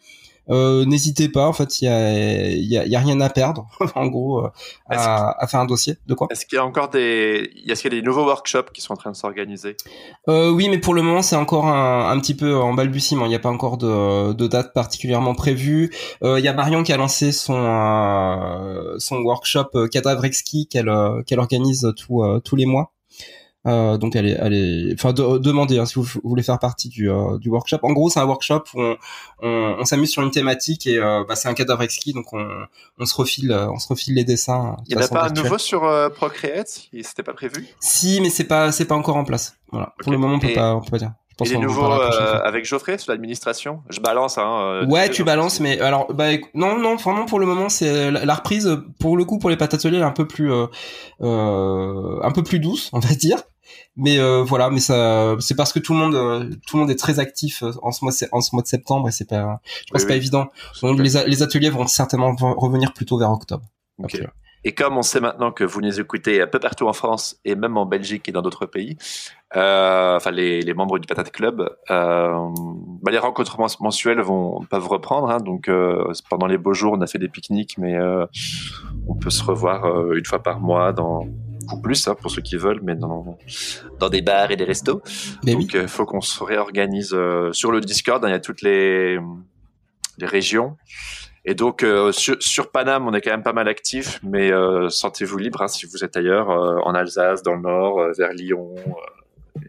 Euh, n'hésitez pas. En fait, il y a, y, a, y a, rien à perdre, en gros, euh, à, à, faire un dossier. De quoi? Est-ce qu'il y a encore des, est-ce qu'il y a des nouveaux workshops qui sont en train de s'organiser? Euh, Oui, mais pour le moment, c'est encore un, un, petit peu en balbutiement. Il n'y a pas encore de, de date particulièrement prévue. Euh, il y a Marion qui a lancé son son workshop Cadavre Exquis qu'elle qu'elle organise tous tous les mois. Euh, donc elle est, enfin demandez hein, si vous, voulez faire partie du, euh, du workshop. En gros, c'est un workshop où on, on, on s'amuse sur une thématique et euh, bah, c'est un cadavre exquis, donc on, on se refile, on se refile les dessins. Il n'y en a pas un nouveau sur Procreate? C'était pas prévu? Si, mais c'est pas, c'est pas encore en place. Voilà. Pour le moment, on peut pas, on peut pas dire. Et les nouveaux avec Geoffrey sur l'administration? Je balance. Hein, ouais, tu balances, mais alors bah non, non, vraiment pour le moment c'est la, reprise pour le coup pour les patateliers un peu plus euh, un peu plus douce, on va dire mais euh, voilà mais ça c'est parce que tout le monde euh, tout le monde est très actif euh, en ce mois en ce mois de septembre et c'est pas je pense pas évident. Donc les, les, ateliers vont certainement revenir plutôt vers octobre. Et comme on sait maintenant que vous nous écoutez un peu partout en France et même en Belgique et dans d'autres pays, euh, enfin les, les, membres du Patate Club, euh, bah les rencontres mensuelles vont peuvent reprendre. Hein, donc euh, pendant les beaux jours, on a fait des pique-niques, mais on peut se revoir une fois par mois dans plus hein, pour ceux qui veulent, mais dans, dans des bars et des restos. Donc il faut qu'on se réorganise sur le Discord. Hein, il y a toutes les, les régions. Et donc euh, sur, sur, Paname, on est quand même pas mal actif, mais euh, sentez-vous libre hein, si vous êtes ailleurs, euh, en Alsace, dans le Nord, vers Lyon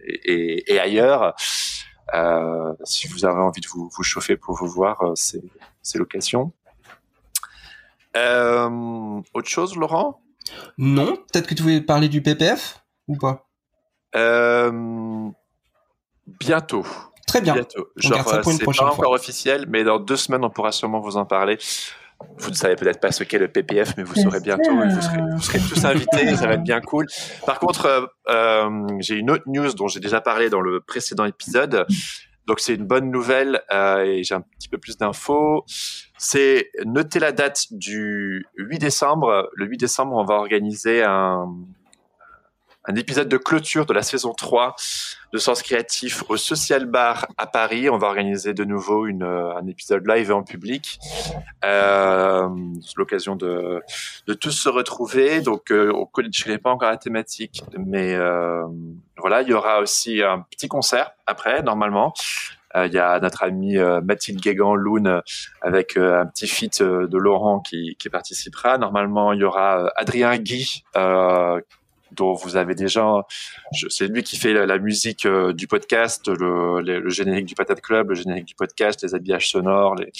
et, et, ailleurs. si vous avez envie de vous, vous chauffer pour vous voir, c'est l'occasion. autre chose, Laurent? Non, peut-être que tu voulais parler du PPF ou pas? Bientôt. Très bien. Bientôt. Genre, c'est pas encore officiel, mais dans deux semaines, on pourra sûrement vous en parler. Vous ne savez peut-être pas ce qu'est le PPF, mais vous saurez bientôt. vous, serez, vous, serez, tous invités, ça va être bien cool. Par contre, euh, euh, j'ai une autre news dont j'ai déjà parlé dans le précédent épisode. Donc c'est une bonne nouvelle euh, et j'ai un petit peu plus d'infos. C'est notez la date du 8 décembre. Le 8 décembre, on va organiser un, un épisode de clôture de la saison 3 de Sens Créatif au Social Bar à Paris. On va organiser de nouveau une, euh, un épisode live en public. Euh, c'est l'occasion de, de tous se retrouver. Donc, euh, je connais pas encore la thématique, mais euh, voilà, il y aura aussi un petit concert après, normalement. Euh, Il y a notre amie euh, Mathilde Guégan-Loun euh, avec un petit feat de Laurent qui, qui participera. Normalement, il y aura Adrien Guy, dont vous avez déjà... C'est lui qui fait la, musique euh, du podcast, le, générique du Patate Club, le générique du podcast, les habillages sonores, les,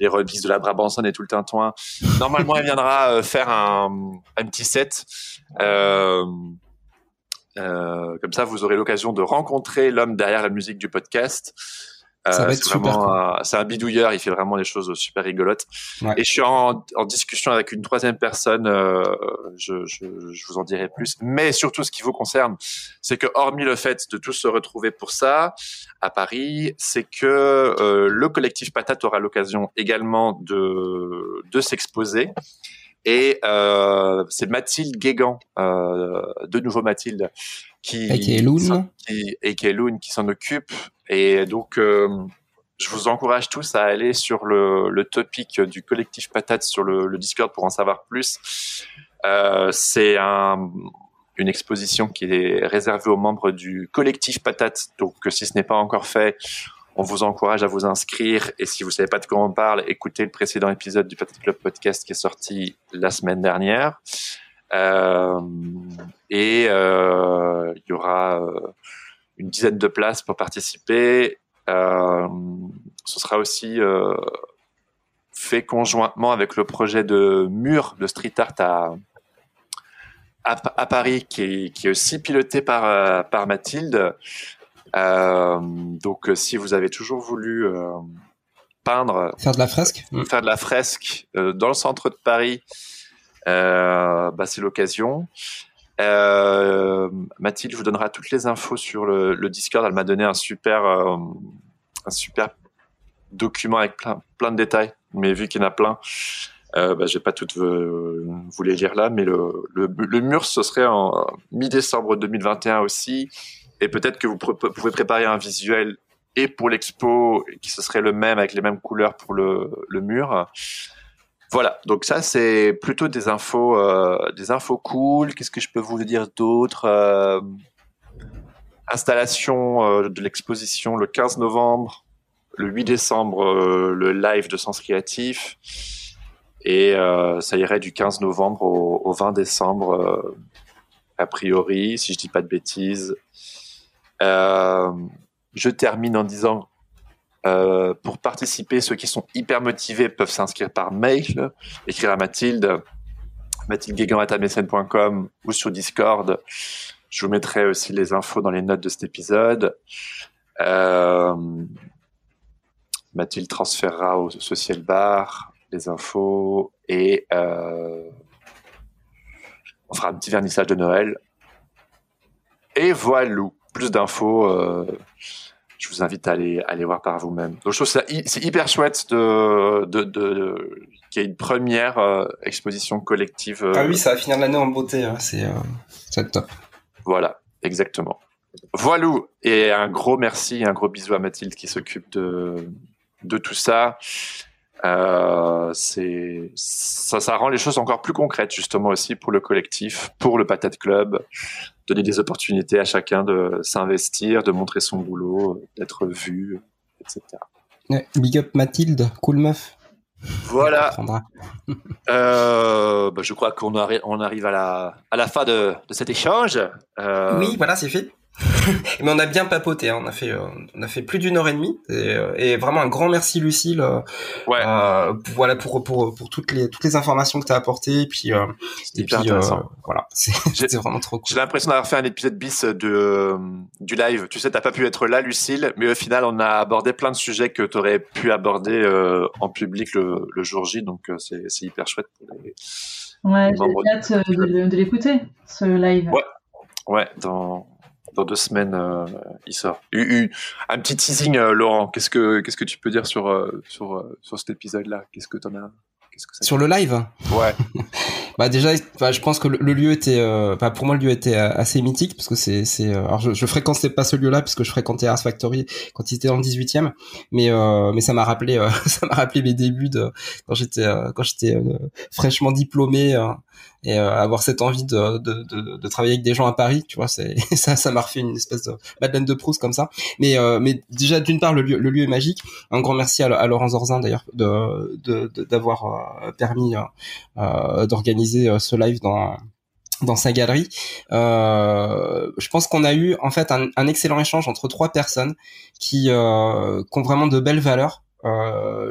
les rebises de la Brabançonne et tout le tintouin. Normalement, il viendra euh, faire un, petit set. Euh, comme ça, vous aurez l'occasion de rencontrer l'homme derrière la musique du podcast. Euh, Ça va être c'est super vraiment cool. un- c'est un bidouilleur, il fait vraiment des choses super rigolotes. Ouais. Et je suis en, en discussion avec une troisième personne, euh, je, je, je vous en dirai plus. Mais surtout, ce qui vous concerne, c'est que hormis le fait de tous se retrouver pour ça à Paris, c'est que euh, le collectif Patate aura l'occasion également de, de s'exposer. Et euh, c'est Mathilde Guégan, euh, de nouveau Mathilde, qui Loon. qui, Loon, qui s'en occupe. Et donc, euh, je vous encourage tous à aller sur le, topic du collectif Patate sur le, Discord pour en savoir plus. Euh, c'est un, une exposition qui est réservée aux membres du collectif Patate. Donc, si ce n'est pas encore fait, on vous encourage à vous inscrire. Et si vous savez pas de quoi on parle, écoutez le précédent épisode du Patate Club podcast qui est sorti la semaine dernière. Euh, et il y aura une dizaine de places pour participer. Euh, ce sera aussi euh, fait conjointement avec le projet de mur de street art à, à, à Paris, qui est, qui est aussi piloté par, euh, par Mathilde. Euh, donc, si vous avez toujours voulu euh, peindre, Faire de la fresque Mm. faire de la fresque euh, dans le centre de Paris, euh, bah, c'est l'occasion. Euh, Mathilde vous donnera toutes les infos sur le, Discord. Elle m'a donné un super, euh, un super document avec plein, plein de détails. Mais vu qu'il y en a plein, euh, bah, j'ai pas toutes euh, vous les lire là. Mais le, mur, ce serait en mi-décembre 2021 aussi. Et peut-être que vous pouvez préparer un visuel et pour l'expo, qui ce serait le même avec les mêmes couleurs pour le mur. Voilà, donc ça c'est plutôt des infos, euh, des infos cool. Qu'est-ce que je peux vous dire d'autre Euh, Installation euh, de l'exposition le 15 novembre, le 8 décembre le live de Sens Créatif et ça irait du 15 novembre au, au 20 décembre a priori, si je dis pas de bêtises. Je termine en disant euh, pour participer, ceux qui sont hyper motivés peuvent s'inscrire par mail, écrire à Mathilde, mathildeguégan.com ou sur Discord. Je vous mettrai aussi les infos dans les notes de cet épisode. Euh, Mathilde transférera au social bar les infos et euh, on fera un petit vernissage de Noël. Et voilà, plus d'infos. Je vous invite à aller, à aller voir par vous-même. Donc, je trouve c'est hyper chouette de, de, de, de- qu'il y ait une première euh, exposition collective. euh, Ah oui, ça va finir l'année en beauté. hein. C'est euh, top. Voilà, exactement. Voilà, et un gros merci, un gros bisou à Mathilde qui s'occupe de, de tout ça. Euh, c'est ça, ça rend les choses encore plus concrètes justement aussi pour le collectif, pour le Patate Club, donner des opportunités à chacun de s'investir, de montrer son boulot, d'être vu, etc. Ouais, Big up Mathilde, cool meuf. Voilà. Euh, bah, je crois qu'on arri- on arrive à la, à la fin de, de cet échange. Euh, Oui, voilà, c'est fait. Mais on a bien papoté, hein. on a fait, euh, on a fait plus d'une heure et demie, et, euh, et vraiment un grand merci Lucille, euh, Ouais. euh, pour- voilà pour pour pour toutes les toutes les informations que tu as apportées, et puis euh, et puis euh, intéressant. voilà, c'est vraiment trop cool. J'ai l'impression d'avoir fait un épisode bis de, du live. Tu sais, t'as pas pu être là, Lucille, mais au final, on a abordé plein de sujets que tu aurais pu aborder euh, en public le, le jour J, donc euh, c'est c'est hyper chouette. Pour les... Ouais, j'ai hâte de, de l'écouter, ce live. Ouais. Ouais, dans, dans deux semaines, euh, il sort. Un petit teasing, euh, Laurent. Qu'est-ce que qu'est-ce que tu peux dire sur euh, sur sur cet épisode-là? Qu'est-ce que t'en as? Qu'est-ce que ça Sur le live? Ouais. Bah déjà, bah, je pense que le, le lieu était, euh, bah, pour moi le lieu était euh, assez mythique parce que c'est, c'est, euh, alors je, je fréquentais pas ce lieu-là parce que je fréquentais Ars Factory quand il était dans le 18e, mais euh, mais ça m'a rappelé, euh, ça m'a rappelé mes débuts de quand j'étais euh, quand j'étais fraîchement diplômé et avoir cette envie de, de, de, de travailler avec des gens à Paris, tu vois, c'est ça, ça m'a refait une espèce de Madeleine de Proust comme ça. Mais mais déjà d'une part le lieu, le lieu est magique. Un grand merci à, à Laurent Zorzin d'ailleurs de de- d'avoir permis d'organiser euh, ce live dans dans sa galerie. Euh, je pense qu'on a eu en fait un, excellent échange entre trois personnes qui, euh, ont vraiment de belles valeurs.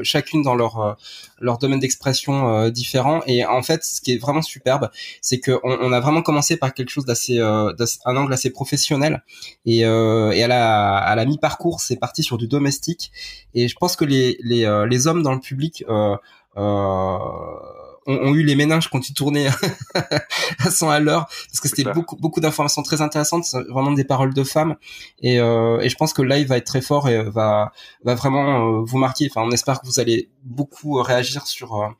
Chacune dans leur leur domaine d'expression différent et en fait ce qui est vraiment superbe c'est que on, a vraiment commencé par quelque chose d'assez un angle assez professionnel et, et à la à la mi parcours c'est parti sur du domestique et je pense que les les les hommes dans le public ont, ont eu les méninges quand ils tournaient à 100 à l'heure parce que c'était beaucoup beaucoup d'informations très intéressantes vraiment des paroles de femmes. Et, euh, et je pense que le live va être très fort et va va vraiment euh, vous marquer. Enfin on espère que vous allez beaucoup euh, réagir sur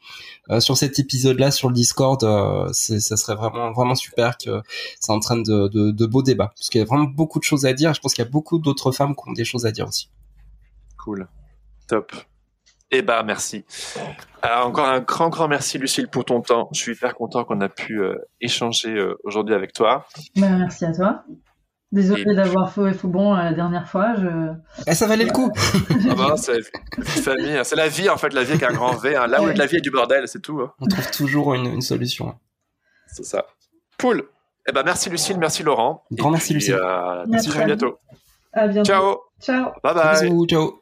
euh, sur cet épisode là sur le Discord. Euh, ça serait vraiment vraiment super que ça entraîne de, de, de beaux débats parce qu'il y a vraiment beaucoup de choses à dire. Je pense qu'il y a beaucoup d'autres femmes qui ont des choses à dire aussi. Cool. Top. Eh ben, merci. Alors, encore un grand, grand merci, Lucille, pour ton temps. Je suis hyper content qu'on a pu euh, échanger euh, aujourd'hui avec toi. Bah, merci à toi. Désolée Et- d'avoir faux et faux bon euh, la dernière fois. Je... Eh, ça valait le coup Ah ben, c'est la famille, hein. c'est la vie, en fait, la vie avec un grand V. hein. Là où Ouais. la vie est du bordel, c'est tout. hein. on trouve toujours une, une solution C'est ça. Cool. Eh ben, merci, Lucille, merci, Laurent. Grand Et merci, puis, Lucille. euh, Merci. à bientôt. À bientôt. Ciao. Ciao. Bye bye. bisous ciao